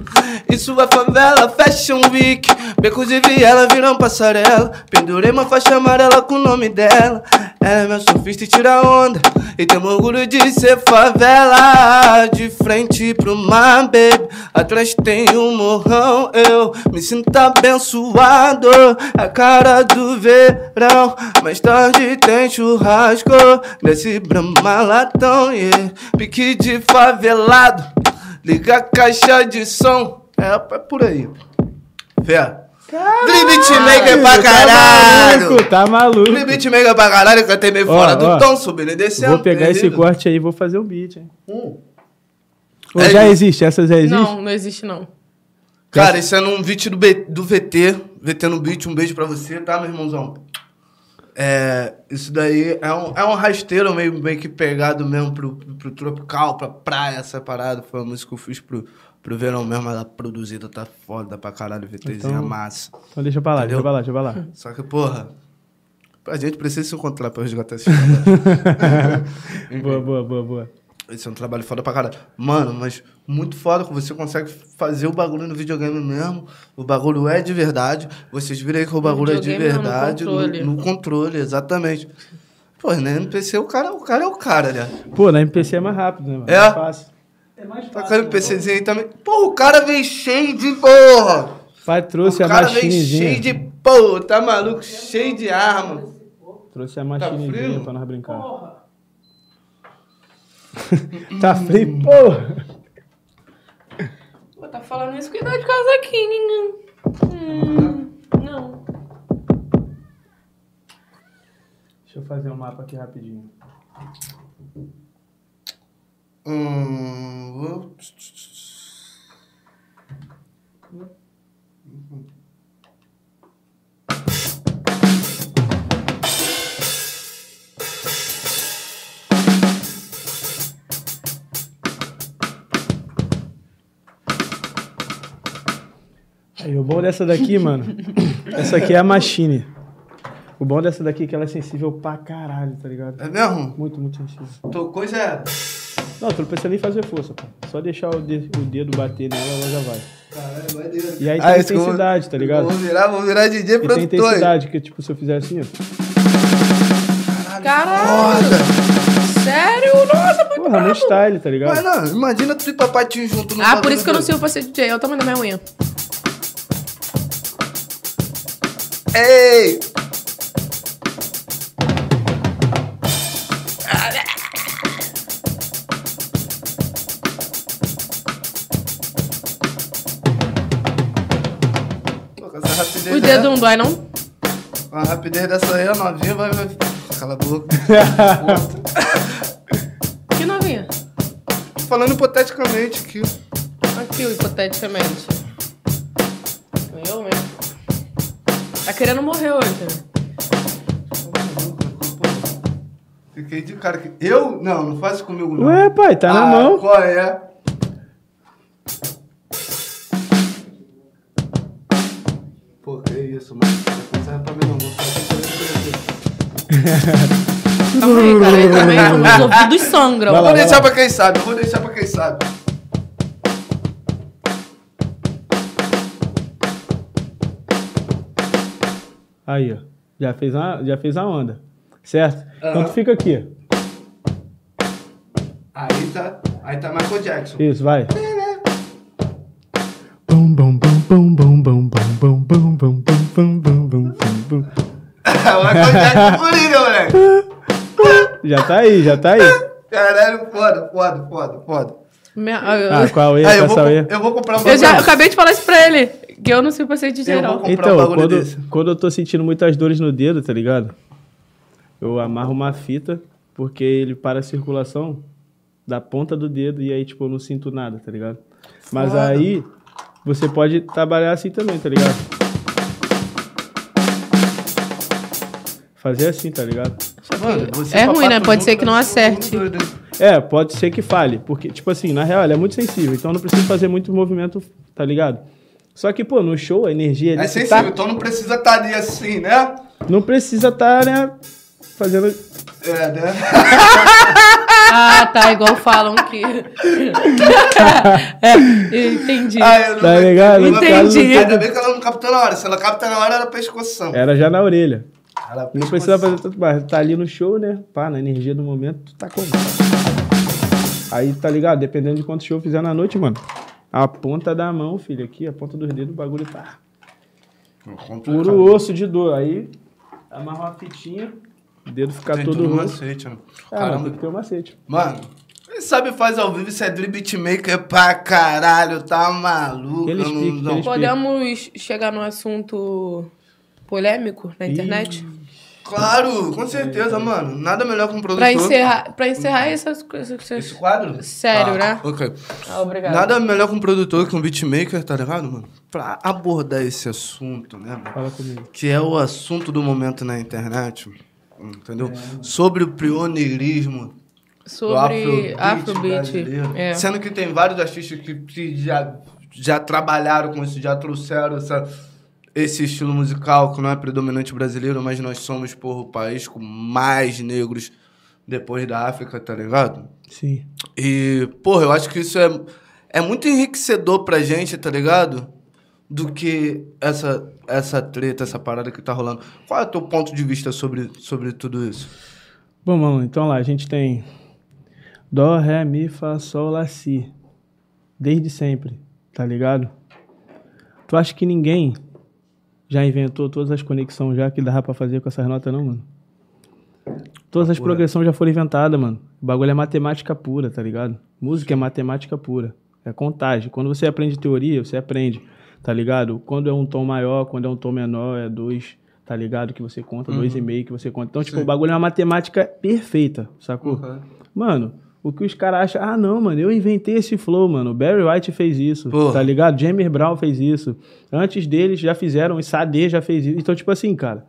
Isso é favela Fashion Week. Becos e viela viram passarela. Pendurei uma faixa amarela com o nome dela. Ela é minha surfista e tira onda. E tem orgulho de ser favela. De frente pro mar, baby. Atrás tem um morrão. Eu me sinto abençoado A cara do verão Mais tarde tem churrasco Nesse brama latão yeah. Pique de favelado Liga a caixa de som É, é por aí Fé Dream Beatmaker pra Tá caralho maluco, tá maluco. Beatmaker pra caralho Cantei meio Ó, fora do ó. tom Subindo e descendo Vou pegar esse corte aí e vou fazer um beat, hein? Hum. Ou É já isso. existe? Essa já existe? Não, não existe não. Cara, isso é num beat do, B- do VT. VT no beat, um beijo pra você, tá, meu irmãozão? É, isso daí é um, é um rasteiro meio, meio que pegado mesmo pro, pro tropical, pra praia, essa parada. Foi uma música que eu fiz pro, pro verão mesmo, ela produzida, tá foda pra caralho, VTzinha Então- massa. Então deixa pra lá, Entendeu? deixa pra lá, deixa pra lá. Só que, porra, a gente precisa se encontrar pra resgatar esse boa, boa, boa, boa. Esse é um trabalho foda pra caralho. Mano, mas muito foda que você consegue fazer o bagulho no videogame mesmo. O bagulho é de verdade. Vocês viram aí que o bagulho é de no verdade. No controle. no controle, exatamente. Pô, na NPC o cara, o cara é o cara, né? Pô, na MPC é mais rápido, né, mano? É? Mais fácil. É mais Tá fácil. com o NPCzinho aí também. Pô, o cara veio cheio de porra. Pai trouxe o a cara veio machinezinha. cheio de porra, tá maluco? Cheio de arma. Trouxe a Tá machinezinha frio? pra nós brincar. Porra. tá frio, porra! Tá falando isso, cuidado de casaquinho. Hum, não. Deixa eu fazer um mapa aqui rapidinho. Hum, Aí, o bom dessa daqui, mano, essa aqui é a machine. O bom dessa daqui é que ela é sensível pra caralho, tá ligado? É mesmo? Muito, muito sensível. Já era. Não, tu não precisa nem fazer força, pô. Só deixar o dedo, o dedo bater nela, ela já vai. Caralho, maneiro. E aí Ah, tem que eu vou- intensidade, tá ligado? Vou virar, vou virar DJ E tem produtor. intensidade, que tipo, se eu fizer assim, ó. Caralho! Sério? Nossa, muito Porra, no brabo. style, tá ligado? Mas não, imagina tu e papatinho junto no Ah, por isso que eu não sirvo pra ser DJ. É o tamanho da minha unha. Ei! Pô, com essa rapidez O dedo não dói, não? Com a rapidez dessa aí, a novinha vai... vai... Cala a boca. Que novinha? Falando hipoteticamente aqui. Aqui, hipoteticamente. Tá querendo morrer hoje. né? Fiquei de cara que. Eu? Não, não faz isso comigo, não. Ué, pai, tá na Ah, mão. Qual é? Pô, que isso, mano. Não serve pra mim, não. Vou fazer Calma aí, cara. Aí também os ouvidos sangram. Vou deixar pra quem sabe, vou deixar pra quem sabe. Aí, ó. Já fez a, já fez a onda. Certo? Então Aham. tu fica aqui. Aí tá. Aí tá Michael Jackson. Isso, vai. Bum, bum, bum, bum, bum, bum, bum, bum, bum, bum, bum, bum, bum, bum, bum. Michael Jackson Coringa, moleque. Já tá aí, já tá aí. Caralho, foda, foda, foda, foda. Minha- Ah, qual é? Aí eu Essa vou, aí. eu vou comprar um Eu já eu acabei de falar isso pra ele. Que eu não sei o paciente geral. um Então, bagulho quando, desse. quando eu tô sentindo muitas dores no dedo, tá ligado? Eu amarro uma fita, porque ele para a circulação da ponta do dedo e aí, tipo, eu não sinto nada, tá ligado? Mas Foda. aí, você pode trabalhar assim também, tá ligado? Fazer assim, tá ligado? Mano, você É ruim, né? Pode ser que não um acerte. É, pode ser que falhe, porque, tipo assim, na real, ele é muito sensível, então eu não preciso fazer muito movimento, tá ligado? Só que, pô, no show, a energia ali É sensível, tá, então não precisa estar ali assim, né? não precisa estar, né, fazendo... É, né? Ah, tá. Igual falam que. é, entendi. Ah, eu não Tá ligado? Entendi. Ainda bem que ela não captou na hora. Se ela capta na hora, era pescoção. Era já na orelha. Ela Não pescoção. precisa fazer tanto mais. Tá ali no show, né? Pá, na energia do momento, tu tá como? Aí, tá ligado? Dependendo de quanto show fizer na noite, mano. A ponta da mão, filho, aqui, a ponta dos dedos, o bagulho tá Complicado. puro osso de dor. Aí, amarra uma fitinha, o dedo fica Tem todo tudo roxo. macete, né? Ah, mano, tem Caramba. que ter um macete. Mano, quem sabe faz ao vivo, isso é drip beatmaker pra caralho, tá maluco? Eu não- não- Podemos chegar num assunto polêmico na internet? Claro, com certeza, mano. Nada melhor que um produtor. Pra encerrar, pra encerrar essas coisas. Esse quadro? Sério, Ah, né? Ok. Ah, obrigado. Nada melhor que um produtor que um beatmaker, tá ligado, mano? Pra abordar esse assunto, né, mano? Fala comigo. Que é o assunto do momento na internet, entendeu? Sobre o pioneirismo Sobre do Afrobeat. brasileiro. É. Sendo que tem vários artistas que, que já, já trabalharam com isso, já trouxeram essa, esse estilo musical que não é predominante brasileiro, mas nós somos, porra, o país com mais negros depois da África, tá ligado? Sim. E, porra, eu acho que isso é, é muito enriquecedor pra gente, tá ligado? Do que essa, essa treta, essa parada que tá rolando. Qual é o teu ponto de vista sobre, sobre tudo isso? Bom, mano, então lá, a gente tem Dó, Ré, Mi, Fá, Sol, Lá, Si. Desde sempre, tá ligado? Tu acha que ninguém já inventou todas as conexões já que dava pra fazer com essas notas, não, mano? Todas as progressões já foram inventadas, mano. O bagulho é matemática pura, tá ligado? Música é matemática pura. É contagem. Quando você aprende teoria, você aprende, tá ligado? Quando é um tom maior, quando é um tom menor, é dois, tá ligado? Que você conta, dois e meio que você conta. Então, tipo, Sim. o bagulho é uma matemática perfeita, sacou? Mano, o que os caras acham, ah, não, mano, eu inventei esse flow, mano. O Barry White fez isso, Porra. tá ligado? James Brown fez isso. Antes deles já fizeram, o Sade já fez isso. Então, tipo assim, cara,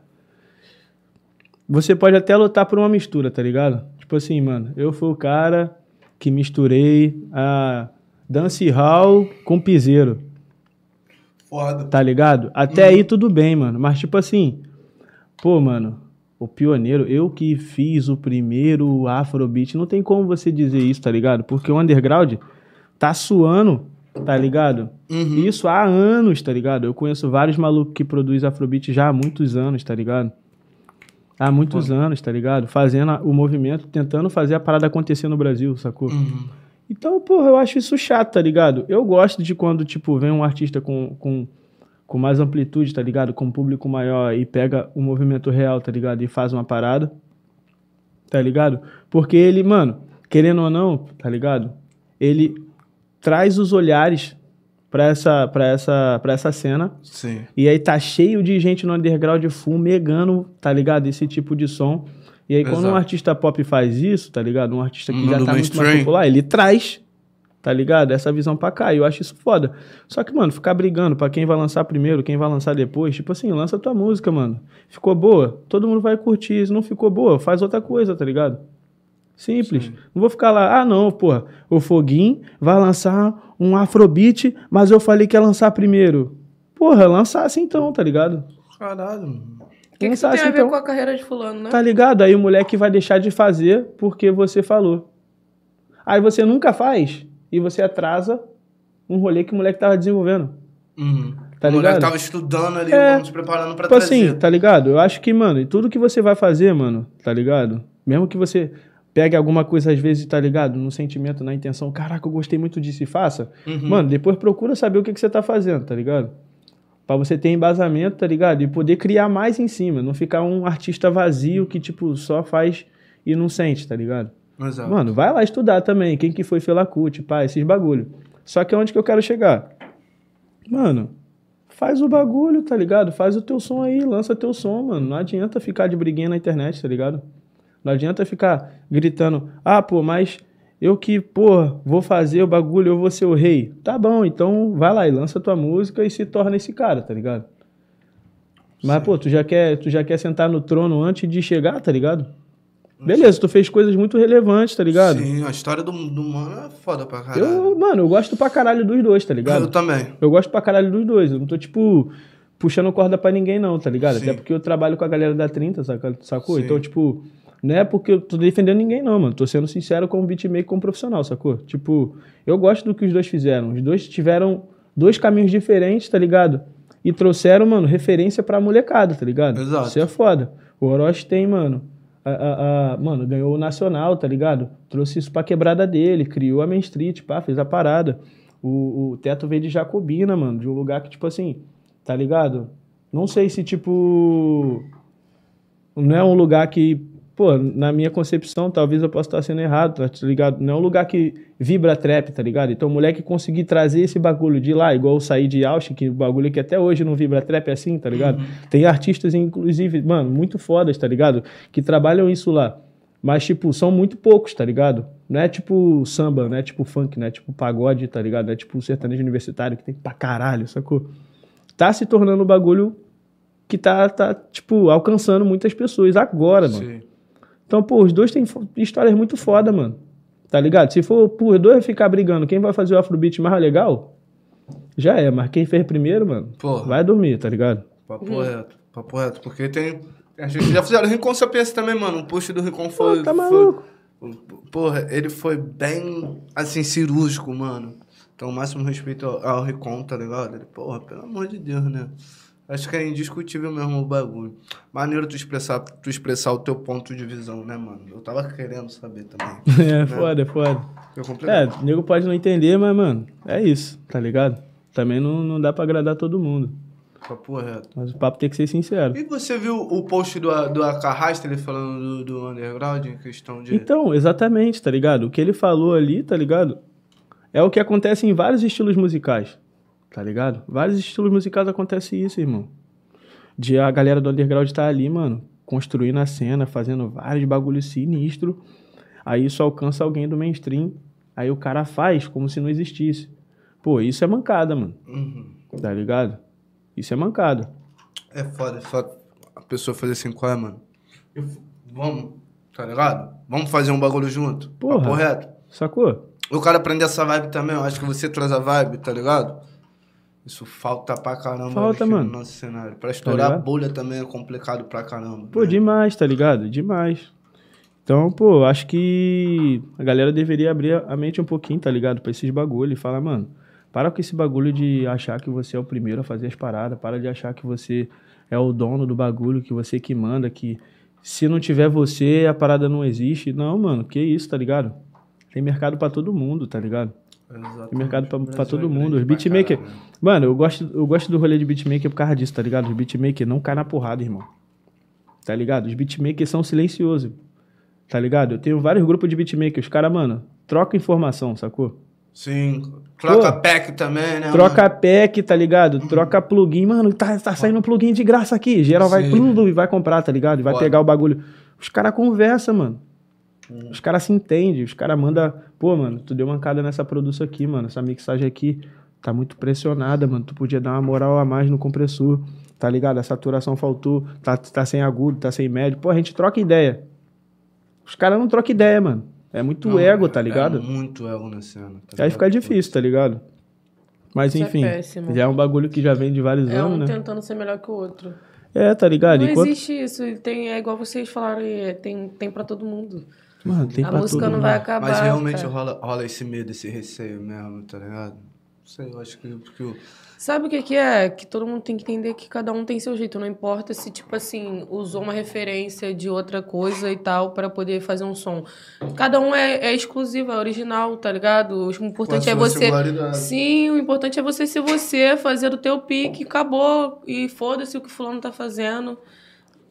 você pode até lutar por uma mistura, tá ligado? Tipo assim, mano, eu fui o cara que misturei a dance hall com piseiro, Foda. tá ligado? Até aí tudo bem, mano. Mas tipo assim, pô, mano, o pioneiro, eu que fiz o primeiro Afrobeat, não tem como você dizer isso, tá ligado? Porque o underground tá suando, tá ligado? Uhum. Isso há anos, tá ligado? Eu conheço vários malucos que produzem Afrobeat já há muitos anos, tá ligado? Há muitos anos, tá ligado? Fazendo o movimento, tentando fazer a parada acontecer no Brasil, sacou? Uhum. Então, porra, eu acho isso chato, tá ligado? Eu gosto de quando, tipo, vem um artista com, com, com mais amplitude, tá ligado? Com um público maior e pega o movimento real, tá ligado? E faz uma parada, tá ligado? Porque ele, mano, querendo ou não, tá ligado? Ele traz os olhares pra essa, pra essa, pra essa cena Sim. e aí tá cheio de gente no underground full megando, tá ligado? Esse tipo de som. E aí quando Exato. um artista pop faz isso, tá ligado? Um artista que No já tá muito mais popular, ele traz, tá ligado? Essa visão pra cá. E eu acho isso foda. Só que, mano, ficar brigando pra quem vai lançar primeiro, quem vai lançar depois, tipo assim, lança tua música, mano. Ficou boa? Todo mundo vai curtir. Se não ficou boa, faz outra coisa, tá ligado? Simples. Não vou ficar lá, ah, não, porra, o Foguinho vai lançar um Afrobeat, mas eu falei que ia lançar primeiro. Porra, lançasse então, tá ligado? Caralho, mano. O que, que isso tem a ver então. com a carreira de fulano, né? Tá ligado? Aí o moleque vai deixar de fazer porque você falou. Aí você nunca faz e você atrasa um rolê que o moleque tava desenvolvendo. Uhum. Tá o moleque ligado? tava estudando ali, É. se preparando pra Tipo trazer. assim, tá ligado? Eu acho que, mano, e tudo que você vai fazer, mano, tá ligado? Mesmo que você pegue alguma coisa, às vezes, tá ligado? No sentimento, na intenção, caraca, eu gostei muito disso e faça. Uhum. Mano, depois procura saber o que, que você tá fazendo, tá ligado? Pra você ter embasamento, tá ligado? E poder criar mais em cima. Não ficar um artista vazio que, tipo, só faz e não sente, tá ligado? Exato. Mano, vai lá estudar também. Quem que foi Felacut, pá, esses bagulho. Só que onde que eu quero chegar? Mano, faz o bagulho, tá ligado? Faz o teu som aí, lança teu som, mano. Não adianta ficar de briguinha na internet, tá ligado? Não adianta ficar gritando, ah, pô, mas eu que, pô, vou fazer o bagulho, eu vou ser o rei. Tá bom, então vai lá e lança tua música e se torna esse cara, tá ligado? Mas, pô, tu já, quer, tu já quer sentar no trono antes de chegar, tá ligado? Beleza, tu fez coisas muito relevantes, tá ligado? Sim, a história do, do mano é foda pra caralho. Eu, mano, eu gosto pra caralho dos dois, tá Eu ligado? também. Eu gosto pra caralho dos dois. Eu não tô, tipo, puxando corda pra ninguém, não, tá ligado? Sim. Até porque eu trabalho com a galera da 30, saca- sacou? Sim. Então, tipo, não é porque eu tô defendendo ninguém, não, mano. Tô sendo sincero como beatmaker, como profissional, sacou? Tipo, eu gosto do que os dois fizeram. Os dois tiveram dois caminhos diferentes, tá ligado? E trouxeram, mano, referência pra molecada, tá ligado? Exato. Isso é foda. O Orochi tem, mano. A, a- mano, ganhou o Nacional, tá ligado? Trouxe isso pra quebrada dele, criou a Main Street, pá, fez a parada. O, o Teto veio de Jacobina, mano, de um lugar que, tipo assim, tá ligado? Não sei se, tipo. Não é um lugar que, pô, na minha concepção, talvez eu possa estar sendo errado, tá ligado? Não é um lugar que vibra trap, tá ligado? Então o moleque conseguir trazer esse bagulho de lá, igual o Saí de Austin, que o bagulho que até hoje não vibra trap é assim, tá ligado? Tem artistas, inclusive, mano, muito fodas, tá ligado? Que trabalham isso lá. Mas, tipo, são muito poucos, tá ligado? Não é tipo samba, não é tipo funk, não é tipo pagode, tá ligado? Não é tipo sertanejo universitário que tem pra caralho, sacou? Tá se tornando um bagulho que tá, tá, tipo, alcançando muitas pessoas agora, mano. Então, pô, os dois têm histórias muito foda, mano. Tá ligado? Se for por dois ficar brigando, quem vai fazer o Afrobeat mais legal, já é. Mas quem fez primeiro, mano, Porra. vai dormir, tá ligado? Papo reto, papo reto. Porque tem. A gente já fizeram Rincon Sapiência também, mano. O post do Rincon foi. Pô, tá foi- maluco. Porra, ele foi bem, assim, cirúrgico, mano. Então, o máximo respeito ao, ao Rincon, tá ligado? Ele, porra, pelo amor de Deus, né? Acho que é indiscutível mesmo o bagulho. Maneiro tu expressar, tu expressar o teu ponto de visão, né, mano? Eu tava querendo saber também. É foda, é foda. É, o nego pode não entender, mas, mano, é isso, tá ligado? Também não, não dá pra agradar todo mundo. Papo reto. Mas o papo tem que ser sincero. E você viu o post do, do Acarrasta, ele falando do, do underground em questão de. Então, exatamente, tá ligado? O que ele falou ali, tá ligado? É o que acontece em vários estilos musicais, tá ligado? Vários estilos musicais acontece isso, irmão. De a galera do underground tá ali, mano, construindo a cena, fazendo vários bagulhos sinistros. Aí isso alcança alguém do mainstream. Aí o cara faz como se não existisse. Pô, isso é mancada, mano. Uhum. Tá ligado? Isso é mancada. É foda, é foda. A pessoa fazer assim, qual é, mano? Eu vamos, tá ligado? Vamos fazer um bagulho junto? Porra. Papo reto. Sacou? O cara aprender essa vibe também, eu acho que você traz a vibe, tá ligado? Isso falta pra caramba Falta, mano. no nosso cenário. Pra estourar a ligado? bolha também é complicado pra caramba. Pô, né? demais, tá ligado? Demais. Então, pô, acho que a galera deveria abrir a mente um pouquinho, tá ligado? Pra esses bagulho e falar, mano, para com esse bagulho de achar que você é o primeiro a fazer as paradas, para de achar que você é o dono do bagulho, que você que manda, que se não tiver você, a parada não existe. Não, mano, que isso, tá ligado? Tem mercado pra todo mundo, tá ligado? Exatamente. Tem mercado pra Brasil todo é mundo. Os beatmaker. Mano, eu gosto, eu gosto do rolê de beatmaker por causa disso, tá ligado? Os beatmaker não caem na porrada, irmão. Tá ligado? Os beatmakers são silenciosos. Tá ligado? Eu tenho vários grupos de beatmaker. Os caras, mano, troca informação, sacou? Sim. Troca Pô. pack também, né? Troca mano? pack, tá ligado? Troca plugin. Mano, tá, tá saindo um plugin de graça aqui. Geral vai tudo e vai comprar, tá ligado? E vai Foda. pegar o bagulho. Os caras conversam, mano. Os caras se entendem. Os caras mandam. Pô, mano, tu deu mancada nessa produção aqui, mano. Essa mixagem aqui tá muito pressionada, mano. Tu podia dar uma moral a mais no compressor. Tá ligado? A saturação faltou. Tá, tá sem agudo, tá sem médio. Pô, a gente troca ideia. os caras não trocam ideia, mano. É muito Não, ego, é- tá ligado? É muito ego na cena. tá Aí fica difícil, tá ligado? Mas Isso é enfim, péssimo. já é um bagulho que já vem de vários É anos, um né? tentando ser melhor que o outro. É, tá ligado? Não Enquanto... existe isso. Tem, é igual vocês falaram, é, tem, tem pra todo mundo. Mano, tem a pra música todo não vai acabar. Mas realmente cara. rola, rola esse medo, esse receio mesmo, tá ligado? Não sei, eu acho que. Porque eu- Sabe o que, que é? Que todo mundo tem que entender que cada um tem seu jeito. Não importa se, tipo assim, usou uma referência de outra coisa e tal pra poder fazer um som. Cada um é, é exclusivo, é original, tá ligado? O importante é você. Sim, o importante é você ser você, fazer o teu pique, acabou. E foda-se o que o fulano tá fazendo.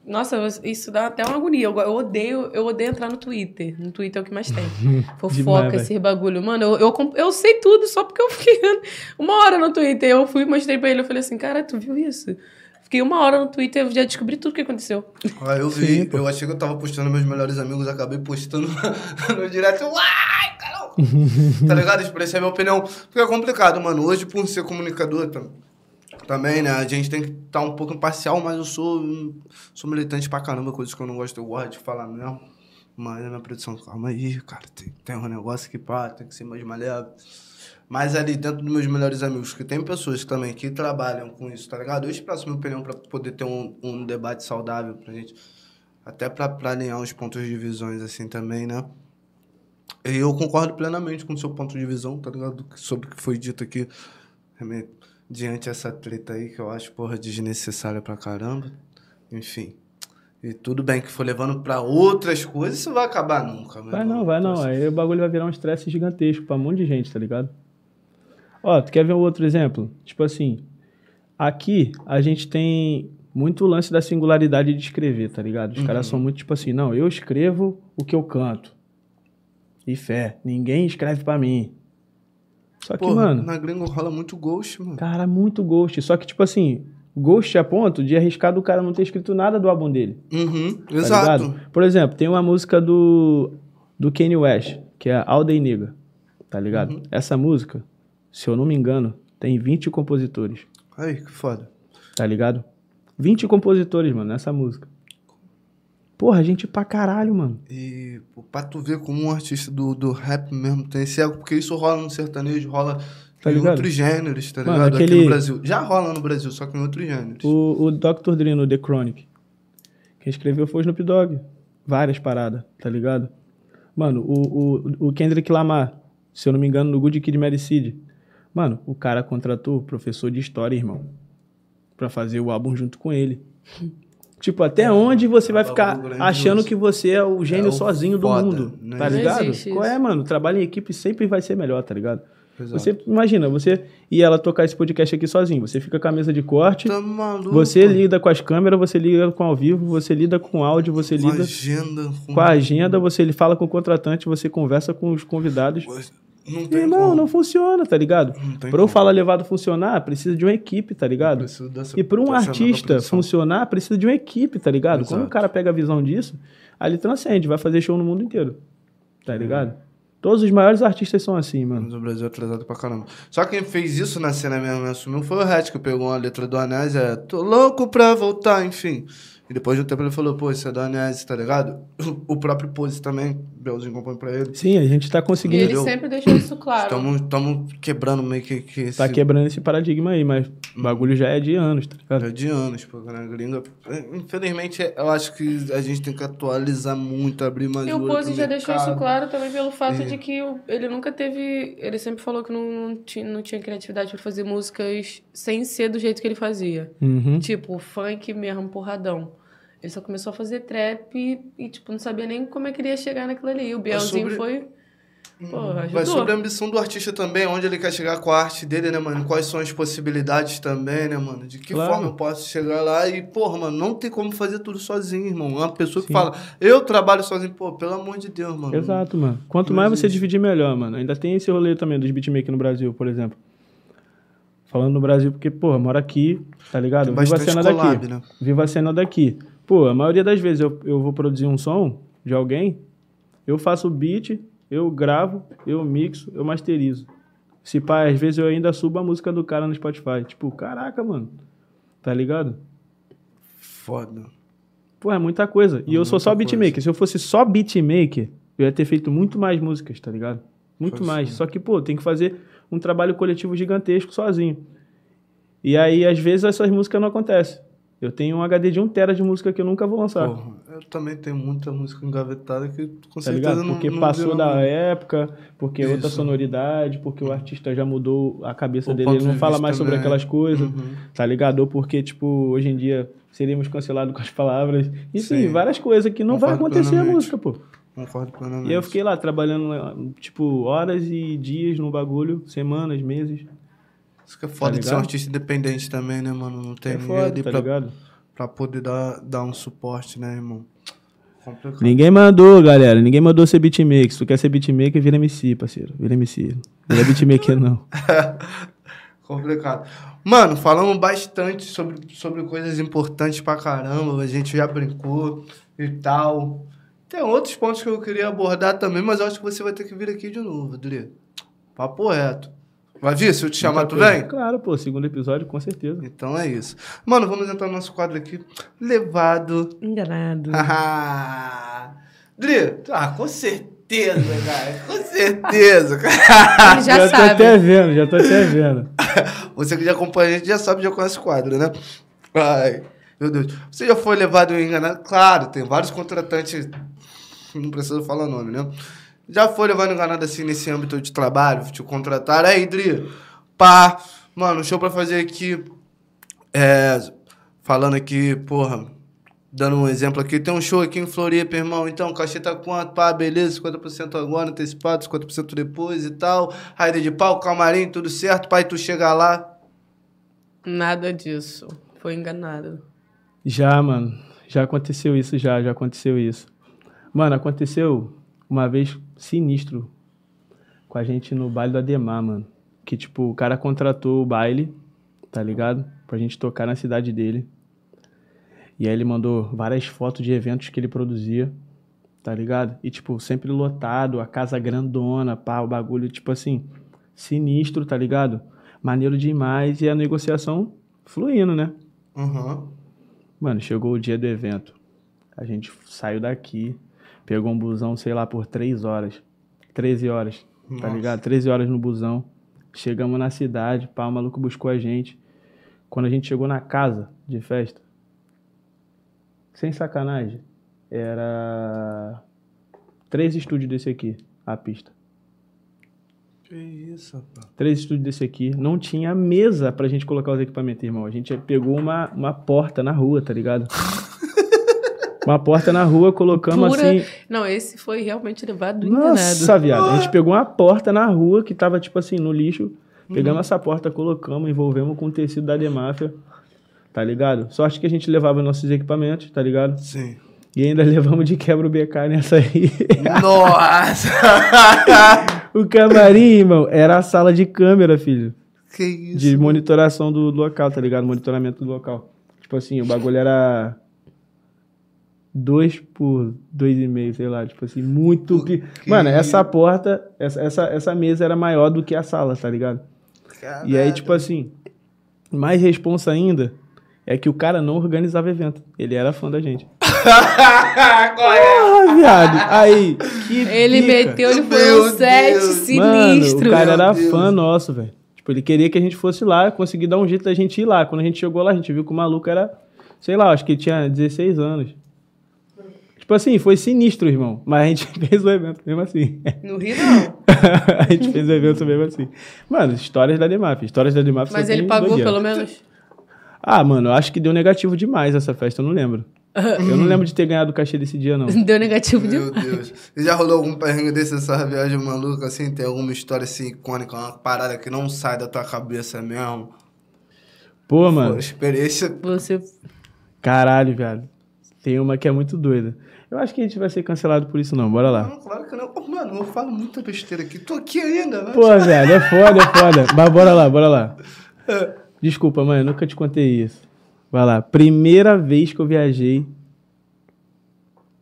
Nossa, isso dá até uma agonia. Eu, eu odeio, eu odeio entrar no Twitter. No Twitter é o que mais tem. Fofoca, esse bagulho. Mano, eu, eu, eu sei tudo só porque eu fiquei uma hora no Twitter. Eu fui e mostrei pra ele. Eu falei assim, cara, tu viu isso? Fiquei uma hora no Twitter e já descobri tudo o que aconteceu. Ah, eu vi, eu achei que eu tava postando meus melhores amigos, acabei postando no direto. Uai, caramba! tá ligado? Expressei a minha opinião. Porque é complicado, mano. Hoje, por ser comunicador tam- também, né? A gente tem que estar um pouco imparcial, mas eu sou, sou militante pra caramba, coisas que eu não gosto, eu gosto de falar mesmo. Mas a minha produção, calma aí, cara, tem, tem um negócio que pá, tem que ser mais maleável. Mas ali dentro dos meus melhores amigos, que tem pessoas também que trabalham com isso, tá ligado? Eu expresso minha opinião pra poder ter um, um debate saudável pra gente. Até pra, pra alinhar os pontos de visões assim também, né? E eu concordo plenamente com o seu ponto de visão, tá ligado? Sobre o que foi dito aqui. Diante essa treta aí, que eu acho, porra, desnecessária pra caramba. Enfim. E tudo bem que for levando pra outras coisas, isso vai acabar nunca, meu Vai não, vai não. Aí o bagulho vai virar um estresse gigantesco pra um monte de gente, tá ligado? Ó, tu quer ver um outro exemplo? Tipo assim, aqui a gente tem muito o lance da singularidade de escrever, tá ligado? Os caras são muito tipo assim, não, eu escrevo o que eu canto. E fé, ninguém escreve pra mim. Só que, Porra, mano, na gringa rola muito ghost, mano. cara, muito ghost. Só que, tipo assim, ghost a ponto de arriscar do cara não ter escrito nada do álbum dele. Uhum, Tá exato. ligado? Por exemplo, tem uma música do, do Kanye West, que é Alday Nigga, tá ligado? Uhum. Essa música, se eu não me engano, tem 20 compositores, Ai, que foda. tá ligado? 20 compositores, mano, nessa música. Porra, gente pra caralho, mano. E pô, pra tu ver como um artista do, do rap mesmo tem esse ego, porque isso rola no sertanejo, rola Tá em ligado? outros gêneros, tá Mano, ligado? Aqui aquele- no Brasil. Já rola no Brasil, só que em outros gêneros. O, o Dr. Dre no The Chronic, quem escreveu foi o Snoop Dogg. Várias paradas, tá ligado? Mano, o, o, o Kendrick Lamar, se eu não me engano, no Good Kid Mary Seed. Mano, o cara contratou professor de história, irmão, pra fazer o álbum junto com ele. Tipo, até onde você vai ficar achando que você é o gênio É o sozinho do mundo, né? tá ligado? Qual é, mano? Trabalho em equipe sempre vai ser melhor, tá ligado? Exato. Você imagina, você e ela tocar esse podcast aqui sozinho, você fica com a mesa de corte, Tá maluco? você lida com as câmeras, você lida com ao vivo, você lida com áudio, você Com lida agenda. com a agenda, você fala com o contratante, você conversa com os convidados. Não tem Irmão, como. não funciona, tá ligado? Tem Pra eu como. falar levado funcionar, precisa de uma equipe, tá ligado? Dessa- E para um artista funcionar, precisa de uma equipe, tá ligado? Quando o Exato. cara pega a visão disso, aí ele transcende, vai fazer show no mundo inteiro. Tá ligado? Todos os maiores artistas são assim, mano. Mas o Brasil é atrasado pra caramba. Só quem fez isso na cena mesmo, assumiu, foi o Red, que pegou uma letra do Anés, é tô louco pra voltar, enfim. E depois de um tempo ele falou, pô, isso é do Anés, tá ligado? O próprio Pose também, Belzinho compõe pra ele. Sim, a gente tá E conseguindo. ele sempre deixou isso claro. Estamos quebrando meio que, que esse... Tá quebrando esse paradigma aí, mas o bagulho já é de anos, tá ligado? É de anos, pô, na gringa. Infelizmente, eu acho que a gente tem que atualizar muito, abrir mais E o Pose já deixou isso claro também pelo fato É. de que ele nunca teve. Ele sempre falou que não, não, tinha, não tinha criatividade pra fazer músicas sem ser do jeito que ele fazia. Uhum. Tipo, funk mesmo, porradão. Ele só começou a fazer trap e, e, tipo, não sabia nem como é que ele ia chegar naquilo ali. O Bielzinho sobre- foi. Pô, Vai ajudou. sobre a ambição do artista também, onde ele quer chegar com a arte dele, né, mano? Quais são as possibilidades também, né, mano? De que Claro. forma eu posso chegar lá e, porra, mano, não tem como fazer tudo sozinho, irmão. Uma pessoa que Sim. fala, eu trabalho sozinho, pô, pelo amor de Deus, mano. Exato, mano. Quanto mais você dividir, melhor, mano. Ainda tem esse rolê também dos beatmakers no Brasil, por exemplo. Falando no Brasil, porque, porra, moro aqui, tá ligado? Tem Viva a cena collab, daqui. né? Viva a cena daqui. Pô, a maioria das vezes eu, eu vou produzir um som de alguém, eu faço o beat, eu gravo, eu mixo, eu masterizo. Se pá, às vezes eu ainda subo a música do cara no Spotify. Tipo, caraca, mano. Tá ligado? Foda. Pô, é muita coisa. E eu sou só Muita coisa. beatmaker. Se eu fosse só beatmaker, eu ia ter feito muito mais músicas, tá ligado? Muito Foi mais. sim. Só que, pô, tem que fazer um trabalho coletivo gigantesco sozinho. E aí, às vezes, essas músicas não acontecem. Eu tenho um HD de 1 tera de música que eu nunca vou lançar. Porra, eu também tenho muita música engavetada que com Tá certeza ligado? não Porque não passou da nada. época, porque é outra Isso. sonoridade, porque o artista já mudou a cabeça O dele, ele não de fala mais sobre também. aquelas coisas, Uhum. tá ligado? Ou porque, tipo, hoje em dia seríamos cancelados com as palavras. Enfim, Sim. várias coisas que não vai Concordo acontecer a plenamente. música, pô. Concordo plenamente. E eu fiquei lá trabalhando, tipo, horas e dias no bagulho, semanas, meses. Isso que é foda Tá de ser um artista independente também, né, mano? Não tem É ninguém foda, ali tá pra, ligado? pra poder dar, dar um suporte, né, irmão? Complicado. Ninguém mandou, galera. Ninguém mandou ser beatmaker. Se tu quer ser beatmaker, vira MC, parceiro. Vira MC. Vira beatmaker, não. Complicado. Mano, falamos bastante sobre, sobre coisas importantes pra caramba. A gente já brincou e tal. Tem outros pontos que eu queria abordar também, mas eu acho que você vai ter que vir aqui de novo, Adri. Papo reto. Vai vir? Se eu te chamar, tu coisa. vem? Claro, pô. Segundo episódio, com certeza. Então é isso. Mano, vamos entrar no nosso quadro aqui. Levado. Enganado. Haha. Dri, ah, com certeza, cara. Com certeza, cara. Ele já, tô sabe. até vendo, já tô até vendo. Você que já acompanha a gente já sabe, já conhece o quadro, né? Ai, meu Deus. Você já foi levado enganado? Claro, tem vários contratantes, não preciso falar nome, né? Já foi levado enganado assim nesse âmbito de trabalho, te contrataram. Aí, Dri, pá, mano, show pra fazer aqui. É, falando aqui, porra, dando um exemplo aqui, tem um show aqui em Floripa, irmão. Então, cachê tá quanto? Pá, beleza, 50% agora, antecipado, 50% depois e tal. Raída de pau, camarim, tudo certo. Pai, tu chega lá. Nada disso. Foi enganado. Já, mano. Já aconteceu isso, já. Já aconteceu isso. Mano, aconteceu uma vez sinistro com a gente no baile do Ademar, mano. Que, tipo, o cara contratou o baile, tá ligado? Pra gente tocar na cidade dele. E aí ele mandou várias fotos de eventos que ele produzia, tá ligado? E, tipo, sempre lotado, a casa grandona, pá, o bagulho, tipo assim, sinistro, tá ligado? Maneiro demais. E a negociação fluindo, né? Uhum. Mano, chegou o dia do evento. A gente saiu daqui, pegou um busão, sei lá, por três horas. 13 horas, tá Nossa. ligado? 13 horas no busão. Chegamos na cidade, pá, o maluco buscou a gente. Quando a gente chegou na casa de festa, sem sacanagem, era três estúdios desse aqui, a pista. Que isso, rapaz. Três estúdios desse aqui. Não tinha mesa pra gente colocar os equipamentos, irmão. A gente pegou uma, uma porta na rua, tá ligado? uma porta na rua, colocamos Pura- assim. Não, esse foi realmente levado enganado. Nossa, viado. A gente pegou uma porta na rua que tava, tipo assim, no lixo. Pegamos essa porta, colocamos, envolvemos com tecido da Demáfia. Tá ligado? Sorte que a gente levava nossos equipamentos, tá ligado? Sim. E ainda levamos de quebra o BK nessa aí. Nossa! o camarim, irmão, era a sala de câmera, filho. que isso? de monitoração do local, tá ligado? Monitoramento do local. Tipo assim, o bagulho era 2 por 2,5, sei lá, tipo assim, muito que... que- Mano, essa porta, essa, essa, essa mesa era maior do que a sala, tá ligado? E aí, tipo assim, mais responsa ainda é que o cara não organizava evento. Ele era fã da gente. Porra, viado. Aí, que Ele pica. meteu, ele foi um set sinistro. Mano, o cara era Deus. fã nosso, velho. Tipo, ele queria que a gente fosse lá, conseguir dar um jeito da gente ir lá. Quando a gente chegou lá, a gente viu que o maluco era, sei lá, acho que ele tinha 16 anos. Tipo assim, foi sinistro, irmão. Mas a gente fez o evento mesmo assim. No Rio, não. a gente fez o evento mesmo assim. Mano, histórias da Demap. Histórias da Demap Mas ele pagou, pelo menos. Ah, mano, eu acho que deu negativo demais essa festa, eu não lembro. eu não lembro de ter ganhado o cachê desse dia, não. Deu negativo de Meu Deus. E já rolou algum perrengue desse, essa viagem maluca, assim? Tem alguma história, assim, icônica, uma parada que não sai da tua cabeça mesmo? Pô, Pô, mano. experiência... Você. Caralho, viado. Tem uma que é muito doida. Eu acho que a gente vai ser cancelado por isso, não. Bora lá. Não, claro que não. Mano, eu falo muita besteira aqui. Tô aqui ainda, né? Pô, velho, é foda, é foda. Mas bora lá, bora lá. Desculpa, mãe, eu nunca te contei isso. Vai lá. Primeira vez que eu viajei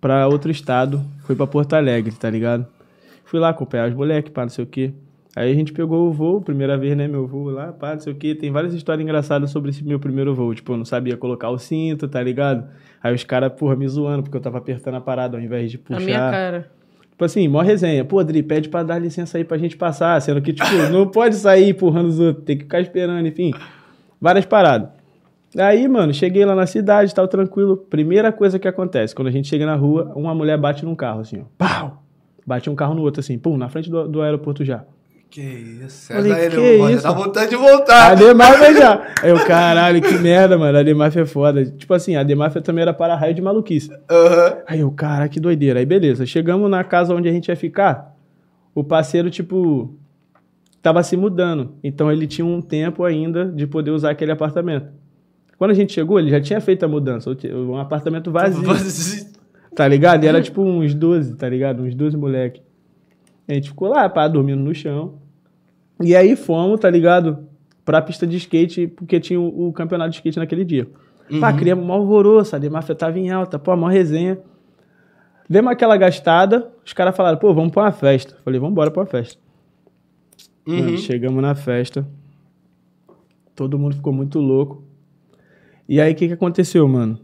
pra outro estado, foi pra Porto Alegre, tá ligado? Fui lá acompanhar os moleques, pá, não sei o quê. Aí a gente pegou o voo, primeira vez, né, meu voo lá, pá, não sei o quê. Tem várias histórias engraçadas sobre esse meu primeiro voo. Tipo, eu não sabia colocar o cinto, tá ligado? Aí os caras, porra, me zoando, porque eu tava apertando a parada ao invés de A puxar. minha cara. Tipo assim, mó resenha. Pô, Dri, pede pra dar licença aí pra gente passar. Sendo que, tipo, não pode sair empurrando os outros, tem que ficar esperando, enfim. Várias paradas. Aí, mano, cheguei lá na cidade, tal, tranquilo. Primeira coisa que acontece, quando a gente chega na rua, uma mulher bate num carro, assim, ó. Pau! Bate um carro no outro, assim, pum, na frente do, do aeroporto já. Que isso, Falei, César, que ele, mano, isso? dá vontade de voltar. A Demáfia já. Aí eu, caralho, que merda, mano. A Demáfia é foda. Tipo assim, a Demáfia também era para raio de maluquice. Aham. Aí eu, cara, que doideira. Aí beleza, chegamos na casa onde a gente ia ficar. O parceiro, tipo, tava se mudando. Então ele tinha um tempo ainda de poder usar aquele apartamento. Quando a gente chegou, ele já tinha feito a mudança. Um apartamento vazio. Tá ligado? E era tipo uns 12, tá ligado? Uns 12 moleque. A gente ficou lá, pá, dormindo no chão. E aí fomos, tá ligado? Pra pista de skate, porque tinha o, o campeonato de skate naquele dia. Pá, criamos um alvoroço, a Demáfia tava em alta, pô, mó resenha. Demos aquela gastada, os caras falaram, pô, vamos pra uma festa. Falei, vamos embora pra uma festa. Mano, chegamos na festa. Todo mundo ficou muito louco. E aí, o que que aconteceu, mano?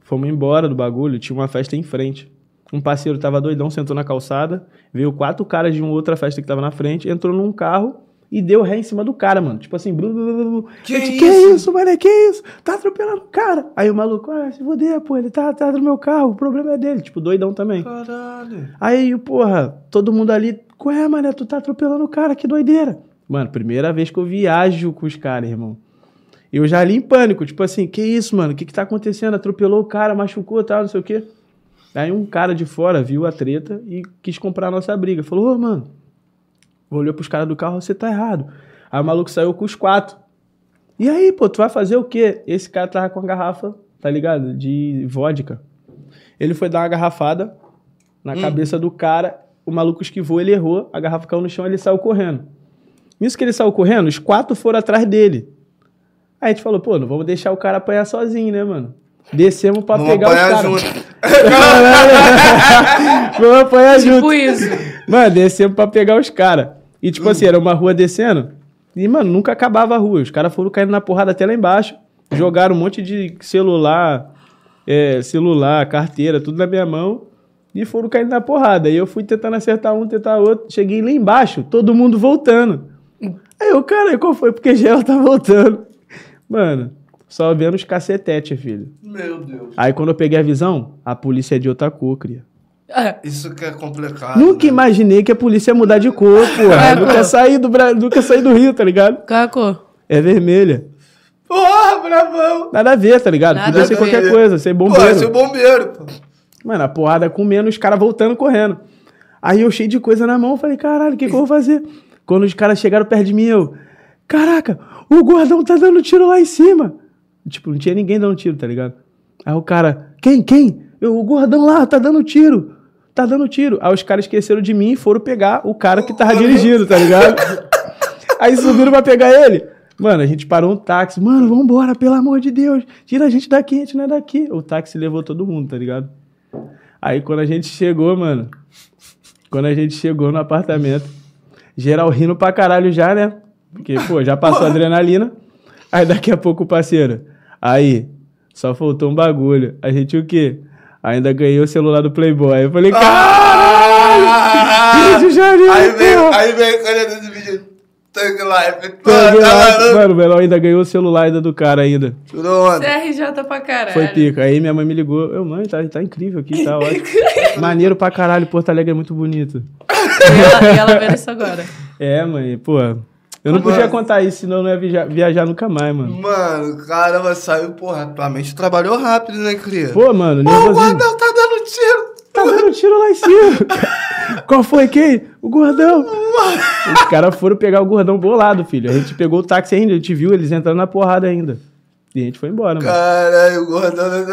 Fomos embora do bagulho, tinha uma festa em frente. Um parceiro tava doidão, sentou na calçada, veio quatro caras de uma outra festa que tava na frente, entrou num carro e deu ré em cima do cara, mano. Tipo assim, blu, blu, blu. Que disse, que isso? isso, mano? Que isso? Tá atropelando o cara. Aí o maluco, ah, se fuder, pô, ele tá atrás do meu carro, o problema é dele. Tipo, doidão também. Caralho. Aí, porra, todo mundo ali, ué, mané, tu tá atropelando o cara, que doideira. Mano, primeira vez que eu viajo com os caras, irmão. Eu já ali em pânico, tipo assim, que isso, mano? O que que tá acontecendo? Atropelou o cara, machucou tal, não sei o quê. Aí um cara de fora viu a treta e quis comprar a nossa briga. Falou, ô, mano, olhou pros caras do carro, você tá errado. Aí o maluco saiu com os quatro. E aí, pô, tu vai fazer o quê? Esse cara tava com a garrafa, tá ligado? De vodka. Ele foi dar uma garrafada na cabeça do cara, o maluco esquivou, ele errou, a garrafa caiu no chão, ele saiu correndo. Nisso que ele saiu correndo, os quatro foram atrás dele. Aí a gente falou, pô, não vamos deixar o cara apanhar sozinho, né, mano? Descemos pra Vamos pegar apanhar caras. junto. vamos apanhar junto. Tipo isso. Mano, descemos pra pegar os caras. E tipo assim, era uma rua descendo. E, mano, nunca acabava a rua. Os caras foram caindo na porrada até lá embaixo. Jogaram um monte de celular, é, celular, carteira, tudo na minha mão. E foram caindo na porrada. E eu fui tentando acertar um, tentar outro. Cheguei lá embaixo, todo mundo voltando. Aí eu, cara, qual foi? Porque geral tá voltando. Mano, só vendo os cacetete, filho. Meu Deus. Aí quando eu peguei a visão, a polícia é de outra cor, cria. Ah, Isso que é complicado. Nunca né? imaginei que a polícia ia mudar de cor, porra. É, nunca pô. saí do Bra... nunca saí do Rio, tá ligado? Caco. É vermelha. Porra, bravão. Nada a ver, tá ligado? Nada Podia a ser ver. qualquer coisa, ser Pô, bombeiro. é o bombeiro, pô. Mano, a porrada comendo, os caras voltando correndo. Aí eu cheio de coisa na mão, falei, caralho, o que, que eu vou fazer? Quando os caras chegaram perto de mim, eu, caraca, o gordão tá dando tiro lá em cima. Tipo, não tinha ninguém dando tiro, tá ligado? Aí o cara, quem, quem? Eu, o gordão lá, tá dando tiro. Tá dando tiro. Aí os caras esqueceram de mim e foram pegar o cara que tava dirigindo, tá ligado? Aí subiram pra pegar ele. Mano, a gente parou um táxi. Mano, vambora, pelo amor de Deus. Tira a gente daqui, a gente não é daqui. O táxi levou todo mundo, tá ligado? Aí quando a gente chegou, mano. Quando a gente chegou no apartamento, geral rindo pra caralho já, né? Porque, pô, já passou a adrenalina. Aí daqui a pouco o parceiro. Aí, só faltou um bagulho. A gente o quê? Ainda ganhei o celular do Playboy. Eu falei, caralho! Ah! Rio de Janeiro, Aí veio, aí veio a caneta desse vídeo. Thug Life. Pô, Peguei tá mano, o Menor ainda ganhou o celular ainda do cara ainda. Tirou onda. CRJ pra caralho. Foi pica. Aí minha mãe me ligou. Eu, mãe, tá, tá incrível aqui, tá ótimo. Maneiro pra caralho, Porto Alegre é muito bonito. E ela, e ela vendo isso agora. É, mãe, pô. Eu não Mano. podia contar isso, senão eu não ia viajar, viajar nunca mais, mano. Mano, caramba, saiu, porra, tua mente trabalhou rápido, né, cria? Pô, mano, Pô, o gordão tá dando tiro. Tá dando tiro lá em cima. Qual foi quem? O gordão. Os caras foram pegar o gordão bolado, filho. A gente pegou o táxi ainda, a gente viu eles entrando na porrada ainda. E a gente foi embora, mano. Caralho, o gordão da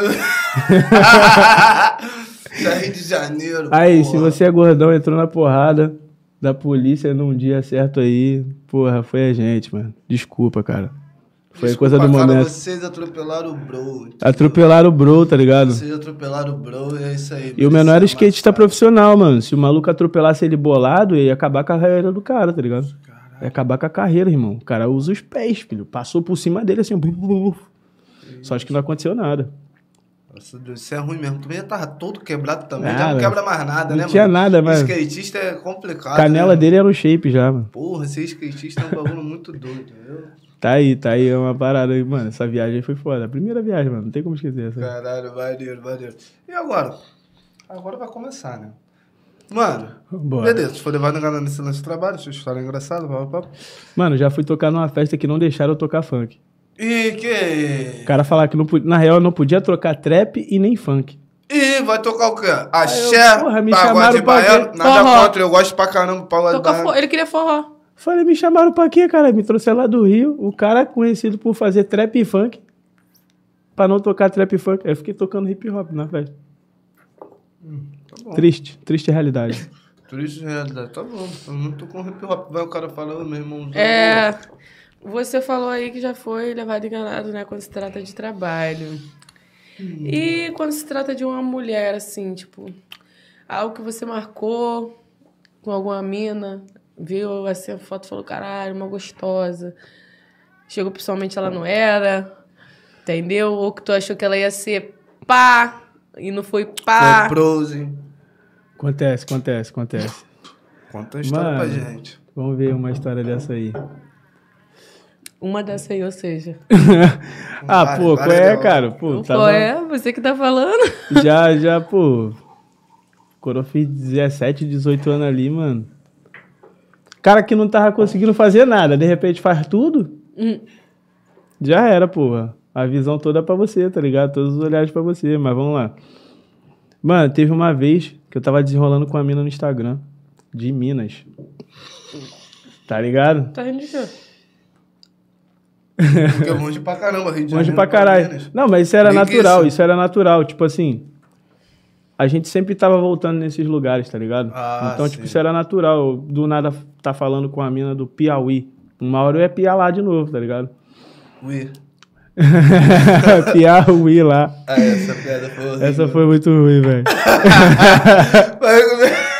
Rio de Janeiro. Aí, se porra. você é gordão, entrou na porrada da polícia num dia certo aí, porra, foi a gente, mano. Desculpa, cara. Foi Desculpa, coisa do cara, momento. Vocês atropelaram o bro. Atropelaram o bro, tá ligado? Vocês atropelaram o bro e é isso aí. E o menor era Precisa skatista profissional, mano. Se o maluco atropelasse ele bolado, ia acabar com a carreira do cara, tá ligado? Caralho. Vai acabar com a carreira, irmão. O cara usa os pés, filho. Passou por cima dele assim. buf, buf. Só acho que não aconteceu nada. Nossa Deus, isso é ruim mesmo. Tu já tava todo quebrado também, Ah, já não quebra mais nada, Não né, tinha mano? nada, mas- Skatista é complicado. Canela né? dele era o shape já, mano. Porra, ser skatista é um bagulho muito doido, entendeu? Tá aí, tá aí. É uma parada aí, mano. Essa viagem foi foda. A primeira viagem, mano. Não tem como esquecer essa. Caralho, maneiro, maneiro. E agora? Agora vai começar, né? Mano, Bora. beleza, tu foi levado enganado nesse lance de trabalho, sua história é engraçada, papapá. Mano, já fui tocar numa festa que não deixaram eu tocar funk. E que. O cara falava que não podia, na real eu não podia trocar trap e nem funk. Ih, vai tocar o quê? Axé, porra, me pagode baiano. Nada Forró. contra, eu gosto pra caramba do pagode Toca baiano. Ele queria forró. Falei, me chamaram pra quê, cara? Me trouxeram lá do Rio. O cara conhecido por fazer trap e funk. Pra não tocar trap e funk. Aí eu fiquei tocando hip hop na festa. Tá bom. Triste, triste realidade. Triste realidade, tá bom. Eu não tô com hip hop. Vai o cara falando, meu irmão. É. Você falou aí que já foi levado enganado, né? Quando se trata de trabalho. E quando se trata de uma mulher, assim, tipo, algo que você marcou com alguma mina, viu assim a foto e falou, caralho, uma gostosa. Chegou pessoalmente, ela não era, entendeu? Ou que tu achou que ela ia ser pá e não foi pá. Foi prose. Acontece, acontece, acontece. Conta a história pra Mano. gente. Vamos ver uma história dessa aí. Uma dessa aí, ou seja. ah, Várias, pô, qual várias é, cara? Pô, Qual tava- é? Você que tá falando? Já, já, pô. Quando eu fiz 17, 18 anos ali, mano. Cara que não tava conseguindo fazer nada, de repente faz tudo. Hum. Já era, porra. A visão toda pra você, tá ligado? Todos os olhares pra você, mas vamos lá. Mano, teve uma vez que eu tava desenrolando com a mina no Instagram, de Minas. Tá ligado? Tá rindo de quê? Porque é longe pra caramba, Rio de Longe pra caralho. Não, mas isso era natural, isso. isso era natural. Tipo assim, a gente sempre tava voltando nesses lugares, tá ligado? Ah, então, sim. tipo, isso era natural. Do nada tá falando com a mina do Piauí. Uma hora eu ia piar lá de novo, tá ligado? Ui. Piauí lá. Ah, essa piada foi horrível. Essa foi muito ruim, velho.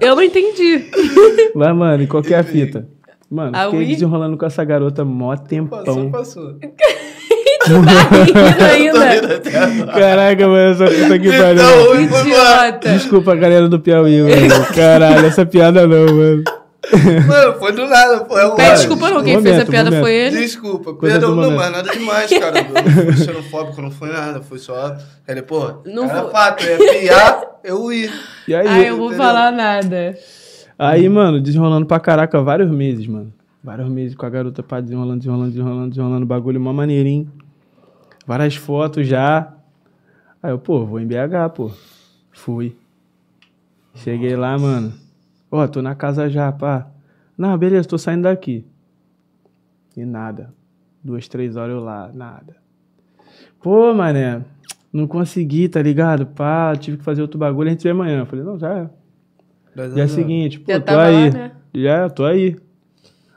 Eu não entendi. Mas, mano, e qual que é a fita? Mano, A fiquei Wii? desenrolando com essa garota mó Passou, tempão. passou. Tá rindo ainda. Caraca, mano, essa puta que pariu. Então, foi embora. Idiota. Desculpa, galera do Piauí, mano. Caralho, essa piada não, mano. Mano, foi do nada, pô. É Pede Alex. desculpa não, quem Momento, fez a piada momento. foi ele. Desculpa, Coisa perdão, não, mas nada demais, cara. Não fui xenofóbico, não foi nada. Foi só. Ele, pô, Não era foi- fato, eu ia piar, eu ia. E aí, Ai, eu vou entendeu? falar nada. Aí, mano, desenrolando pra caraca vários meses, mano. Vários meses com a garota, pá, desenrolando, desenrolando, desenrolando, desenrolando, bagulho, uma maneirinho. Várias fotos já. Aí eu, pô, vou em BH, pô. Fui. Cheguei lá, mano. Ó, tô na casa já, pá. Não, beleza, tô saindo daqui. E nada. Duas, três horas eu lá, nada. Pô, mané, não consegui, tá ligado? Pá, tive que fazer outro bagulho, a gente vê amanhã. Eu falei, não, já é. Dia seguinte, pô, Já tô tava aí. lá, né? Já, tô aí.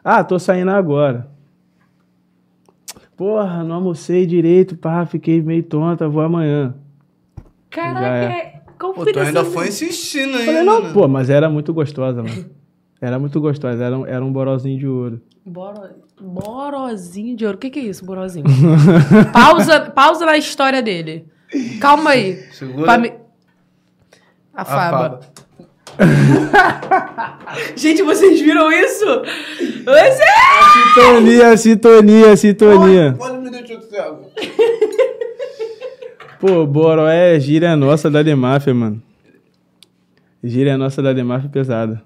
Ah, tô saindo agora. Porra, não almocei direito, pá, fiquei meio tonta, vou amanhã. Caraca, é. qual Pô, foi tu ainda dessa- foi insistindo ainda. Falei, não, né? pô, mas era muito gostosa, mano. Era muito gostosa, era um, era um borozinho de ouro. Boro... Borozinho de ouro. O que, que é isso, borozinho? pausa, pausa na história dele. Calma aí. Segura me- A a faba. faba. Gente, vocês viram isso? Você... Sintonia, sintonia, sintonia. Pode me deixar cego. Pô, Boró é gíria nossa da Demáfia, mano. Gíria nossa da Demáfia pesada.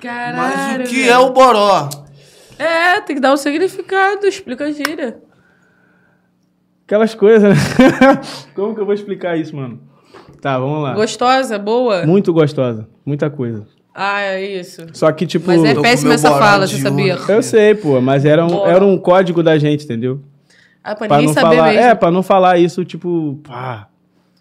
Caralho. Mas o que velho. é o boró? É, tem que dar o significado. Explica a gíria. Aquelas coisas, né? Como que eu vou explicar isso, mano? Tá, vamos lá. Gostosa, boa? Muito gostosa, muita coisa. Ah, é isso. Só que, tipo. Mas é péssima essa fala, você sabia? Eu sei, pô, mas era um, Bora. era um código da gente, entendeu? Ah, pra Pra ninguém não saber falar, mesmo. é, pra não falar isso, tipo, pá,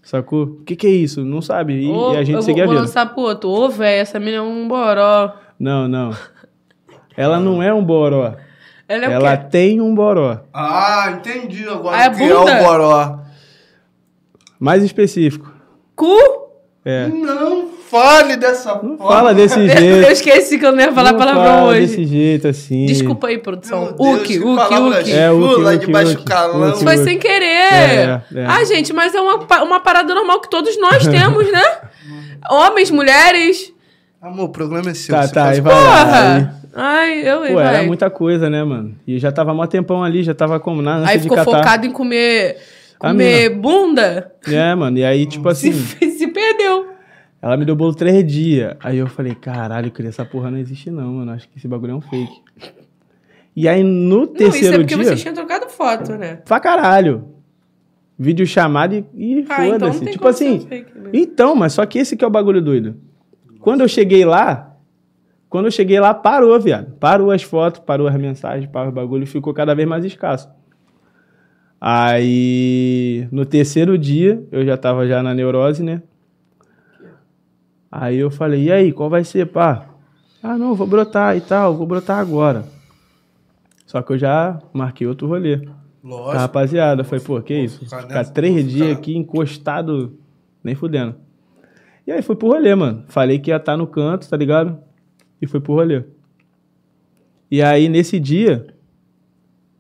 sacou? O que que é isso? Não sabe. E, Ô, e a gente eu seguia a vou, vou vida. lançar pro outro. Ô, velho, essa menina é um boró. Não, não. Ela não é um boró. Ela é Ela tem um boró. Ah, entendi agora Ah, é o que é o boró. Mais específico. Cu? É. Não, fale dessa Não forma. fala desse Eu jeito. esqueci que eu não ia falar não palavrão fala hoje. desse jeito, assim. Desculpa aí, produção. Uki, que Uki, Uki. É, Uki, Uki, de baixo calão. Uki. Foi sem querer. É, é. Ah, gente, mas é uma, uma parada normal que todos nós temos, né? Homens, mulheres. Amor, o problema é seu. Tá, você tá, aí vai lá. Porra! Ai, eu Pô, vai. era muita coisa, né, mano? E já tava mó tempão ali, já tava como na ânsia Aí de ficou catar. focado em comer, Comer bunda. É, mano, e aí, tipo Se, assim, se perdeu. ela me deu bolo três dias. Aí eu falei, caralho, cria, essa porra não existe não, mano. Acho que esse bagulho é um fake. E aí, no Não, isso terceiro é porque dia... vocês tinham trocado foto, né? Pra caralho. Vídeo chamado e, e Ah, então foda-se. tem tipo assim. fake, né? Então, mas só que esse que é o bagulho doido. Quando eu cheguei lá, quando eu cheguei lá, parou, viado. Parou as fotos, parou as mensagens, parou o bagulho, ficou cada vez mais escasso. Aí, no terceiro dia, eu já tava já na neurose, né? Aí eu falei, e aí, qual vai ser, pá? Ah, não, vou brotar e tal, vou brotar agora. Só que eu já marquei outro rolê. Tá, Lógico. rapaziada, foi, pô, que isso? ficar três dias aqui encostado, nem fudendo. E aí fui pro rolê, mano. Falei que ia estar no canto, tá ligado? E fui pro rolê. E aí, nesse dia,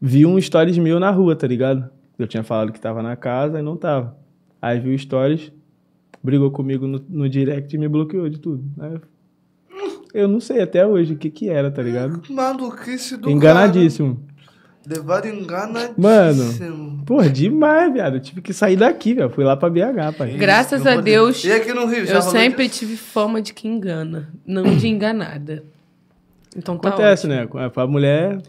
vi um stories meu na rua, tá ligado? Eu tinha falado que tava na casa e não tava. Aí viu stories, brigou comigo no, no direct e me bloqueou de tudo. Aí eu, não sei até hoje o que que era, tá ligado? Maluquice do Enganadíssimo. cara. Levado enganadíssimo. Mano, Porra, demais, viado. Eu tive que sair daqui, velho. Fui lá pra BH, pai. Graças Não a Deus. E aqui no Rio, já eu sempre disso? tive fama de que engana, não de enganada. Então tá Acontece, ótimo. né? Com a mulher.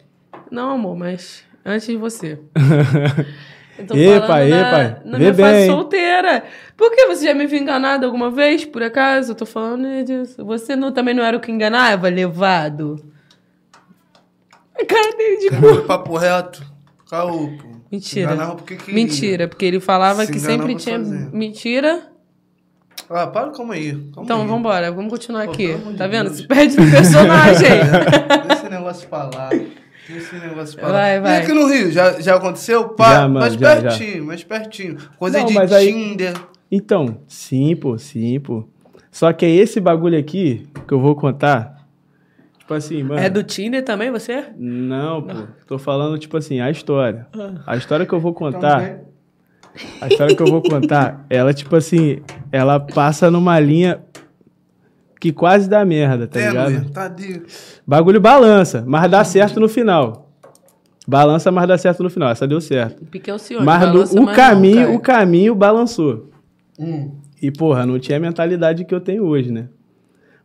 Não, amor, mas antes de você. Eu tô Epa, falando na, epa, na minha fase bem. solteira. Por que você já me viu enganada alguma vez, por acaso? Eu tô falando disso. Você não, também não era o que enganava, levado? Cara dele de Foi papo reto. Caô, pô. Mentira. Enganava porque queria. Mentira, porque ele falava Se que sempre tinha mentira. Ah, para, calma aí. Calma Então, aí. vambora, vamos continuar Pô, aqui. Tá vendo? Deus. Se perde no personagem. Deixa esse negócio. Deixa esse negócio lá. Vai, vai. E aqui no Rio, já, já aconteceu? Pá, Já, mano, mais já, já. pertinho, mais pertinho. Coisa Não, de mas aí- Tinder. Então, sim, pô, sim, pô. Só que é esse bagulho aqui que eu vou contar. Tipo assim, mano. é do Tinder também, você? Não, pô. Tô falando, tipo assim, a história. A história que eu vou contar. A história que eu vou contar, ela, tipo assim, ela passa numa linha que quase dá merda, tá ligado? Tênue, tadinho. Bagulho balança, mas dá certo no final. Balança, mas dá certo no final. Essa deu certo. Pique Alcione. Mas no- balança, o mas caminho, não, o caminho balançou. Hum. E, porra, não tinha a mentalidade que eu tenho hoje, né?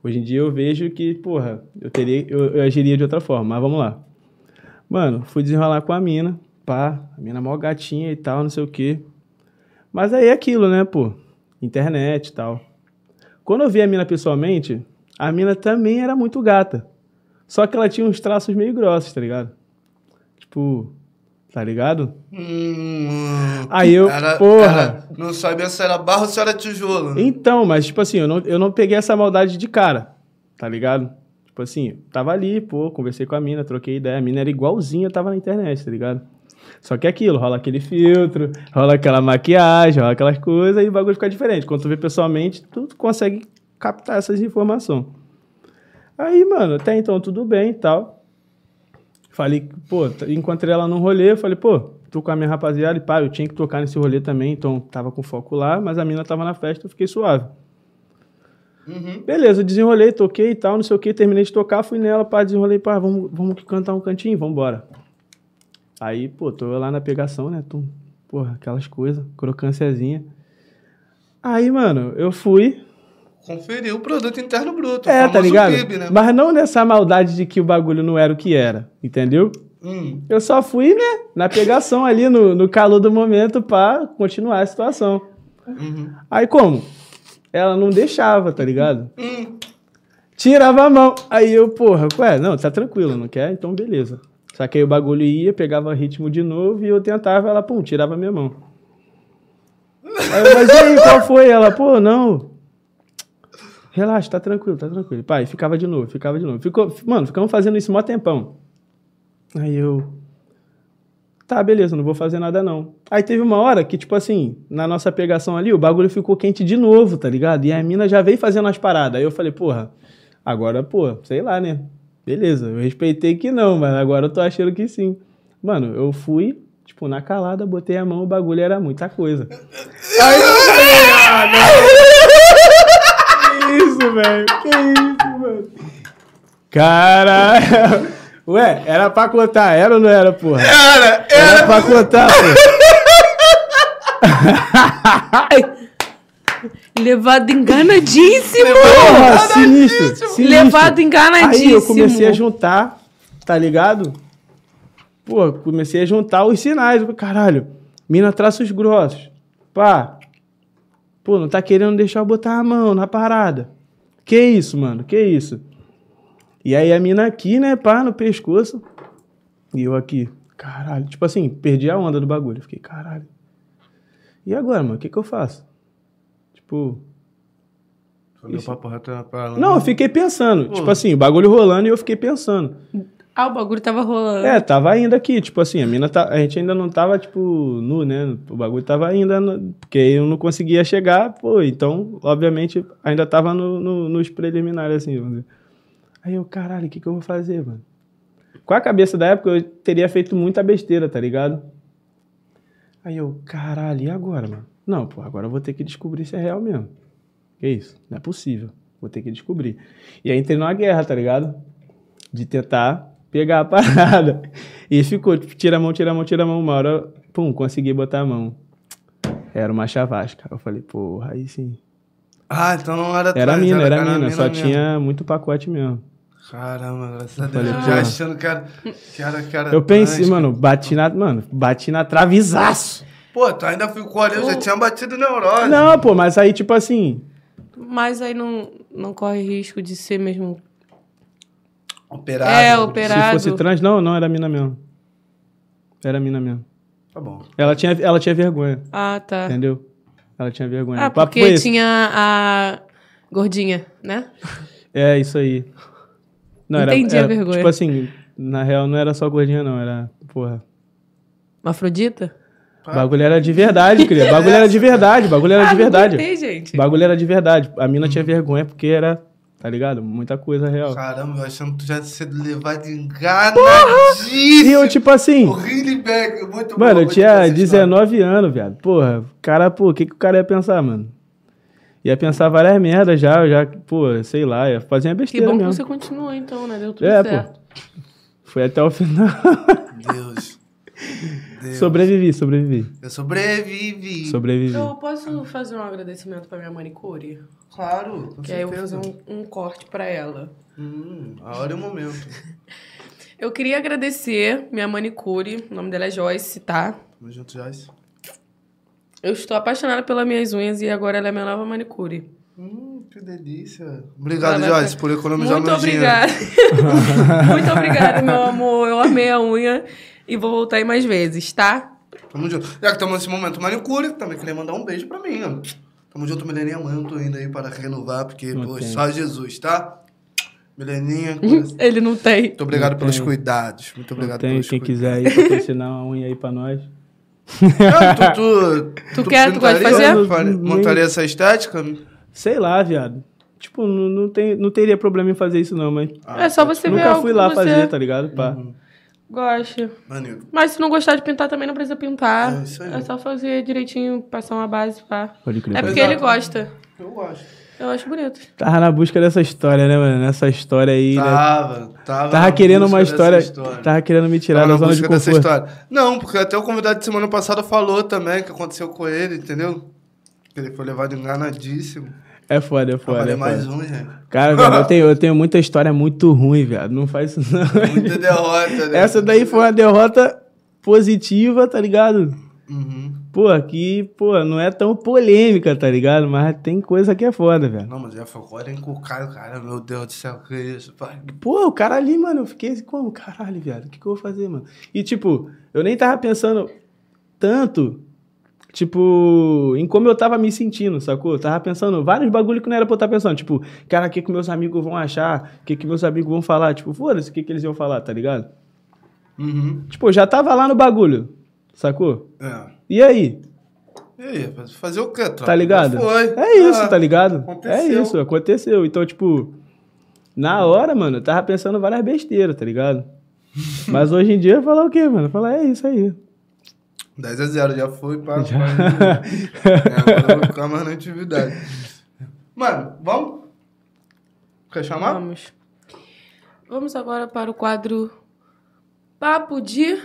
Hoje em dia eu vejo que, porra, eu teria, eu, eu agiria de outra forma, mas vamos lá. Mano, fui desenrolar com a mina, pá, a mina mó gatinha e tal, não sei o quê. Mas aí é aquilo, né, pô? Internet e tal. Quando eu vi a mina pessoalmente, a mina também era muito gata. Só que ela tinha uns traços meio grossos, tá ligado? Tipo, tá ligado? Hum. Aí eu, porra. não sabia se era barro ou se era tijolo. Então, mas tipo assim, eu não, eu não peguei essa maldade de cara, tá ligado? Tipo assim, tava ali, pô, conversei com a mina, troquei ideia. A mina era igualzinha, tava na internet, tá ligado? Só que é aquilo, rola aquele filtro, rola aquela maquiagem, rola aquelas coisas e o bagulho fica diferente. Quando tu vê pessoalmente, tu consegue captar essas informações. Aí, mano, até então tudo bem e tal. Falei, pô, encontrei ela num rolê, falei, pô, tô com a minha rapaziada e pá, eu tinha que tocar nesse rolê também, então tava com foco lá, mas a mina tava na festa, eu fiquei suave. Uhum. Beleza, eu desenrolei, toquei e tal, não sei o que, terminei de tocar, fui nela, pá, desenrolei, pá, vamos, vamos cantar um cantinho, vambora. Aí, pô, tô lá na pegação, né, tum, porra, aquelas coisas, crocânciazinha. Aí, mano, eu fui, Conferiu o produto interno bruto. é, tá ligado? PIB, né? Mas não nessa maldade de que o bagulho não era o que era, entendeu? Hum. Eu só fui, né, na pegação ali, no, no calor do momento, pra continuar a situação. Uhum. Aí como? Ela não deixava, tá ligado? Hum. Tirava a mão. Aí eu, porra, ué, não, tá tranquilo, não quer? Então beleza. Só que aí o bagulho ia, pegava ritmo de novo e eu tentava, ela, pum, tirava minha mão. Aí eu, mas e aí, qual foi? Ela, pô, não. Relaxa, tá tranquilo, tá tranquilo. Pai, ficava de novo, ficava de novo. Ficou, mano, ficamos fazendo isso mó tempão. Aí eu. tá, beleza, não vou fazer nada não. Aí teve uma hora que, tipo assim, na nossa pegação ali, o bagulho ficou quente de novo, tá ligado? E a mina já veio fazendo as paradas. Aí eu falei, porra, agora, pô, sei lá, né? Beleza, eu respeitei que não, mas agora eu tô achando que sim. Mano, eu fui, tipo, na calada, botei a mão, o bagulho era muita coisa. Aí eu falei, ah, não. Que isso, velho? Que isso, mano? Caralho. Ué, era pra contar, era ou não era, porra? Era, Era pra contar, porra. Levado enganadíssimo! Porra, sinistro, sinistro. Levado enganadíssimo. Aí eu comecei a juntar, tá ligado? Pô, comecei a juntar os sinais. Caralho, mina traços grossos. Pá. Pô, não tá querendo deixar eu botar a mão na parada. Que isso, mano? Que isso? E aí a mina aqui, né, pá, no pescoço. E eu aqui. Caralho. Tipo assim, perdi a onda do bagulho. Fiquei, caralho. E agora, mano? O que que eu faço? Tipo, Meu papo reto era pra não, eu fiquei pensando. Tipo assim, o bagulho rolando e eu fiquei pensando. Ah, o bagulho tava rolando. É, tava ainda aqui, tipo assim, a mina tá, a gente ainda não tava, tipo, nu, né? O bagulho tava ainda, no- porque eu não conseguia chegar, pô, então, obviamente, ainda tava no, no- nos preliminares, assim, vamos dizer. Aí eu, caralho, o que que eu vou fazer, mano? Com a cabeça da época, eu teria feito muita besteira, tá ligado? Aí eu, caralho, e agora, mano? Não, pô, agora eu vou ter que descobrir se é real mesmo. Que isso? Não é possível. Vou ter que descobrir. E aí entrei numa guerra, tá ligado? De tentar pegar a parada. E ficou, tipo, tira a mão, tira a mão, tira a mão. Uma hora, pum, consegui botar a mão. Era uma chavasca. Eu falei, porra, aí sim. Ah, então não era Era mina, era na mina. Só mesmo. tinha muito pacote mesmo. Caramba, graças a Deus. Já achando que era, que era, que era Eu pensei, trans. mano, bati na. Mano, bati na travisaço. Pô, tu ainda ficou ali, eu já tinha batido neurose. Não, pô, mas aí, tipo assim. Mas aí não, não corre risco de ser mesmo. Operado. É, operado. Se fosse trans, não, não, era mina mesmo. Era mina mesmo. Tá bom. Ela tinha, ela tinha vergonha, Ah, tá. entendeu? Ela tinha vergonha. Ah, porque esse. tinha a gordinha, né? É, isso aí. Não, era, Entendi a era, vergonha. Tipo assim, na real não era só gordinha, não. Era, porra. Afrodita? O bagulho era de verdade, cria. O bagulho era de verdade, o bagulho era ah, de verdade. Aguentei, gente. O bagulho era de verdade. A mina tinha vergonha porque era, tá ligado? Muita coisa real. Caramba, eu achando que tu já tinha sido levado enganadíssimo. E eu, tipo assim, O muito bom. mano, eu muito tinha boa essa história. 19 anos, viado. Porra, o cara, pô, o que, que o cara ia pensar, mano? Ia pensar várias merdas já, eu já, pô, sei lá, ia fazer uma Que besteira bom que mesmo. você continuou, então, né? Deu tudo É, pô. certo. Foi até o final. Deus. Deus. sobrevivi, sobrevivi. Eu sobrevivi. Sobrevivi. Eu posso fazer um agradecimento pra minha manicure? Claro, com Que aí eu vou fazer um, um corte pra ela. Hum, a hora e o momento. Eu queria agradecer minha manicure, o nome dela é Joyce, tá? Tamo junto, Joyce. Eu estou apaixonada pelas minhas unhas e agora ela é minha nova manicure. Hum, que delícia. Obrigado, Ela vai Joyce, por economizar Muito meu dinheiro. obrigada. Muito obrigada, meu amor. Eu amei a unha e vou voltar aí mais vezes, tá? Tamo junto. Já que estamos nesse momento manicure, também queria mandar um beijo pra mim, ó. Tamo junto, Mileninha. Amanhã eu tô indo aí para renovar, porque, pô, Ok. só Jesus, tá? Mileninha. Ele não tem. muito obrigado Não pelos cuidados. Muito obrigado Tem pelos quem cuidados. quiser aí patrocinar uma unha aí pra nós. Não, tu, tu, Tu quer? Tu gosta de fazer? Montaria essa estética? Sei lá, viado. Tipo, não, não, tem, não teria problema em fazer isso não, mas é só você ver nunca fui lá você fazer, tá ligado? Pá. Uhum. Gosta. Maneiro. Mas se não gostar de pintar, também não precisa pintar. É isso aí. É só fazer direitinho, passar uma base, pá. Pode crer. É porque Exato. ele gosta. Eu gosto. Eu acho bonito. Tava na busca dessa história, né, mano? Nessa história aí, né? Tava, tava. Tava na querendo busca uma história, história. Tava querendo me tirar Tava da na zona de busca dessa conforto. história. Não, porque até o convidado de semana passada falou também que aconteceu com ele, entendeu? Que ele foi levado enganadíssimo. É foda, é Eu foda. falei É mais foda. um, gente. Cara, velho, eu tenho, eu tenho muita história muito ruim, viado. Não faz isso, não. Muita derrota, né? Essa daí foi uma derrota positiva, tá ligado? Uhum. Pô, aqui, pô, não é tão polêmica, tá ligado? Mas tem coisa que é foda, velho. Não, mas já foi agora encucado, cara. Meu Deus do céu, que isso, pai. Pô, o cara ali, mano, eu fiquei assim, como? Caralho, viado, o que, que eu vou fazer, mano? E, tipo, eu nem tava pensando tanto, tipo, em como eu tava me sentindo, sacou? Eu tava pensando vários bagulho que não era pra eu estar pensando. Tipo, cara, o que que meus amigos vão achar? O que que meus amigos vão falar? Tipo, foda-se, o que que eles iam falar, tá ligado? Uhum. Tipo, eu já tava lá no bagulho. Sacou? É. E aí? E aí, fazer o quê? Tá ligado? Foi. É isso, Ah, tá ligado? aconteceu. É isso, aconteceu. Então, tipo, na hora, mano, eu tava pensando várias besteiras, tá ligado? Mas hoje em dia, falar o quê, mano? Falar, é isso aí. 10 a 0, já foi pra. Já. pra- É, agora eu vou ficar mais na atividade. Mano, vamos? Quer chamar? Vamos. Vamos agora para o quadro Papo de.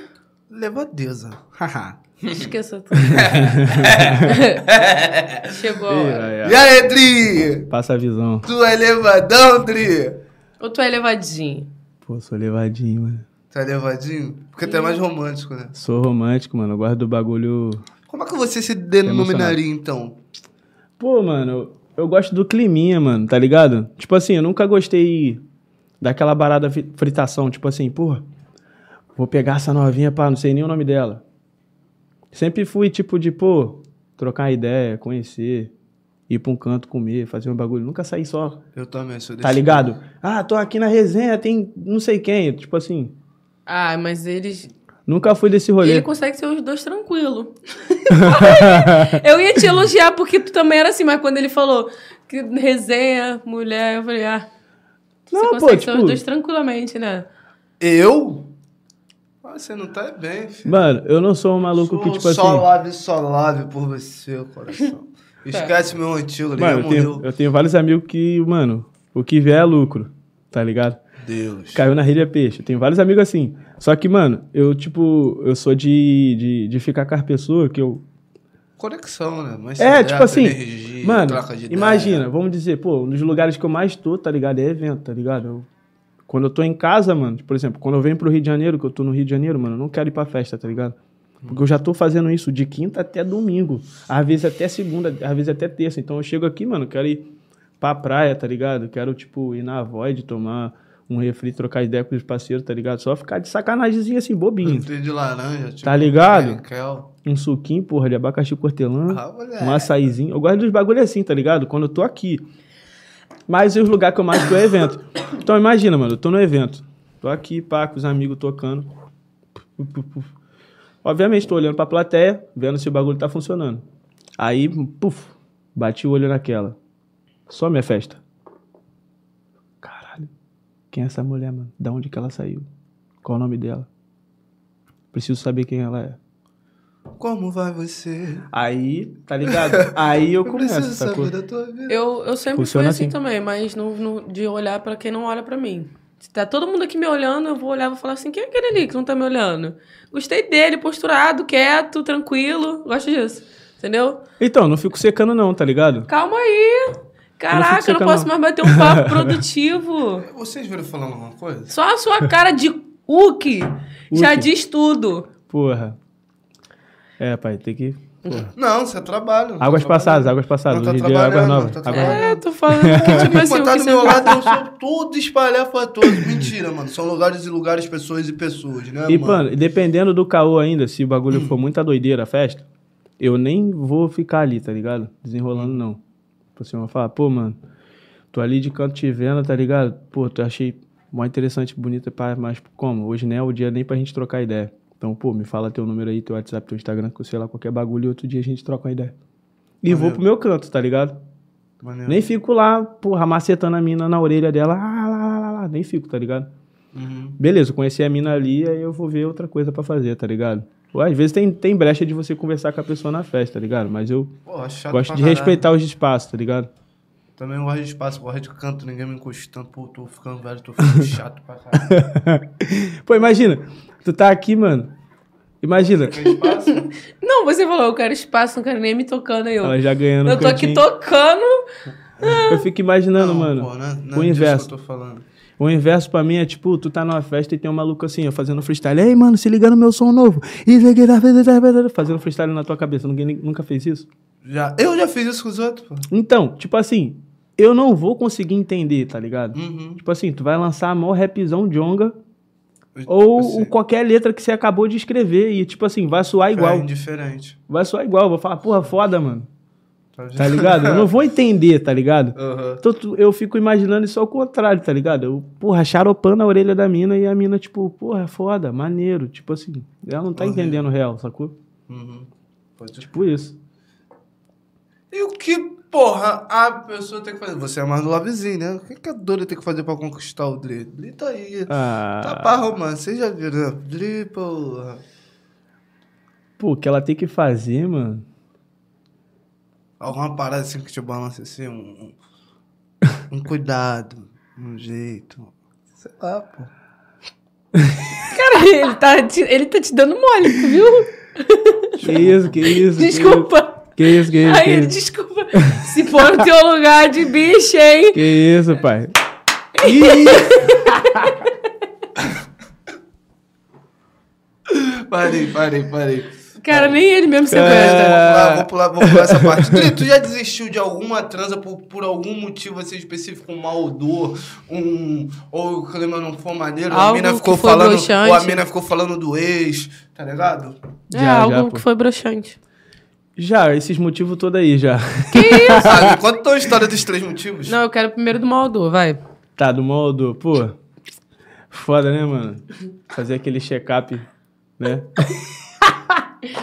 Levadeza. Haha. Esqueça tudo. Chegou a hora. E aí, Tri? Passa a visão. Tu é levadão, Tri? Ou tu é levadinho? Pô, sou levadinho, mano. Tu é levadinho? Porque tu é mais romântico, né? Sou romântico, mano. Eu gosto do bagulho. Como é que você se denominaria, então? Pô, mano, eu, eu gosto do climinha, mano, tá ligado? Tipo assim, eu nunca gostei daquela barada fritação. Tipo assim, pô, vou pegar essa novinha, pá, não sei nem o nome dela. Sempre fui tipo de, pô, trocar ideia, conhecer, ir pra um canto comer, fazer um bagulho. Nunca saí só, Eu também sou desse. tá ligado? Ah, tô aqui na resenha, tem não sei quem. Tipo assim, Ah, mas eles. nunca fui desse rolê. Ele consegue ser os dois tranquilo. eu ia te elogiar porque tu também era assim, mas quando ele falou que resenha, mulher, eu falei, ah. Não, você pô, consegue ser tipo- os dois tranquilamente, né? Eu? Ah, você não tá bem, filho. Mano, eu não sou um maluco Sou que, tipo só assim. lave, só lave por você, coração. Esquece meu antigo, ele Mano, já eu tenho, morreu. eu tenho vários amigos que, mano, o que vier é lucro, tá ligado? Deus. Caiu na rede é peixe. Tenho vários amigos assim. Só que, mano, eu, tipo, eu sou de, de, de ficar com as pessoas que eu. Conexão, né? Mas É, tipo assim, energia, mano, imagina, vamos dizer, pô, um dos lugares que eu mais tô, tá ligado? É evento, tá ligado? Eu- quando eu tô em casa, mano, por exemplo, quando eu venho pro Rio de Janeiro, que eu tô no Rio de Janeiro, mano, eu não quero ir pra festa, tá ligado? Porque eu já tô fazendo isso de quinta até domingo. Às vezes até segunda, às vezes até terça. Então eu chego aqui, mano, quero ir pra praia, tá ligado? Quero, tipo, ir na Void, tomar um refri, trocar ideia com os parceiros, tá ligado? Só ficar de sacanagemzinho assim, bobinho. Tem de laranja, tipo, Tá ligado? Um suquinho, porra, de abacaxi cortelã. Ah, moleque. Um açaizinho. Eu gosto dos bagulho assim, tá ligado? Quando eu tô aqui. Mas os lugares que eu mais tô é evento. Então imagina, mano, eu tô no evento. Tô aqui, pá, com os amigos tocando. Obviamente, tô olhando pra plateia, vendo se o bagulho tá funcionando. Aí, puf, bati o olho naquela. Só minha festa. Quem é essa mulher, mano? Da onde que ela saiu? Qual o nome dela? Preciso saber quem ela é. Como vai você? Aí, tá ligado? Aí eu Eu preciso começo, sacou? saber da tua vida. Eu, eu sempre Funciona fui assim, assim. também, mas no, no- de olhar pra quem não olha pra mim. Se tá todo mundo aqui me olhando, eu vou olhar e vou falar assim: quem é aquele ali que não tá me olhando? Gostei dele, posturado, quieto, tranquilo. Gosto disso. Entendeu? Então, não fico secando não, tá ligado? Calma aí. Caraca, eu não posso mais bater um papo produtivo. Vocês viram falando alguma coisa? Só a sua cara de Uki já diz tudo. Porra. É, pai, tem que. Porra. Não, você trabalha. não tá Águas passadas, águas passadas. Não tá em dia é águas novas. não tá Águas. É, tô falando que, tipo assim, o Botar que do meu lado, eu sou todo espalhafatoso. Mentira, mano. São lugares e lugares, pessoas e pessoas, né, E, mano? mano, dependendo do caô ainda, se o bagulho for muita doideira a festa, eu nem vou ficar ali, tá ligado? Desenrolando, não. Tipo assim, eu vou falar, pô, mano, tô ali de canto te vendo, tá ligado? Pô, tu achei mó interessante, bonita, mas como? Hoje não é o dia nem pra gente trocar ideia. Então, pô, me fala teu número aí, teu WhatsApp, teu Instagram, que eu sei lá, qualquer bagulho, e outro dia a gente troca uma ideia. E vou Maneiro. pro meu canto, tá ligado? Maneiro. Nem fico lá, porra, macetando a mina na orelha dela, ah, lá, lá, lá, lá, nem fico, tá ligado? Uhum. Beleza, conheci a mina ali, aí eu vou ver outra coisa pra fazer, tá ligado? Às vezes tem, tem brecha de você conversar com a pessoa na festa, tá ligado? Mas eu Pô, chato gosto de caralho. respeitar os espaços, tá ligado? Também gosto de espaço, gosto de canto, ninguém me encostando. Pô, tô ficando velho, tô ficando chato pra caralho. Pô, imagina, tu tá aqui, mano. Imagina, Quer espaço? Não, você falou, eu quero espaço, não quero nem me tocando aí. Eu, ela já ganhando um eu tô aqui cantinho. tocando. Eu fico imaginando, Não, mano, pô, não é- não é o inverso. que eu tô falando. O inverso pra mim é tipo, tu tá numa festa e tem um maluco assim, ó, fazendo freestyle. Ei, mano, se liga no meu som novo. Tá fazendo freestyle na tua cabeça. Ninguém nunca fez isso? Já, eu já fiz isso com os outros, pô. Então, tipo assim, eu não vou conseguir entender, tá ligado? Uhum. Tipo assim, tu vai lançar a maior rapzão jonga ou qualquer letra que você acabou de escrever e, tipo assim, vai soar igual. É indiferente. Vai soar igual. Eu Vou falar, porra, foda, mano. Tá ligado? Eu não vou entender, tá ligado? Aham. Então eu fico imaginando isso ao contrário, tá ligado? Eu, porra, charopando a orelha da mina e a mina, tipo, porra, foda, maneiro. Tipo assim, ela não tá entendendo o real, sacou? Uhum. Tipo isso. E o que, porra, a pessoa tem que fazer? Você é mais do lovezinho, né? O que, que a Dori tem que fazer pra conquistar o Dri? Dri tá aí. Ah, Tá pra romance, vocês já viram, né? Dri, porra. pô, o que ela tem que fazer, mano. Alguma parada assim que te balance assim, um, um, cuidado, um jeito. Sei lá, pô. Cara, ele tá, te, ele tá te dando mole, tu viu? Que isso, que isso. que Desculpa. isso, Que isso, que isso. Aí Que ele, isso, desculpa. Se for no teu lugar de bicho, hein? que isso pai. Parei, parei, parei. Cara, nem ele mesmo se É. aguenta. Vou pular, vou pular, vou pular essa parte. Dri, tu já desistiu de alguma transa por, por algum motivo assim específico, um mau odor, um. Ou o clima não foi maneiro, a Algo mina ficou que foi falando. broxante. Ou a mina ficou falando do ex, tá ligado? É Já, algo já, pô. que foi broxante. Já, esses motivos todos aí já. Sabe? Conta a tua história dos três motivos. Não, eu quero primeiro do Maldor, vai. Tá, do modo, pô. Foda, né, mano? Fazer aquele check-up, né?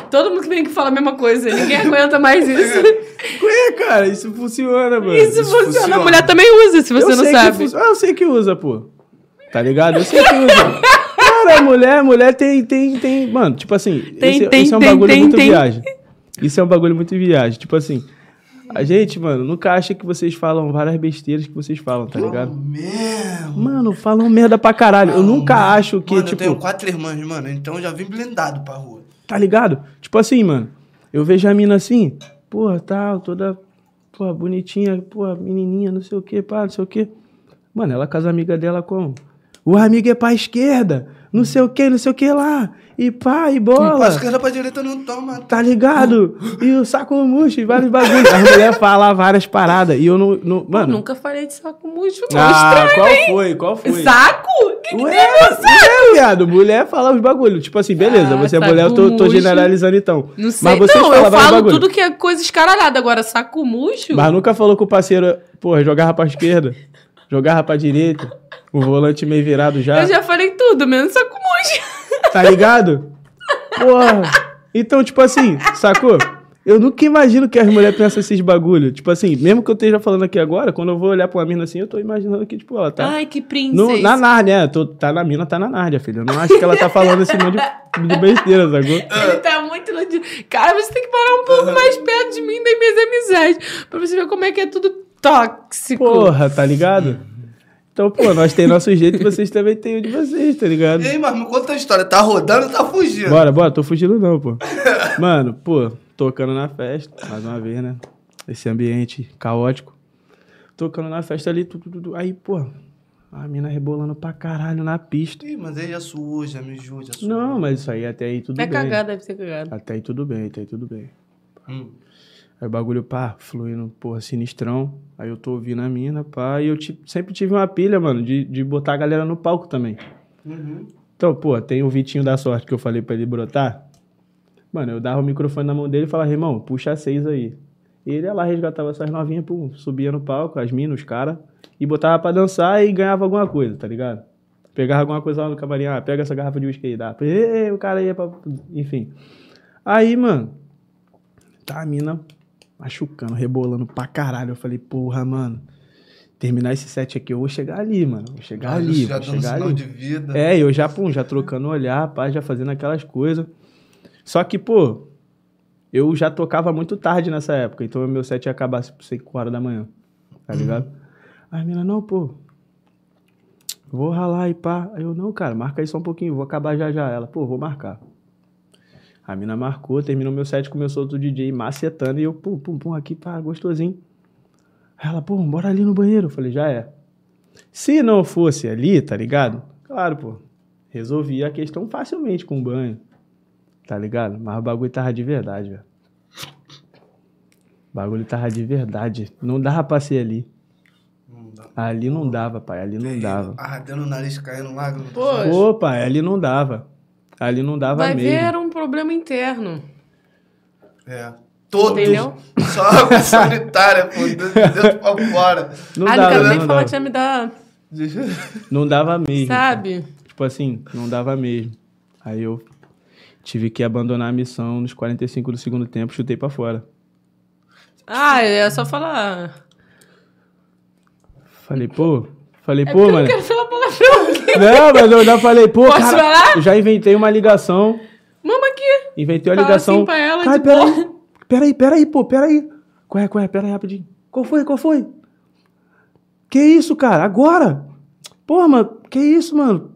Todo mundo que vem aqui fala a mesma coisa. Ninguém aguenta mais isso. Ué, cara, isso funciona, mano. Isso, Isso funciona. funciona. A mulher também usa, se você eu não sabe. Que, ah, eu sei que usa, pô. Tá ligado? Eu sei que usa. Cara, mulher, mulher tem, tem, tem. Mano, tipo assim, Tem, esse, tem, esse é um tem, bagulho tem, muito tem. viagem. Isso é um bagulho muito viagem. Tipo assim, a gente, mano, nunca acha que vocês falam várias besteiras que vocês falam, tá ligado? Mesmo. Mano, falam merda pra caralho. Eu nunca acho que, Mano, eu tipo. tenho quatro irmãs, mano, então eu já vim blindado pra rua. Tá ligado? Tipo assim, mano. Eu vejo a mina assim, porra, tal, toda, porra, bonitinha, porra, menininha, não sei o que, pá, não sei o que. Mano, ela com as amigas dela como? O amigo é pra esquerda, não sei o que, não sei o que lá. E pá, e bola. Pra esquerda pra direita não toma. Tá ligado? E o saco murcho e vários bagulhos. As mulheres falam várias paradas. E eu não. não Eu mano. nunca falei de saco murcho. Ah, Estranho, qual hein? foi? Qual foi? Saco? Que que Ué, tem saco? ué, viado, mulher fala os bagulhos. Tipo assim, beleza, Ah, você é mulher, eu tô, tô generalizando então. Não sei. Mas vocês não, falam eu falo bagulho. tudo que é coisa escaralhada. Agora, saco murcho? Mas nunca falou que o parceiro, porra, jogava pra esquerda, jogava pra direita, o volante meio virado já. Eu já falei tudo, menos saco murcho. Tá ligado? Porra. Então, tipo assim, sacou? Eu nunca imagino que as mulheres pensam esses bagulho. Tipo assim, mesmo que eu esteja falando aqui agora, quando eu vou olhar pra uma mina assim, eu tô imaginando que, tipo, ela tá. Ai, que princesa. No, na Nárnia, é, tô, tá na mina, tá na Nárnia, filho. Eu não acho que ela tá falando esse monte de, de besteira, sacou? Ele tá muito. Cara, você tem que parar um pouco mais perto de mim das minhas amizades. Pra você ver como é que é tudo tóxico. Porra, tá ligado? Então, pô, nós temos nosso jeito e vocês também têm o de vocês, tá ligado? E aí, mas me conta a história. Tá rodando ou tá fugindo? Bora, bora, tô fugindo não, pô. Mano, pô, tocando na festa, mais uma vez, né? Esse ambiente caótico. Tocando na festa ali, tudo, tudo. Aí, pô, a mina rebolando pra caralho na pista. Ih, mas aí já mijou, já suou. Não, mas isso aí até aí tudo É bem. cagada, deve ser cagada. Até aí tudo bem, até aí tudo bem. Hum. Aí o bagulho, pá, fluindo, porra, sinistrão. Aí eu tô ouvindo a mina, pá, e eu sempre tive uma pilha, mano, de, de botar a galera no palco também. Uhum. Então, pô, tem o Vitinho da sorte que eu falei pra ele brotar. Mano, eu dava o microfone na mão dele e falava, irmão, puxa seis aí. E ele ia lá, resgatava essas novinhas, pum, subia no palco, as minas, os caras, e botava pra dançar e ganhava alguma coisa, tá ligado? Pegava alguma coisa lá no camarim, ah, pega essa garrafa de uísque aí, dá. E, o cara ia pra... Enfim. Aí, mano, tá a mina machucando, rebolando pra caralho. Eu falei, porra, mano, terminar esse set aqui, eu vou chegar ali, mano. Vou chegar Ah, ali, já vou chegar ali. de vida. É, eu já, pum, já trocando olhar, pá, já fazendo aquelas coisas. Só que, pô, eu já tocava muito tarde nessa época, então o meu set ia acabar tipo 5 horas da manhã, tá ligado? Aí a mina, não, pô, vou ralar e pá. Aí eu, não, cara, marca aí só um pouquinho, vou acabar já já. Ela, pô, vou marcar. A mina marcou, terminou meu set, começou outro DJ macetando e eu, pum, pum, pum, aqui, pá, gostosinho. Aí ela, pô, bora ali no banheiro. Eu falei, já é. Se não fosse ali, tá ligado? Claro, pô. Resolvia a questão facilmente com o banho. Tá ligado? Mas o bagulho tava de verdade, velho. O bagulho tava de verdade. Não dava pra ser ali. Não dá. Ali não dava, pai. Ali não dava. Ardendo o nariz, caindo lágrimas. Pô, pai, ali não dava. Ali não dava vai mesmo. ver, era um problema interno. É. Todos. Entendeu? Só água sanitária, pô, de dentro pra fora. Não ah, não dava, quero nem não falar dava. que já me dá, Não dava mesmo. sabe? Tipo assim, não dava mesmo. Aí eu tive que abandonar a missão nos 45 do segundo tempo, chutei pra fora. Ah, é só falar. Falei, pô, falei, É pô, porque eu mano. não quero falar palavrão aqui. Não, mas eu já falei, pô, Posso cara, falar? eu já inventei uma ligação. Mama aqui. Inventei a Fala ligação. assim pra ela, Cara, peraí, boa. peraí, peraí, pô, peraí. Qual é, qual é? Peraí, rapidinho. Qual foi, qual foi? Que isso, cara? Agora? Porra, mano, que isso, mano?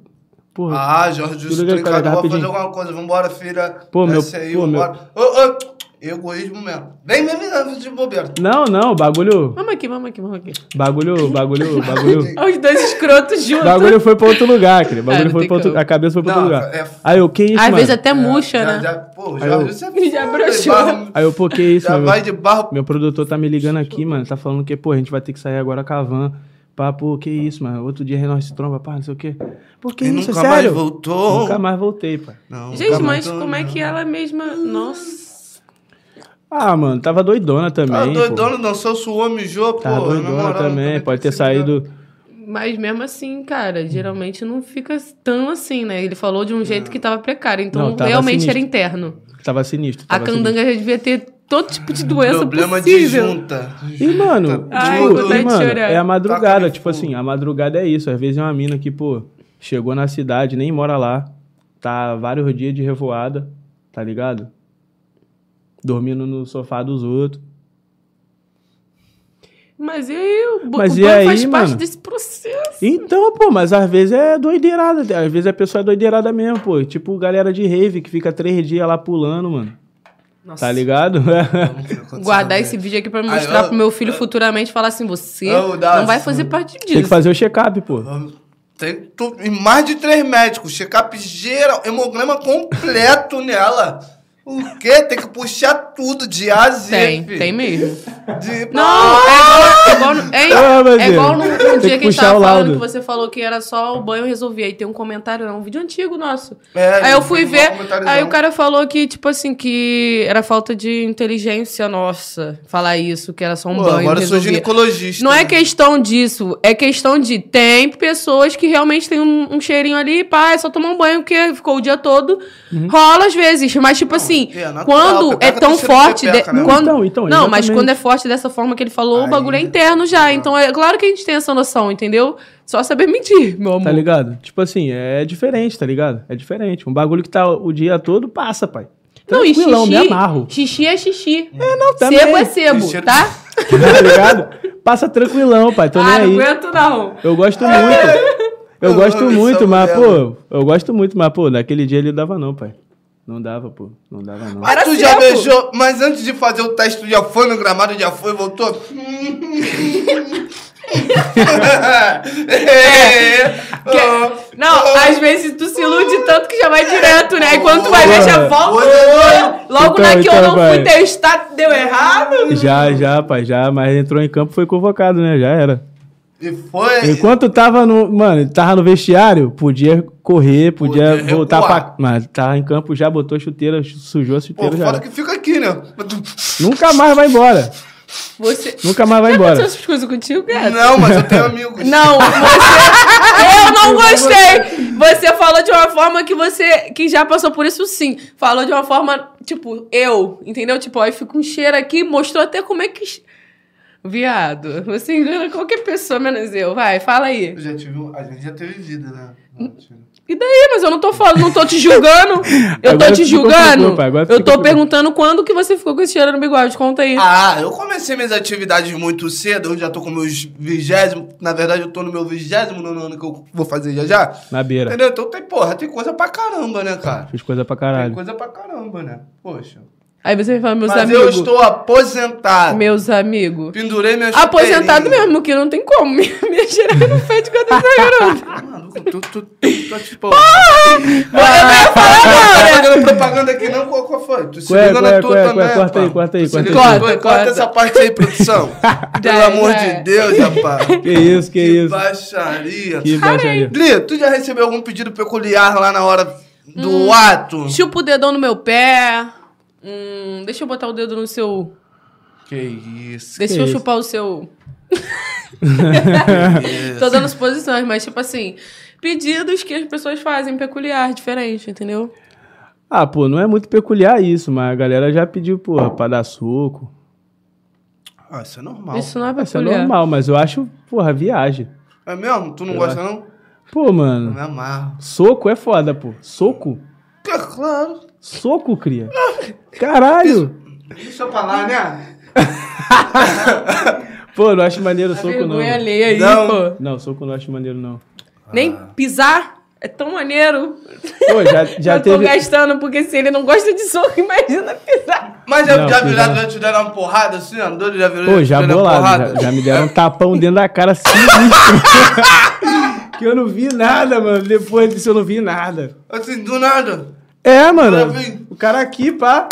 Porra, Ah, Jorge, cara, casa, vou fazer alguma coisa. Vambora, filha. Pô, meu- Desce aí, pô, meu- vambora. Ô, ô, egoísmo mesmo. Vem, vem, vem, de bobeira. não, não, bagulho, Mama aqui, mama aqui, mama aqui. bagulho, bagulho, bagulho. Os dois escrotos juntos. bagulho foi pra outro lugar, cara. Ah, Bagulho não foi pra outro, a cabeça foi pra Não, outro lugar. é- Aí eu, que isso, Às mano? vezes até murcha, já, né? Já, pô, Aí Jorge, eu- você é Já foda, broxou. barro- Aí eu, pô, que isso, Já mano? vai de barro. Meu produtor tá me ligando aqui, mano. Tá falando que, pô, a gente vai ter que sair agora com a van. Pá, pô, que isso, mano. Outro dia nós se tromba, pá, não sei o quê. Pô, que E isso, nunca é mais sério? voltou. Nunca mais voltei, pai. Não, Gente, nunca mas mais como é voltou, que ela mesma. Nossa. Ah, mano, tava doidona também. Ah, pô. doidona, dançou, suou, mijou, pô. Tava na doidona também. Pode ter saído. Mas mesmo assim, cara, geralmente não fica tão assim, né? Ele falou de um jeito que tava precário. Então Não, tava realmente sinistro. era interno. Tava sinistro. A Tava candanga já devia ter todo tipo de doença Problema de possível. junta. E, mano, Ai, tipo, e, de mano é a madrugada. Taca Tipo assim, a madrugada é isso. Às vezes é uma mina que, pô, chegou na cidade, nem mora lá. Tá vários dias de revoada, tá ligado? Dormindo no sofá dos outros. Mas e aí, o, Mas o e aí, faz parte mano? desse processo. Então, pô, mas às vezes é doideirada. Às vezes a pessoa é doideirada mesmo, pô. Tipo galera de rave que fica três dias lá pulando, mano. Nossa. Tá ligado? Guardar esse vídeo aqui pra Ai, mostrar eu- pro meu filho futuramente falar assim: você Eu, não vai fazer parte disso. Tem que fazer o check-up, pô. Tem tu, e mais de três médicos, check-up geral, hemograma completo nela. O quê? Tem que puxar tudo de A a Z. Tem, filho. tem mesmo. De... Não, é igual, é igual, no-? Ah, é Deus. igual no, no Tem dia que que a gente tava falando que você falou que era só o banho resolvia. Aí tem um comentário, não, um vídeo antigo nosso. É, aí eu fui tem um ver, aí o cara falou que, tipo assim, que era falta de inteligência nossa falar isso, que era só um Pô, banho agora eu sou resolvia. ginecologista. Não é né? questão disso, é questão de tem pessoas que realmente tem um, um cheirinho ali, pá, é só tomar um banho porque ficou o dia todo. Uhum. Rola às vezes, mas tipo assim, é natural, quando é tão forte, de- pepeca, né? quando Então, então, Não, mas quando é forte dessa forma que ele falou, o Aí- bagulho é interno já, então é claro que a gente tem essa noção, entendeu? Só saber mentir, meu amor. Tá ligado? Tipo assim, é diferente, tá ligado? É diferente. Um bagulho que tá o dia todo passa, pai. Não, e Tranquilão, xixi, me amarro. xixi é xixi. É, não, também. Sebo é sebo, Cheiro- tá? Tá ligado? Passa tranquilão, pai. Tô nem ah, não aí. aguento não. Eu gosto muito. Eu Eu gosto muito, mas, mulher, pô, eu gosto muito, mas, pô, naquele dia ele dava não, pai. Não dava, pô. Não dava não. Mas tu já beijou, mas antes de fazer o teste, tu já foi no gramado, já foi, voltou? é, Que- Não, às vezes tu se ilude tanto que já vai direto, né? E quando tu vai ver, já volta. Logo Então, na que eu então, não fui vai. testar, deu errado. Já, já, pai, já, mas entrou em campo foi convocado, né? Já era. E foi. Enquanto tava no. Mano, tava no vestiário, podia correr, podia, Podia voltar recuar. pra. Mas tava em campo já, botou a chuteira, sujou a Pô, chuteira já. foda era. que fica aqui, né? Nunca mais vai embora. Você. Nunca mais vai Já embora. aconteceu essas coisas contigo, cara? Não, mas eu tenho amigos. Não, você. Eu não gostei! Você falou de uma forma que você. Que já passou por isso sim. Falou de uma forma, tipo, eu. Entendeu? Tipo, aí fica um cheiro aqui, mostrou até como é que. Viado, você engana qualquer pessoa, menos eu. Vai, fala aí. Eu já tive. A gente já teve vida, né? E daí? Mas eu não tô falando, não tô te julgando. Eu Agora tô te julgando. Eu tô perguntando quando que você ficou com esse cheiro no bigode. Conta aí. Ah, eu comecei minhas atividades muito cedo, eu já tô com meus vigésimo. Na verdade, eu tô no meu vigésimo no ano que eu vou fazer já já. Na beira. Entendeu? Então tem, porra, tem coisa pra caramba, né, cara? Fiz coisa pra Tem caralho. coisa pra caramba, né? Poxa. Aí você vai falar, meus Mas amigos. eu estou aposentado. Meus amigos. Pendurei minhas Aposentado chuteirinhas. mesmo, que não tem como. Minha, minha xereca não fede quando eu garota. Maluco, tu, tu, tu, tu, tipo... Eu não ia falar Não não, tá fazendo propaganda aqui não, qual, qual foi? Tu se é, liga qual é, na tua é, também? Corta aí, corta aí, corta aí. na Corta, Corta essa parte aí, produção. Pelo amor de Deus, rapaz. Que isso, que, isso. baixaria. Que baixaria. Li, tu já recebeu algum pedido peculiar lá na hora do Hum. ato? Chupa o dedão no meu pé. Hum, deixa eu botar o dedo no seu. Que isso. Deixa Que eu isso? chupar o seu. Tô dando suposições, mas tipo assim, pedidos que as pessoas fazem peculiar, diferente, entendeu? Ah, pô, não é muito peculiar isso, mas a galera já pediu, porra, pra dar soco. Ah, isso é normal. Isso não é Isso é peculiar. normal, mas eu acho, porra, viagem. É mesmo? Tu não Eu gosta, não? Pô, Eu mano, me amarro. soco é foda, pô. Soco? É claro. Soco, cria. Caralho! Deixa eu falar, né? Pô, não acho maneiro A soco, não. alheia aí, Não. pô. Não, soco não acho maneiro, não. Nem pisar é tão maneiro. Pô, já, já eu tô teve. gastando, porque se ele não gosta de soco, imagina pisar. Mas já, Não, já viraram, já te deram uma porrada assim, andou? Já virou Pô, já bolado. porrada? Já, já me deram um tapão dentro da cara sinistro. que eu não vi nada, mano. Depois disso eu não vi nada. Assim, do nada. É, mano. O cara aqui, pá.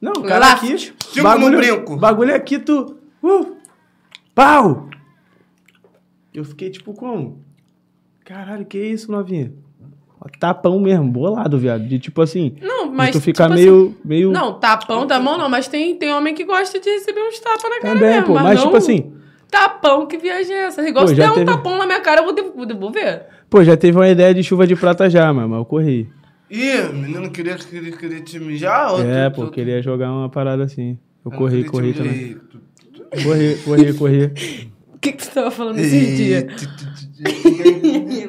Não, o cara aqui. Tipo no brinco. Bagulho aqui, tu. Uh, pau! Eu fiquei tipo como? Caralho, que isso, novinha? Tapão mesmo, bolado, viado. De tipo assim. Não, de mas. tu ficar tipo meio. assim, meio Não, tapão da mão não, mas tem, tem homem que gosta de receber uns tapas na cara também, mesmo. pô. mas, Mas, não tipo assim. Tapão, que viagem é essa? Igual Pô, se já der um teve- tapão na minha cara, eu vou de- vou devolver. Pô, já teve uma ideia de chuva de prata já, mano, mas eu corri. Ih, o menino queria, queria, queria te mijar? ou É, tu- pô, tu- queria jogar uma parada assim. Eu eu corri, corri também. Tu- Corri, corri, corri. O que, que você tava falando esses dias? tu- tu- tu- Fala, o que você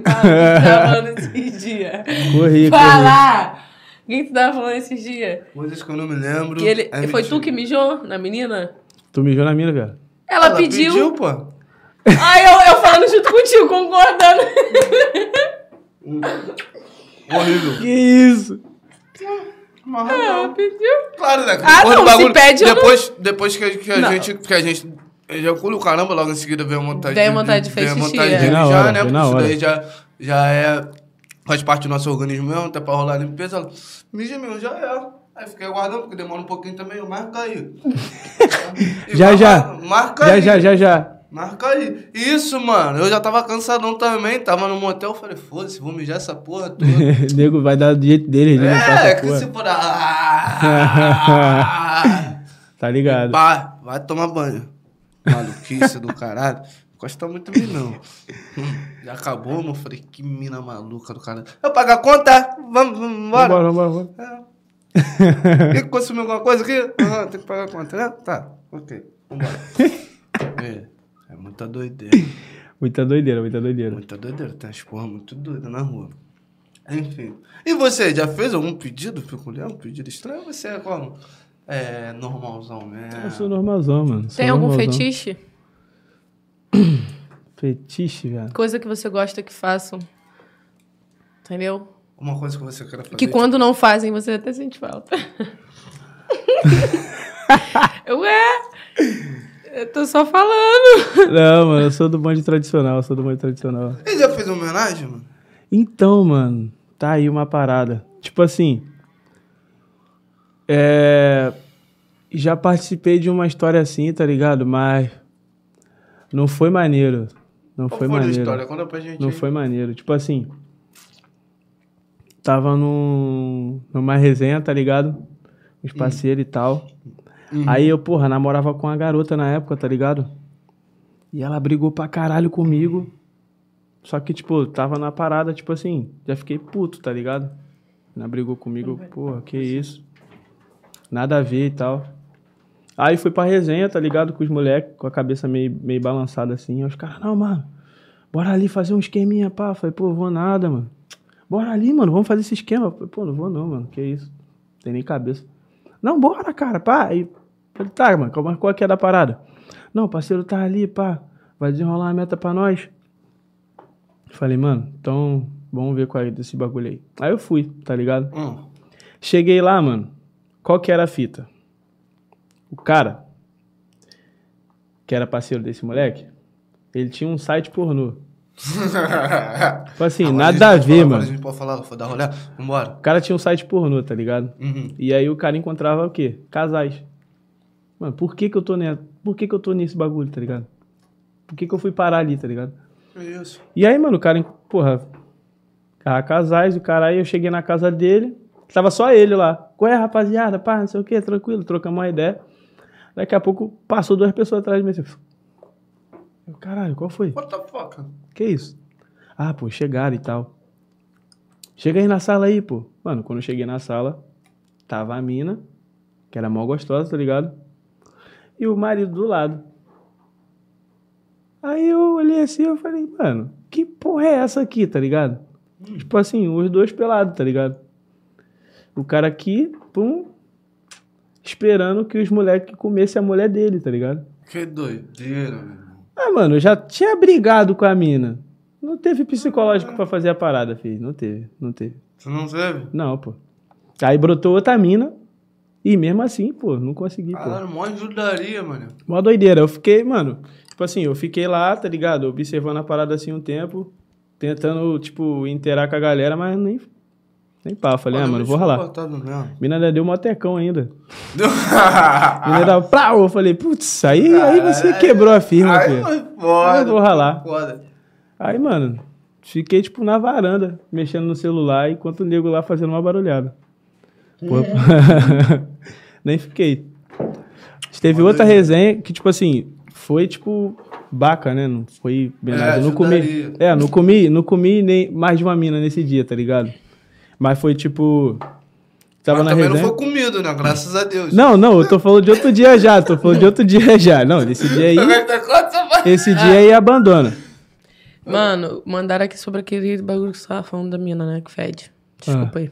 tava falando esses dias? Corri, corri. Fala! O que que você tava falando esses dias? Coisas que eu não me lembro. Que ele, É foi tu mentira. que mijou na menina? Tu mijou na mina, velho. Ela, Ela pediu. pediu, pô. Aí eu, eu falando junto contigo, concordando. Horrível. Que isso? Não. pediu. Claro, né? Ah, do não, se pede, eu não- depois, depois que, a- que a Não. gente. Que a gente ejacula o caramba, logo em seguida vem a vontade Vem a vontade de vem a fazer vontade xixi, de é. Na mijar, hora, né? Porque isso daí já, já é. Faz parte do nosso organismo mesmo, até pra rolar a limpeza. Mija mesmo, já é. Aí fiquei aguardando, porque demora um pouquinho também, eu marca aí. Já, já. Marca Já, aí. já, já, já. Marca aí. Isso, mano. Eu já tava cansadão também. Tava no motel. Falei, foda-se, vou mijar essa porra toda. Nego vai dar do jeito dele, ele é, que se for. Ah, Tá ligado? Pá, vai tomar banho. Maluquice do caralho. Gosta muito de mim, não. Hum, Já acabou, mano. Falei, que mina maluca do caralho. Eu pagar a conta? Vamos, vamos embora. Vambora, vambora, vambora. É. Quer consumir alguma coisa aqui? Aham, tem que pagar a conta, né? Tá, ok. Vambora. é, é muita doideira. Muita doideira, muita doideira. Muita doideira. Tem umas porra muito doida na rua. Enfim. E você, já fez algum pedido peculiar? Um pedido estranho? Ou você é como? É normalzão mesmo? Eu sou normalzão, mano. Sou Tem algum normalzão. fetiche? Fetiche, velho. Coisa que você gosta que façam. Entendeu? Uma coisa que você queira fazer. Que quando não fazem, você até sente falta. eu tô só falando. Não, mano, eu sou do bonde tradicional, eu sou do bonde tradicional. Ele já fez uma homenagem, mano? Então, mano, tá aí uma parada. Tipo assim. É. Já participei de uma história assim, tá ligado? Mas. Não foi maneiro. Não Qual foi foi a maneiro. história? Conta pra gente Não aí. foi maneiro. Tipo assim. Tava num, numa resenha, tá ligado? Os parceiros e tal. Aí eu, porra, namorava com uma garota na época, tá ligado? E ela brigou pra caralho comigo. Só que, tipo, tava na parada, tipo assim, já fiquei puto, tá ligado? Ela brigou comigo, porra, que isso. Nada a ver e tal. Aí fui pra resenha, tá ligado? Com os moleques, com a cabeça meio, meio balançada assim. Aí os caras, não, mano, bora ali fazer um esqueminha, pá. Falei, pô, vou nada, mano. Bora ali, mano, vamos fazer esse esquema. Falei, pô, não vou não, mano, que isso. Tem nem cabeça. Não, bora, cara, pá. Aí, falei, tá, mano, qual, qual que é da parada? Não, parceiro tá ali, pá. Vai desenrolar a meta pra nós. Falei, mano, então vamos ver qual é desse bagulho aí. Aí eu fui, tá ligado? Hum. Cheguei lá, mano. Qual que era a fita? O cara, que era parceiro desse moleque, ele tinha um site pornô. Tipo assim, Agora nada a pode ver, falar, mano. A gente pode falar, vou dar rolê. Vambora. O cara tinha um site pornô, tá ligado? Uhum. E aí o cara encontrava o quê? Casais. Mano, por que que eu tô nessa? Por que que eu tô nesse bagulho, tá ligado? Por que que eu fui parar ali, tá ligado? Que isso? E aí, mano, o cara, porra, cara, casais, o cara aí, eu cheguei na casa dele, tava só ele lá, Qual é, rapaziada? Pá, não sei o quê, tranquilo, trocamos uma ideia. Daqui a pouco passou duas pessoas atrás de mim. Assim, eu, caralho, qual foi? What the fuck? Que isso? Ah, pô, chegaram e tal. Chega aí na sala aí, pô. Mano, quando eu cheguei na sala, tava a mina, que era mó gostosa, tá ligado? E o marido do lado. Aí eu olhei assim, eu falei, mano, que porra é essa aqui, tá ligado? Tipo assim, os dois pelados, tá ligado? O cara aqui, pum, esperando que os moleques comessem a mulher dele, tá ligado? Que doideira, meu irmão. Ah, mano, eu já tinha brigado com a mina. Não teve psicológico pra fazer a parada, filho. Não teve, não teve. Você não teve? Não, pô. Aí brotou outra mina. E mesmo assim, pô, não consegui, pô. Caralho, mó ajudaria, mano. Mó doideira. Eu fiquei, mano, tipo assim, eu fiquei lá, tá ligado? Observando a parada assim um tempo, tentando, tipo, interar com a galera, mas nem. Nem pá. Falei, ah, mano, vou ralar. Mina ainda deu um motecão ainda. Mina dava plau. Eu falei, putz, aí, aí você quebrou a firma, Aí filho. foi foda. Eu vou ralar. Foda. Aí, mano, fiquei, tipo, na varanda, mexendo no celular, enquanto o nego lá fazendo uma barulhada. Pô, Nem fiquei. Teve outra resenha que, tipo assim, foi, tipo, baca, né? Não foi bem É, nada. Eu não comi. É, não comi, não comi nem mais de uma mina nesse dia, tá ligado? Mas foi, tipo. Tava Mas na também resenha. não foi comido, né? Graças a Deus. Não, não, eu tô falando de outro dia já, tô falando de outro dia já. Não, nesse dia aí. Esse dia aí abandona. Mano, mandaram aqui sobre aquele bagulho que você tava falando da mina, né? Que fede. Desculpa Ah. aí.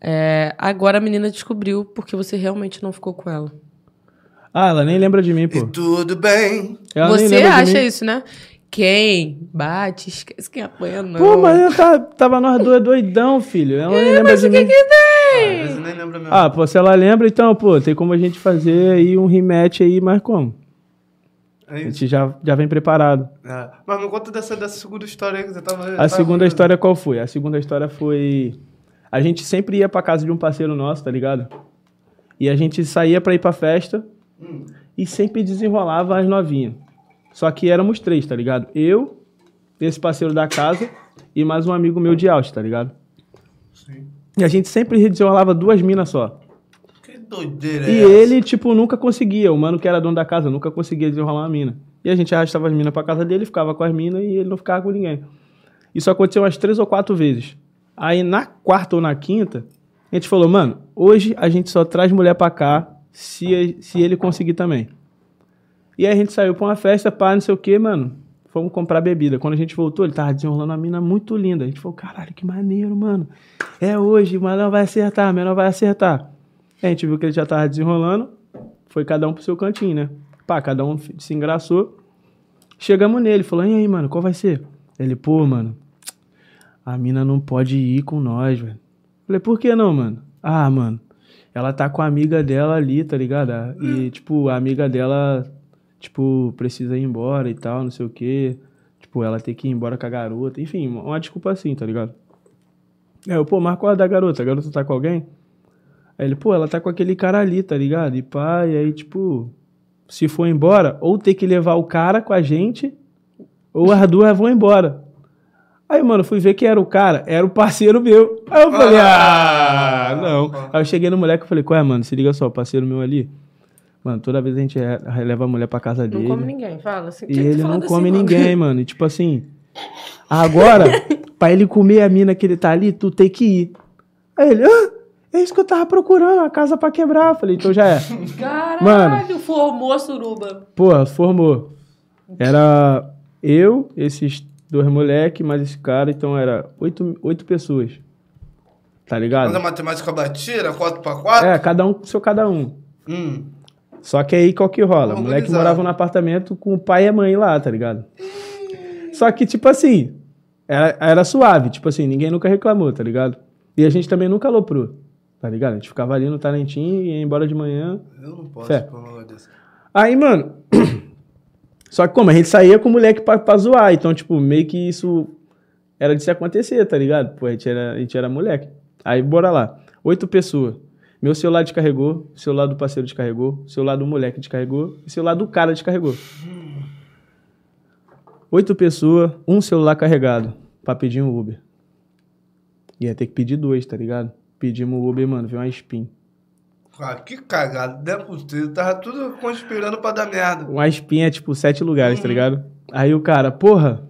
É, agora a menina descobriu porque você realmente não ficou com ela. Ah, ela nem lembra de mim, E pô. tudo bem. Ela você acha mim. isso, né? Quem bate, esquece quem apanha, não. Pô, mas eu tava, tava nós dois doidão, filho. Ela nem lembra de o que mim. que tem? Às vezes nem lembra mesmo. Ah, pô, se ela lembra, então, pô, tem como a gente fazer aí um rematch aí, mas como? É A gente já, já vem preparado. É. Mas me conta dessa, dessa segunda história aí que você tava. A tava segunda falando. história qual foi? A segunda história foi. A gente sempre ia pra casa de um parceiro nosso, tá ligado? E a gente saía pra ir pra festa Hum. e sempre desenrolava as novinhas. Só que éramos três, tá ligado? Eu, esse parceiro da casa e mais um amigo meu de Alt, tá ligado? Sim. E a gente sempre desenrolava duas minas só. Que doideira E é essa? ele, tipo, nunca conseguia. O mano que era dono da casa nunca conseguia desenrolar uma mina. E a gente arrastava as minas pra casa dele, ficava com as minas e ele não ficava com ninguém. Isso aconteceu umas três ou quatro vezes. Aí na quarta ou na quinta, a gente falou, mano, hoje a gente só traz mulher pra cá se, se ele conseguir também. E aí a gente saiu pra uma festa, pá, não sei o que, mano. Fomos comprar bebida. Quando a gente voltou, ele tava desenrolando uma mina muito linda. A gente falou, caralho, que maneiro, mano. É hoje, o menor vai acertar, o menor vai acertar. A gente viu que ele já tava desenrolando. Foi cada um pro seu cantinho, né? Pá, cada um se engraçou. Chegamos nele, falou, e aí, mano, qual vai ser? Ele, pô, mano, a mina não pode ir com nós, velho. Falei, por que não, mano? Ah, mano, ela tá com a amiga dela ali, tá ligado? E, tipo, a amiga dela, tipo, precisa ir embora e tal, não sei o quê. Tipo, ela tem que ir embora com a garota. Enfim, uma desculpa assim, tá ligado? Aí eu, pô, é a da garota? A garota tá com alguém? Aí ele, pô, ela tá com aquele cara ali, tá ligado? E pá, e aí, tipo, se for embora, ou ter que levar o cara com a gente, ou as duas vão embora. Aí, mano, fui ver que era o cara, era o parceiro meu. Aí eu falei, ah, não. Aí eu cheguei no moleque e falei, qual é, mano? Se liga só, o parceiro meu ali. Mano, toda vez a gente leva a mulher pra casa Não dele. come ninguém, fala. Assim, E ele não come assim, mano. ninguém, mano. E tipo assim, agora, pra ele comer a mina que ele tá ali, tu tem que ir. Aí ele, ah, é isso que eu tava procurando, a casa pra quebrar. Eu Falei, então já é. Caralho, Mano. formou a suruba. Porra, formou. Era eu, esses dois moleques, mais esse cara, então era oito, oito pessoas. Tá ligado? Quando a matemática batida, 4x4? É, cada um com seu cada um. Hum. Só que aí qual que rola? O moleque morava no apartamento com o pai e a mãe lá, tá ligado? Só que, tipo assim, era, era suave, tipo assim, ninguém nunca reclamou, tá ligado? E a gente também nunca aloprou, tá ligado? A gente ficava ali no talentinho e ia embora de manhã. Eu não posso negócio desse. Aí, mano. Só que como? A gente saía com o moleque pra, pra zoar. Então, tipo, meio que isso era de se acontecer, tá ligado? Pô, a gente era, a gente era moleque. Aí, bora lá. Oito pessoas. Meu celular descarregou, celular do parceiro descarregou, celular do moleque descarregou celular do cara descarregou. Oito pessoas, um celular carregado pra pedir um Uber. Ia ter que pedir dois, tá ligado? Pedimos o Uber, mano, veio uma spin. Ah, que cagada, não é possível. Tava tudo conspirando pra dar merda. Uma spin é tipo sete lugares, tá ligado? Aí o cara, porra.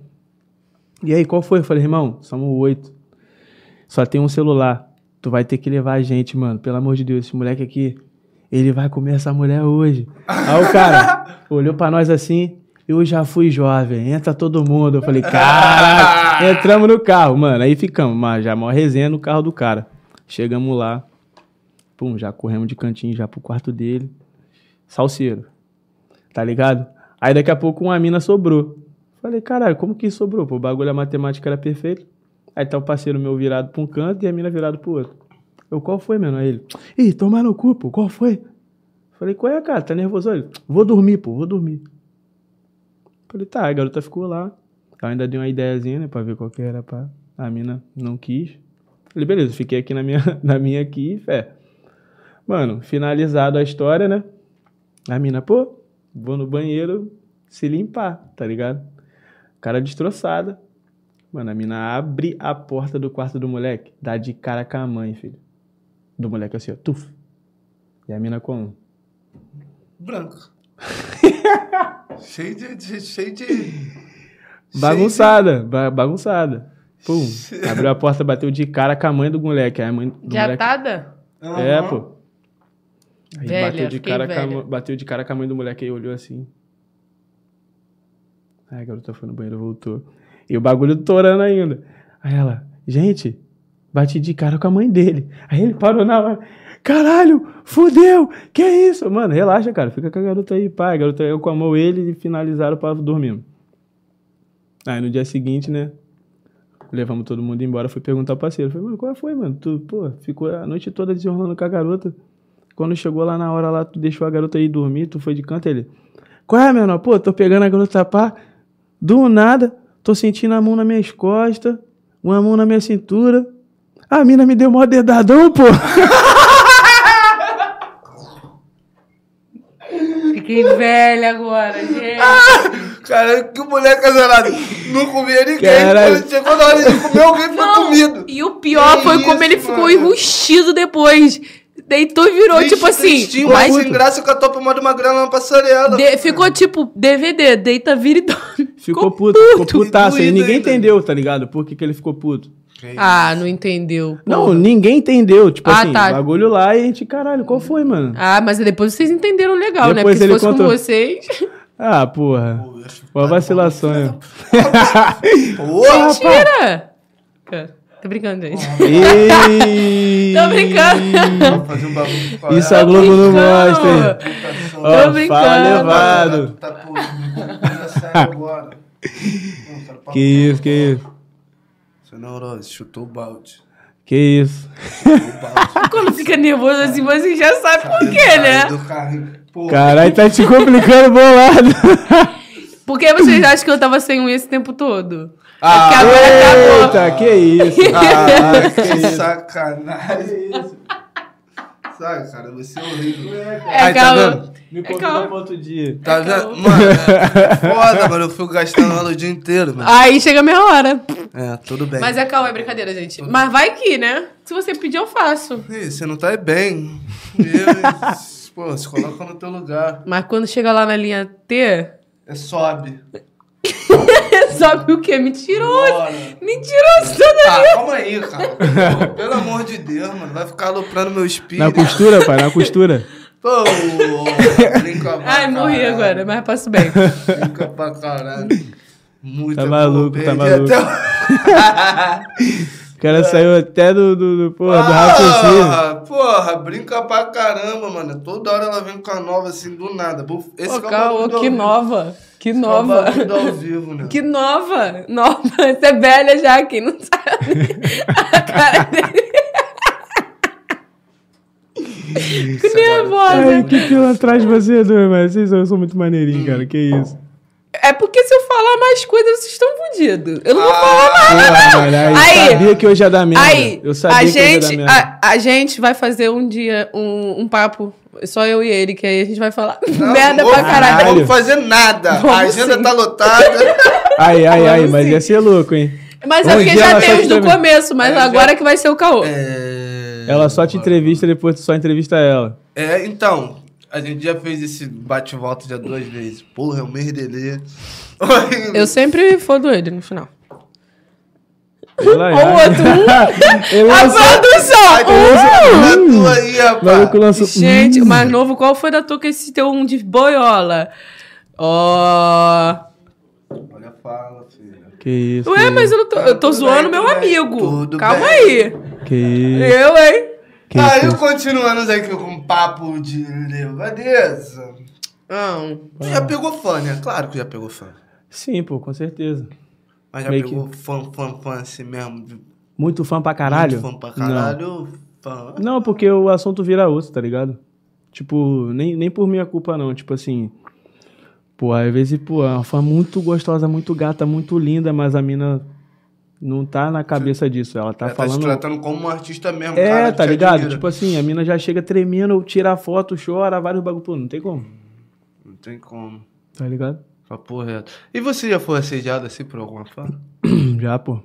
E aí, qual foi? Eu falei, irmão, somos oito. Só tem um celular. Tu vai ter que levar a gente, mano. Pelo amor de Deus, esse moleque aqui, ele vai comer essa mulher hoje. Aí o cara olhou pra nós assim. Eu já fui jovem, entra todo mundo. Eu falei, caralho, entramos no carro, mano. Aí ficamos, mas já mó resenha no carro do cara. Chegamos lá, pum, já corremos de cantinho já pro quarto dele. Salseiro, tá ligado? Aí daqui a pouco uma mina sobrou. Falei, caralho, como que sobrou? Pô, o bagulho, a matemática era perfeita. Aí tá o parceiro meu virado pra um canto e a mina virado pro outro. Eu, qual foi, mano? Aí ele, ih, toma no cu, pô, qual foi? Falei, qual é, cara? Tá nervoso? Ele, vou dormir, pô, vou dormir. Falei, tá, a garota ficou lá. Eu ainda dei uma ideiazinha, né, pra ver qual que era, pá. A mina não quis. Falei, beleza, fiquei aqui na minha, na minha aqui, fé. Mano, finalizado a história, né? A mina, pô, vou no banheiro se limpar, tá ligado? Cara destroçada. Mano, a mina abre a porta do quarto do moleque, dá de cara com a mãe, filho. Do moleque assim, ó, tuf. E a mina como? Branco. cheio de, de- Cheio de. Bagunçada, ba- bagunçada. Pum. Abriu a porta, bateu de cara com a mãe do moleque. Aí a mãe do De moleque... atada? cheio de- É, Aham. pô. Aí Velha, bateu, de cara com a, velha. ma- bateu de cara com a mãe do moleque aí olhou assim. Aí a garota foi no banheiro voltou. E o bagulho torando ainda. Aí ela, gente, bati de cara com a mãe dele. Aí ele parou na hora. Caralho, fudeu, que isso? Mano, relaxa, cara, fica com a garota aí, pai. A garota eu com ele e finalizaram pra dormir. Aí no dia seguinte, né? Levamos todo mundo embora, fui perguntar ao parceiro. Falei, mano, qual foi, mano? Tu, pô, ficou a noite toda desenrolando com a garota. Quando chegou lá na hora lá, tu deixou a garota aí dormir, tu foi de canto ele. Qual é, menor? Pô, tô pegando a garota pá. Do nada, tô sentindo a mão nas minhas costas, uma mão na minha cintura. A mina me deu mó dedadão, pô. Fiquei velha agora, gente. Cara, que moleque azarado. Não comia ninguém. Caralho. Quando chegou na hora de comer, alguém foi comido. e o pior Que foi como isso, ele ficou enrustido depois. Deitou e virou, Triste, tipo assim. tristinho, mas sem graça que eu tô uma de magrela na passarela. de- ficou tipo DVD, deita, vira e dorme. Ficou puto, ficou putaço. E ninguém ainda. entendeu, tá ligado? Por que, que ele ficou puto. Ah, não entendeu. pô. Não, ninguém entendeu. Tipo Ah, assim, tá. bagulho lá e a gente, caralho, qual foi, mano? Ah, mas depois vocês entenderam legal, né? Depois Porque se ele fosse com contou. vocês. Ah, porra. Uma vacilação, hein? Porra, Mentira! Cara, Tô brincando, gente. Ih, Tô brincando. Fazer um bagulho Isso a Globo não mostra, hein? Tô brincando. fala levado. Tá, agora. Não, cara, papo Que isso, que isso. Seu neurose, chutou o balde. Que isso. Quando fica nervoso assim, você já sabe por quê, né? Caralho, tá te complicando bolado. Por que vocês acham que eu tava sem unha esse tempo todo? Ah, é que agora acabou. Eita, que isso. Ah, que sacanagem. Sabe, cara, você é horrível. É, Ai, tá calma. vendo? Me É, convida calma. pra outro dia. Tá vendo? Mano, é foda, mano. Eu fico gastando ela o dia inteiro, mano. Aí chega a minha hora. É, tudo bem. Mas é calma, é brincadeira, gente. Mas vai que, né? Se você pedir, eu faço. Ih, você não tá bem. Eu? Pô, se coloca no teu lugar. Mas quando chega lá na linha T, É sobe. sobe o quê? Mentiroso! Bora. Mentiroso toda Ah, calma aí, cara. Pelo amor de Deus, mano. Vai ficar aloprando meu espírito. Na costura, pai, na costura. Pô, brinca pra Ai, morri caralho. agora, mas passo bem. Brinca pra caralho. Muito Tá maluco, tá perdi maluco. até- cara saiu até do, do, do, porra, do raciocínio. Porra, brinca pra caramba, mano. Toda hora ela vem com a nova assim, do nada. Esse Ô, que é o Cal, que vivo. nova. Que Esse que é nova. ao vivo, né? Que nova. Nova. Você é velha já, quem não sabe. A cara dele. Fico Ai, nervosa. que pilantragem você, dois, mas vocês são, muito maneirinhos, cara. Que isso. É porque se eu falar mais coisas, vocês estão fodidos. Eu não vou Ah, falar nada. Porra, mano, aí, Aí, sabia que hoje ia dar merda. Aí, eu sabia a que hoje ia dar gente, merda. a, a gente vai fazer um dia um, um papo, só eu e ele, que aí a gente vai falar Não, merda vamos- pra caralho. Caralho. Vamos fazer nada. Vamos a agenda sim. tá lotada. Ai, ai, ai, mas sim. ia ser louco, hein? Mas é Um porque dia já tem os do começo, mas É, já- agora que vai ser o caô. É... Ela só te entrevista e depois tu só entrevista ela. É, então, a gente já fez esse bate-volta já duas vezes. Porra, é um merdelê. Eu sempre fodo ele no final. Ela Ou outro. Ele A lançou- produção! Uh! tu aí, rapaz. lançou- Gente, o mais novo, qual foi da tua que esse teu um de boiola? Ó. Olha a fala, filha. Que isso. Ué, que mas eu não tô. Eu tô zoando bem, meu tudo bem, amigo. tudo Calma bem. aí. Que isso. Eu, hein? Que Aí, continuando aqui com papo de levadeza. Não. Tu já pegou fã, né? Claro que já pegou fã. Sim, pô, com certeza. Mas já Meio que- pegou fã, fã, fã assim mesmo. de- Muito fã pra caralho? Muito fã pra caralho. Fã. Não. Não, porque o assunto vira outro, tá ligado? Tipo, nem, nem por minha culpa, não. Tipo assim. Pô, às vezes, pô, é uma fã muito gostosa, muito gata, muito linda, mas a mina não tá na cabeça disso. Ela tá Ela tá se falando. tratando como um artista mesmo, É, cara, tá ligado? admira. Tipo assim, a mina já chega tremendo, tira a foto, chora, vários bagulho. Pô, não tem como. Não tem como. Tá ligado? Papo reto. E você já foi assediado assim por alguma fã? Já, pô.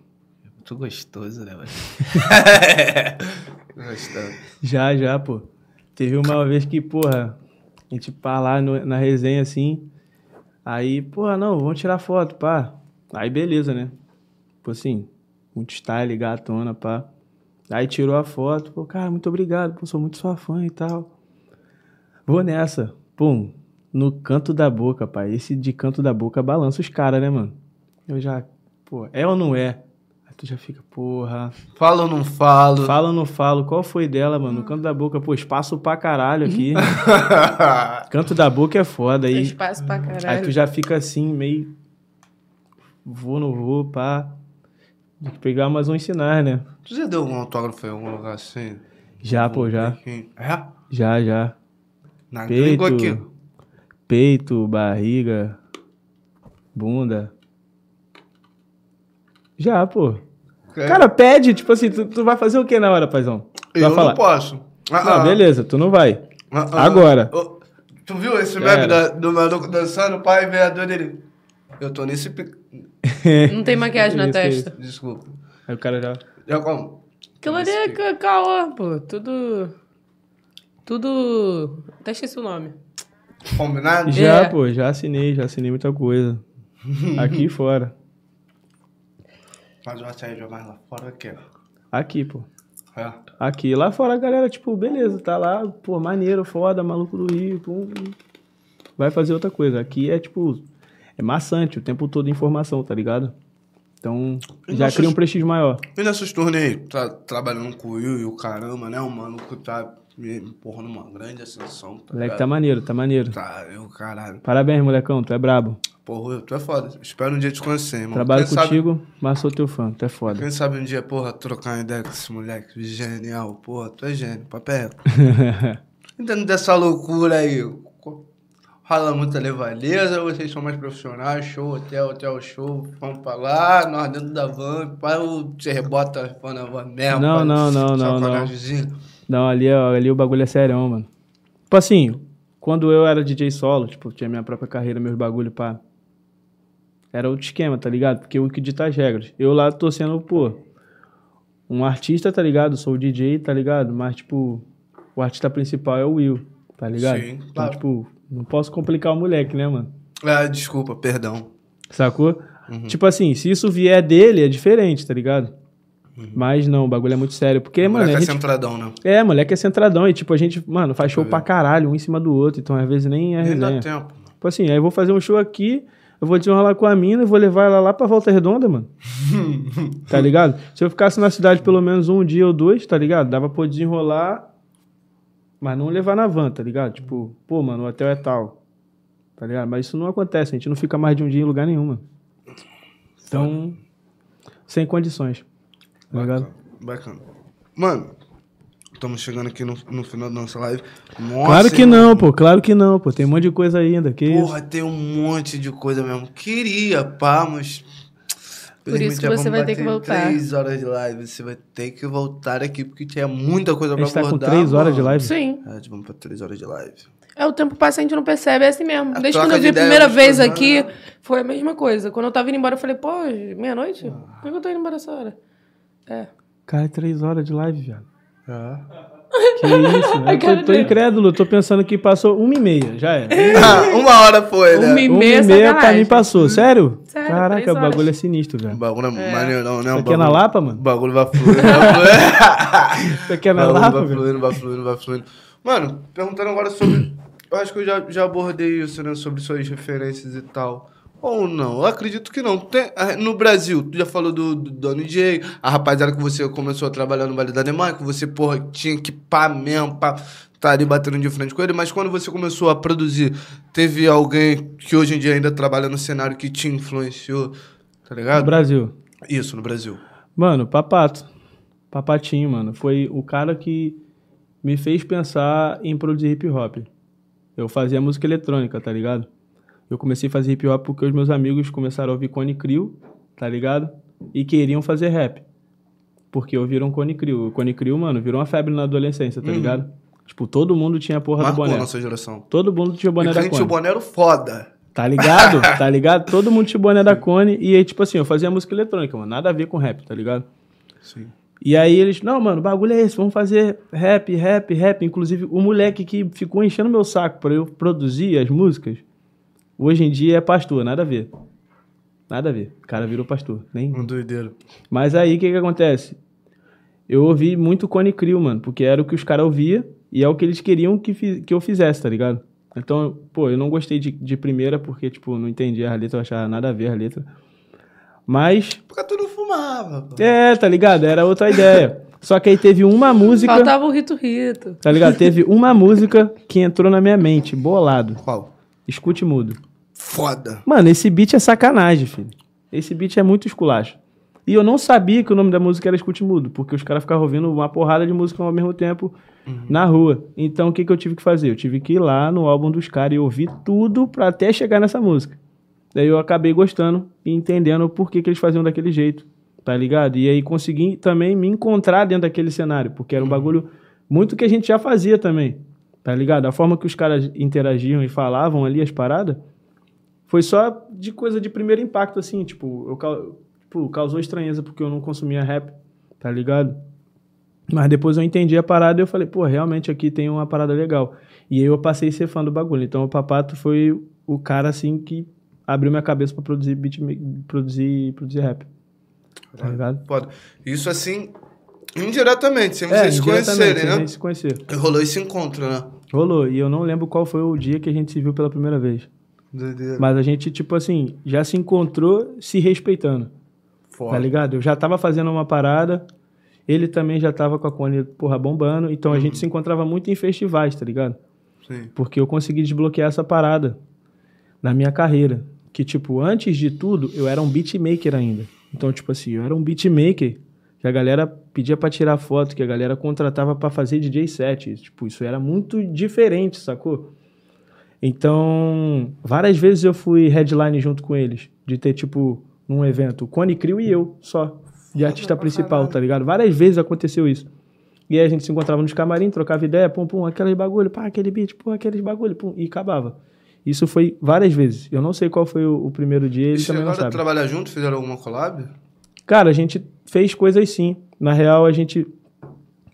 Muito gostoso, né, velho? Gostoso. Já, já, pô. Teve uma vez que, porra, a gente pá lá no- na resenha assim. Aí, porra, não, vamos tirar foto, pá. Aí, beleza, né? Tipo assim, muito style, gatona, pá. Aí tirou a foto, pô, cara, muito obrigado, pô, sou muito sua fã e tal. Vou nessa. Pum, no canto da boca, pai. Esse de canto da boca balança os caras, né, mano? Eu já, pô, é ou não é? Aí tu já fica, porra. Fala ou não falo? Fala ou não falo? Qual foi dela, mano? No canto da boca, pô, espaço pra caralho aqui. canto da boca é foda. Aí, espaço pra aí tu caralho. já fica assim, meio. Vou, não vou, pá. Tem que pegar mais uns sinais, né? Tu já deu algum autógrafo em algum lugar assim? Já, pô, já. É? Já, já. Na Peito, aqui. peito, barriga, bunda. Já, pô. É. Cara, pede, tipo assim, tu, tu vai fazer o que na hora, paizão? Tu eu não posso. Ah, Não, ah. beleza, tu não vai. Ah, ah. Agora. Tu viu esse meme da- do maluco dançando, o pai vereador dele? Eu tô nesse... Não tem maquiagem na Isso, testa. Desculpa. Aí o cara já. Já como? Aquilo ali é ca- caô, pô. Tudo. Tudo. Até esqueci o nome. Combinado? Já, É. pô, já assinei, já assinei muita coisa. Aqui e fora. Faz uma saída mais lá fora que é. Aqui, pô. É. Aqui. Lá fora a galera, tipo, beleza, tá lá, pô, maneiro, foda, maluco do Rio, pum. Vai fazer outra coisa. Aqui é, tipo, é maçante o tempo todo informação, tá ligado? Então, E já cria um prestígio maior. E nessas turnês, tá trabalhando com o Will e o caramba, né? O maluco tá me empurrando uma grande ascensão. Tá Moleque, tá maneiro, tá maneiro. Tá, eu, caralho. Parabéns, molecão, tu é brabo. Porra, tu é foda. Espero um dia te conhecer, irmão. Trabalho Quem sabe- contigo, mas sou teu fã, tu é foda. Quem sabe um dia, porra, trocar uma ideia com esse moleque genial. Porra, tu é gênio, papel. Entendo dessa loucura aí. Rola muita levadeza, vocês são mais profissionais, show, hotel, hotel, show, vamos pra lá, nós dentro da van, pai, você rebota fãs na van mesmo. Não, pai, não, não, não, sacanagemzinho. Não, ali, ali o bagulho é sério, mano. Tipo assim, quando eu era DJ solo, tipo, tinha minha própria carreira, meus bagulho, pá. Era outro esquema, tá ligado? Porque eu que dita as regras. Eu lá tô sendo, pô, um artista, tá ligado? Sou o DJ, tá ligado? Mas, tipo, o artista principal é o Will, tá ligado? Sim, então, claro. tipo, não posso complicar o moleque, né, mano? Ah, desculpa, perdão. Sacou? Uhum. Tipo assim, se isso vier dele, é diferente, tá ligado? Mas não, o bagulho é muito sério. Porque, Uhum. O mano, moleque é gente centradão, né? é, moleque é centradão. E, tipo, a gente, mano, faz show pra caralho, um em cima do outro. Então, às vezes, nem é Nem dá tempo. Tipo assim, aí eu vou fazer um show aqui, eu vou desenrolar com a mina e vou levar ela lá pra Volta Redonda, mano. tá ligado? Se eu ficasse na cidade pelo menos um dia ou dois, tá ligado? Dava pra desenrolar, mas não levar na van, tá ligado? Tipo, pô, mano, o hotel é tal. Tá ligado? Mas isso não acontece, a gente não fica mais de um dia em lugar nenhum, mano. Então, sem condições. Tá ligado? Bacana. Bacana. Mano, estamos chegando aqui no, no final da nossa live. Nossa, Claro que irmão. não, pô, claro que não, pô. Tem um monte de coisa ainda. Que isso? Porra, tem um monte de coisa mesmo. Queria, pá, mas. Por isso que você vai ter que voltar. Três horas de live. Você vai ter que voltar aqui, porque tinha muita coisa A pra gente tá com abordar. três horas de live. Sim. É, vamos pra três horas de live. É, o tempo passa e a gente não percebe, é assim mesmo. A Desde quando eu vi a primeira vez aqui, foi a mesma coisa. Quando eu tava indo embora, eu falei, pô, meia-noite? Por que eu tô indo embora essa hora? É. Cara, é três horas de live, viado. Que isso? A Eu tô, tô incrédulo, tô pensando que passou uma e meia, já era. Ah, uma hora foi, né? Uma e Uma meia, e meia pra mim passou, sério? Sério, Caraca, o bagulho é sinistro, O velho. bagulho é, maneirão, né? Isso O aqui é na Lapa, O mano? bagulho vai fluindo, vai fluindo. Isso aqui é na Lapa, vai fluindo, vai fluindo, vai fluindo. Mano, perguntando agora sobre. Eu acho que eu já, já abordei isso, né? Sobre suas referências e tal. Ou não? Eu acredito que não. Tem, ah, no Brasil, tu já falou do, do Donny J, a rapaziada que você começou a trabalhar no Vale da Neymar, que você, porra, tinha que pá mesmo, pá, tá ali batendo de frente com ele. Mas quando você começou a produzir, teve alguém que hoje em dia ainda trabalha no cenário que te influenciou, tá No ligado? Brasil. Isso, no Brasil. Mano, Papato. Papatinho, mano. Foi o cara que me fez pensar em produzir hip hop. Eu fazia música eletrônica, tá ligado? Eu comecei a fazer hip hop porque os meus amigos começaram a ouvir Cone Crew, tá ligado? E queriam fazer rap. Porque ouviram Cone Crew. O Cone Crew, mano, virou uma febre na adolescência, tá ligado? Tipo, todo mundo tinha a porra Marcou do boné. nossa geração. Todo mundo tinha o boné e da quem Cone. tinha o boné era foda. Tá ligado? tá ligado? Todo mundo tinha o boné da Cone. E aí, tipo assim, eu fazia música eletrônica, mano. Nada a ver com rap, tá ligado? Sim. E aí eles, não, mano, o bagulho é esse, vamos fazer rap, rap, rap. Inclusive, o moleque que ficou enchendo meu saco pra eu produzir as músicas, hoje em dia é pastor, nada a ver. Nada a ver. O cara virou pastor. Nem... Um doideiro. Mas aí, o que que acontece? Eu ouvi muito Cone Crew, mano, porque era o que os caras ouviam e é o que eles queriam que, fi- que eu fizesse, tá ligado? Então, pô, eu não gostei de, de primeira porque, tipo, não entendia a letra, eu achava nada a ver a letra. Mas, Porque tu não fumava, pô. é, tá ligado? Era outra ideia. Só que aí teve uma música. Faltava o Rito Rito. Tá ligado? Teve uma música que entrou na minha mente, bolado. Qual? Escute mudo. Foda. Mano, esse beat é sacanagem, filho. Esse beat é muito esculacho. E eu não sabia que o nome da música era Escute Mudo, porque os caras ficavam ouvindo uma porrada de música ao mesmo tempo na rua. Então o que, que eu tive que fazer? Eu tive que ir lá no álbum dos caras e ouvir tudo pra até chegar nessa música. Daí eu acabei gostando e entendendo por que, que eles faziam daquele jeito, tá ligado? E aí consegui também me encontrar dentro daquele cenário, porque era um bagulho muito que a gente já fazia também, tá ligado? A forma que os caras interagiam e falavam ali as paradas foi só de coisa de primeiro impacto, assim, tipo, eu, tipo, causou estranheza porque eu não consumia rap, tá ligado? Mas depois eu entendi a parada e eu falei, pô, realmente aqui tem uma parada legal. E aí eu passei a ser fã do bagulho. Então o Papato foi o cara, assim, que abriu minha cabeça pra produzir beat, produzir, produzir rap. Tá ligado? Foda. Isso assim, indiretamente, sem É, vocês se conhecerem, né? gente se conhecer. E Rolou esse encontro, né? Rolou. E eu não lembro qual foi o dia que a gente se viu pela primeira vez. Doideira. Mas a gente, tipo assim, já se encontrou se respeitando. Foda. Tá ligado? Eu já tava fazendo uma parada, ele também já tava com a Cone, porra, bombando. Então a gente se encontrava muito em festivais, tá ligado? Sim. Porque eu consegui desbloquear essa parada na minha carreira. Que, tipo, antes de tudo, eu era um beatmaker ainda. Então, tipo assim, eu era um beatmaker que a galera pedia pra tirar foto, que a galera contratava pra fazer DJ set. Tipo, isso era muito diferente, sacou? Então, várias vezes eu fui headline junto com eles, de ter, tipo, num evento, Cone Crew e eu, só, de artista principal, tá ligado? Várias vezes aconteceu isso. E aí a gente se encontrava nos camarim, trocava ideia, pum, pum, aqueles bagulho, pá, aquele beat, pum, aqueles bagulho, pum, e acabava. Isso foi várias vezes. Eu não sei qual foi o, o primeiro dia, ele E também não sabe. trabalhar junto? Fizeram alguma collab? Cara, a gente fez coisas sim. Na real, a gente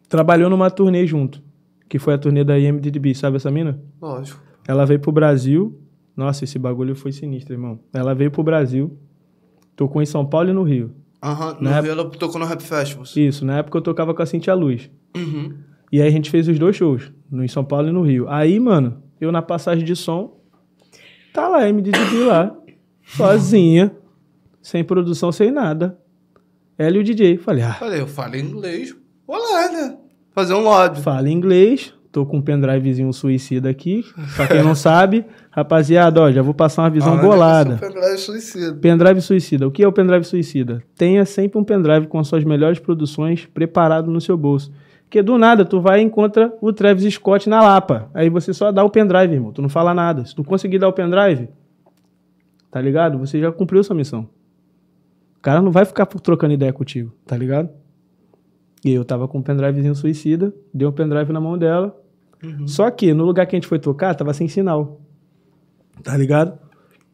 trabalhou numa turnê junto, que foi a turnê da IMDb, sabe essa mina? Lógico. Ela veio pro Brasil. Nossa, esse bagulho foi sinistro, irmão. Ela veio pro Brasil, tocou em São Paulo e no Rio. Aham, no Na Rio ela tocou no Rap Festivals. Isso, na época eu tocava com a Cintia Luz. Uhum. E aí a gente fez os dois shows, no em São Paulo e no Rio. Aí, mano, eu na passagem de som, tá lá, MDB lá, sozinha, sem produção, sem nada. Ela e o DJ. Falei, ah, Falei, eu falo inglês. Vou lá, né? Fazer um lobby. fala inglês, tô com um pendrivezinho suicida aqui. Pra quem não sabe, rapaziada, ó, já vou passar uma visão Aonde é que bolada. sou pendrive suicida? Pendrive suicida. O que é o pendrive suicida? Tenha sempre um pendrive com as suas melhores produções preparado no seu bolso. Porque do nada tu vai e encontra o Travis Scott na Lapa. Aí você só dá o pendrive, irmão. Tu não fala nada. Se tu conseguir dar o pendrive, tá ligado? Você já cumpriu sua missão. O cara não vai ficar trocando ideia contigo, tá ligado? E eu tava com um pendrivezinho suicida, dei um pendrive na mão dela. Só que no lugar que a gente foi tocar, tava sem sinal. Tá ligado?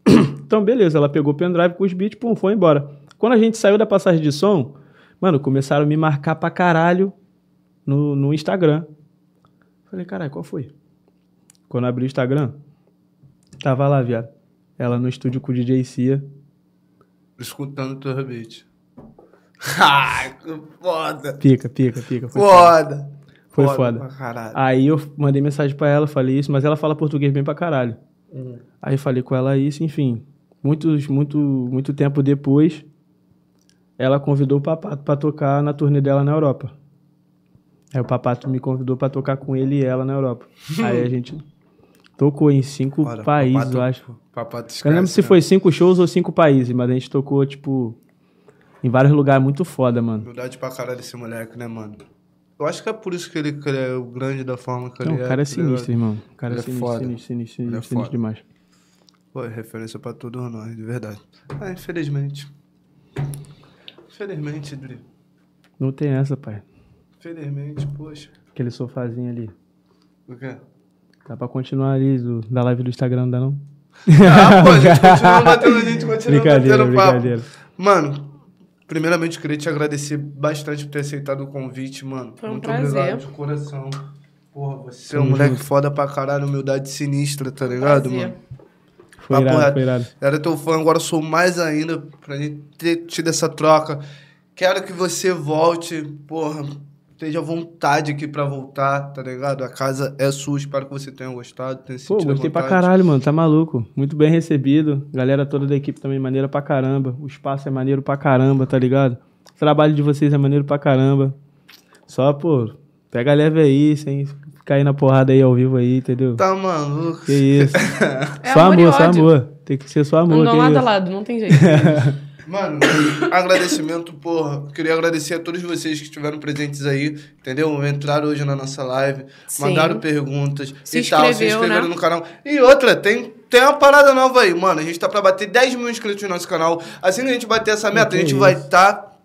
Então, beleza, ela pegou o pendrive com os beats, pum, foi embora. Quando a gente saiu da passagem de som, mano, começaram a me marcar pra caralho no, no Instagram. Falei, caralho, qual foi? Quando abri o Instagram, tava lá, viado. Ela no estúdio com o DJ Cia. Escutando o teu beat. Ah, que foda. Pica, pica, pica. Foi foda. Foda. Foi foda. caralho. Aí eu mandei mensagem pra ela, falei isso, mas ela fala português bem pra caralho. Aí falei com ela isso, enfim. Muitos, muito, muito tempo depois, ela convidou o Papato pra tocar na turnê dela na Europa. Aí o Papato me convidou pra tocar com ele e ela na Europa. Aí a gente tocou em cinco países, Papato- eu acho. Papato Eu não lembro esquece, se né? foi cinco shows ou cinco países, mas a gente tocou, tipo, em vários lugares muito foda, mano. Humildade pra caralho esse moleque, né, mano? Eu acho que é por isso que ele, é o grande da forma que Não, ele o cara é tá sinistro, irmão. O cara Ele é é sinistro, foda. sinistro, sinistro, Ele é sinistro, sinistro demais. Pô, é referência pra todos nós, de verdade. Ah, infelizmente. Infelizmente, Dri. Não tem essa, pai. Infelizmente, poxa. Aquele sofazinho ali. O quê? Dá pra continuar ali do, da live do Instagram, não dá não? Ah, pô, a gente continua batendo, a gente continua Brincadeira, batendo papo. brincadeira. Mano, primeiramente eu queria te agradecer bastante por ter aceitado o convite, mano. Foi um Muito prazer. obrigado de coração. Porra, você é um moleque junto. foda pra caralho, humildade sinistra, tá ligado, Prazer. mano? Foi irado, foi irado. Era teu fã, agora sou mais ainda pra gente ter tido essa troca. Quero que você volte, porra, esteja à vontade aqui pra voltar, tá ligado? A casa é sua, espero que você tenha gostado, tenha Pô, sentido gostei pra caralho, mano. Tá maluco. Muito bem recebido. Galera toda da equipe também maneira pra caramba. O espaço é maneiro pra caramba, tá ligado? O trabalho de vocês é maneiro pra caramba. Só, pô, pega leve aí, sem cair na porrada aí ao vivo aí, entendeu? Tá maluco? Que isso. É só amor e amor, só amor. Tem que ser só amor. Andam que lado a lado, não tem jeito. Mano, agradecimento, porra. Queria agradecer a todos vocês que estiveram presentes aí, entendeu? Entraram hoje na nossa live, Sim. mandaram perguntas Se e tal, se inscreveram né? no canal. E outra, tem, tem uma parada nova aí, mano. A gente tá pra bater 10 mil inscritos no nosso canal. Assim que a gente bater essa meta, a gente isso. vai estar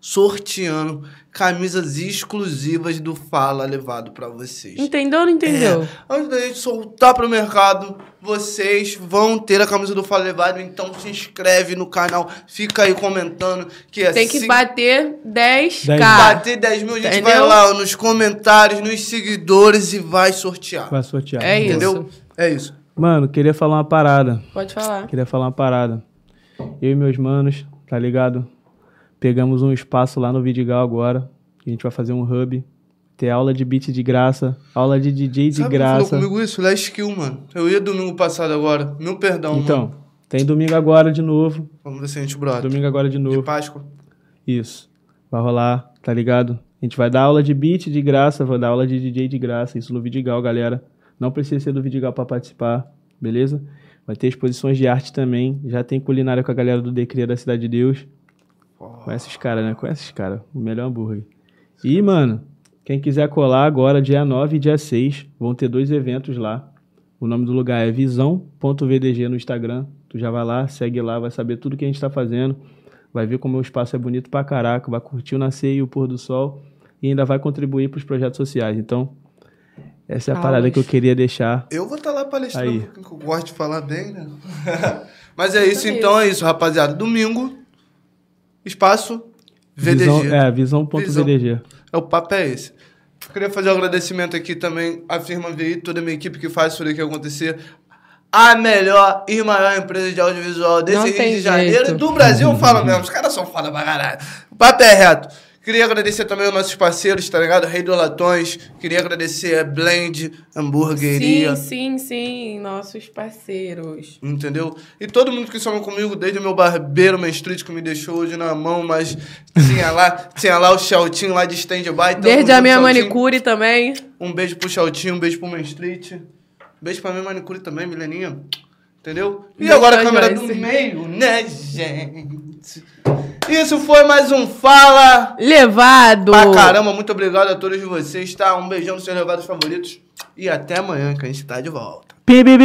sorteando camisas exclusivas do Fala levado pra vocês. Entendeu ou não entendeu? É, antes da gente soltar pro mercado, vocês vão ter a camisa do Fala Levado, então se inscreve no canal, fica aí comentando que Tem que bater 10k. Dez. bater 10 mil, a gente vai Entendeu? lá ó, nos comentários, nos seguidores e vai sortear. Vai sortear. É isso. entendeu? É isso. Mano, queria falar uma parada. Pode falar. Queria falar uma parada. Eu e meus manos, tá ligado? Pegamos um espaço lá no Vidigal agora. A gente vai fazer um hub. Ter aula de beat de graça. Aula de DJ de Sabe quem falou graça. comigo isso? Last Skill, mano. Eu ia domingo passado agora. Meu perdão, Então, mano. tem domingo agora de novo. Vamos ver se a gente brota. Domingo agora de De novo. Páscoa. Isso. Vai rolar, tá ligado? A gente vai dar aula de beat de graça, vai dar aula de DJ de graça. Isso no Vidigal, galera. Não precisa ser do Vidigal pra participar, beleza? Vai ter exposições de arte também. Já tem culinária com a galera do Decria da Cidade de Deus. Conhece os caras, né? Conhece os caras. O melhor hambúrguer. E, mano, quem quiser colar agora, dia 9 e dia 6, vão ter dois eventos lá. O nome do lugar é visão.vdg no Instagram. Tu já vai lá, segue lá, vai saber tudo que a gente tá fazendo. Vai ver como o espaço é bonito pra caraca, vai curtir o nascer e o pôr do sol e ainda vai contribuir pros projetos sociais. Então, essa é a Aulas. parada que eu queria deixar. Eu vou estar lá palestrando, Aí. porque eu gosto de falar bem, né? Mas é isso, É então é isso, rapaziada. Domingo, espaço VDG. Visão, é, visão.vdg. É, o papo é esse. Queria fazer um agradecimento aqui também à firma VI, toda a minha equipe que faz isso daqui acontecer. A melhor e maior empresa de audiovisual desse Não Rio de Janeiro jeito. do Brasil, eu falo mesmo. Os caras são foda pra caralho. O papo é reto. Queria agradecer também aos nossos parceiros, tá ligado? Rei do Latões. Queria agradecer a Blend, Hamburgueria. Sim, sim, sim. Nossos parceiros. Entendeu? E todo mundo que somou comigo, desde o meu barbeiro, meu street, que me deixou hoje na mão, mas tinha lá, tinha lá o Chaltinho lá de stand-by. Desde a minha manicure também. Um beijo pro Chaltinho, um beijo pro meu street. Um beijo pra minha manicure também, Mileninha. Entendeu? E Beijo agora a câmera do meio, né, gente? Isso foi mais um Fala Levado. pra caramba. Muito obrigado a todos vocês, tá? Um beijão nos seus levados favoritos. E até amanhã, que a gente tá de volta. Pi, pi, pi.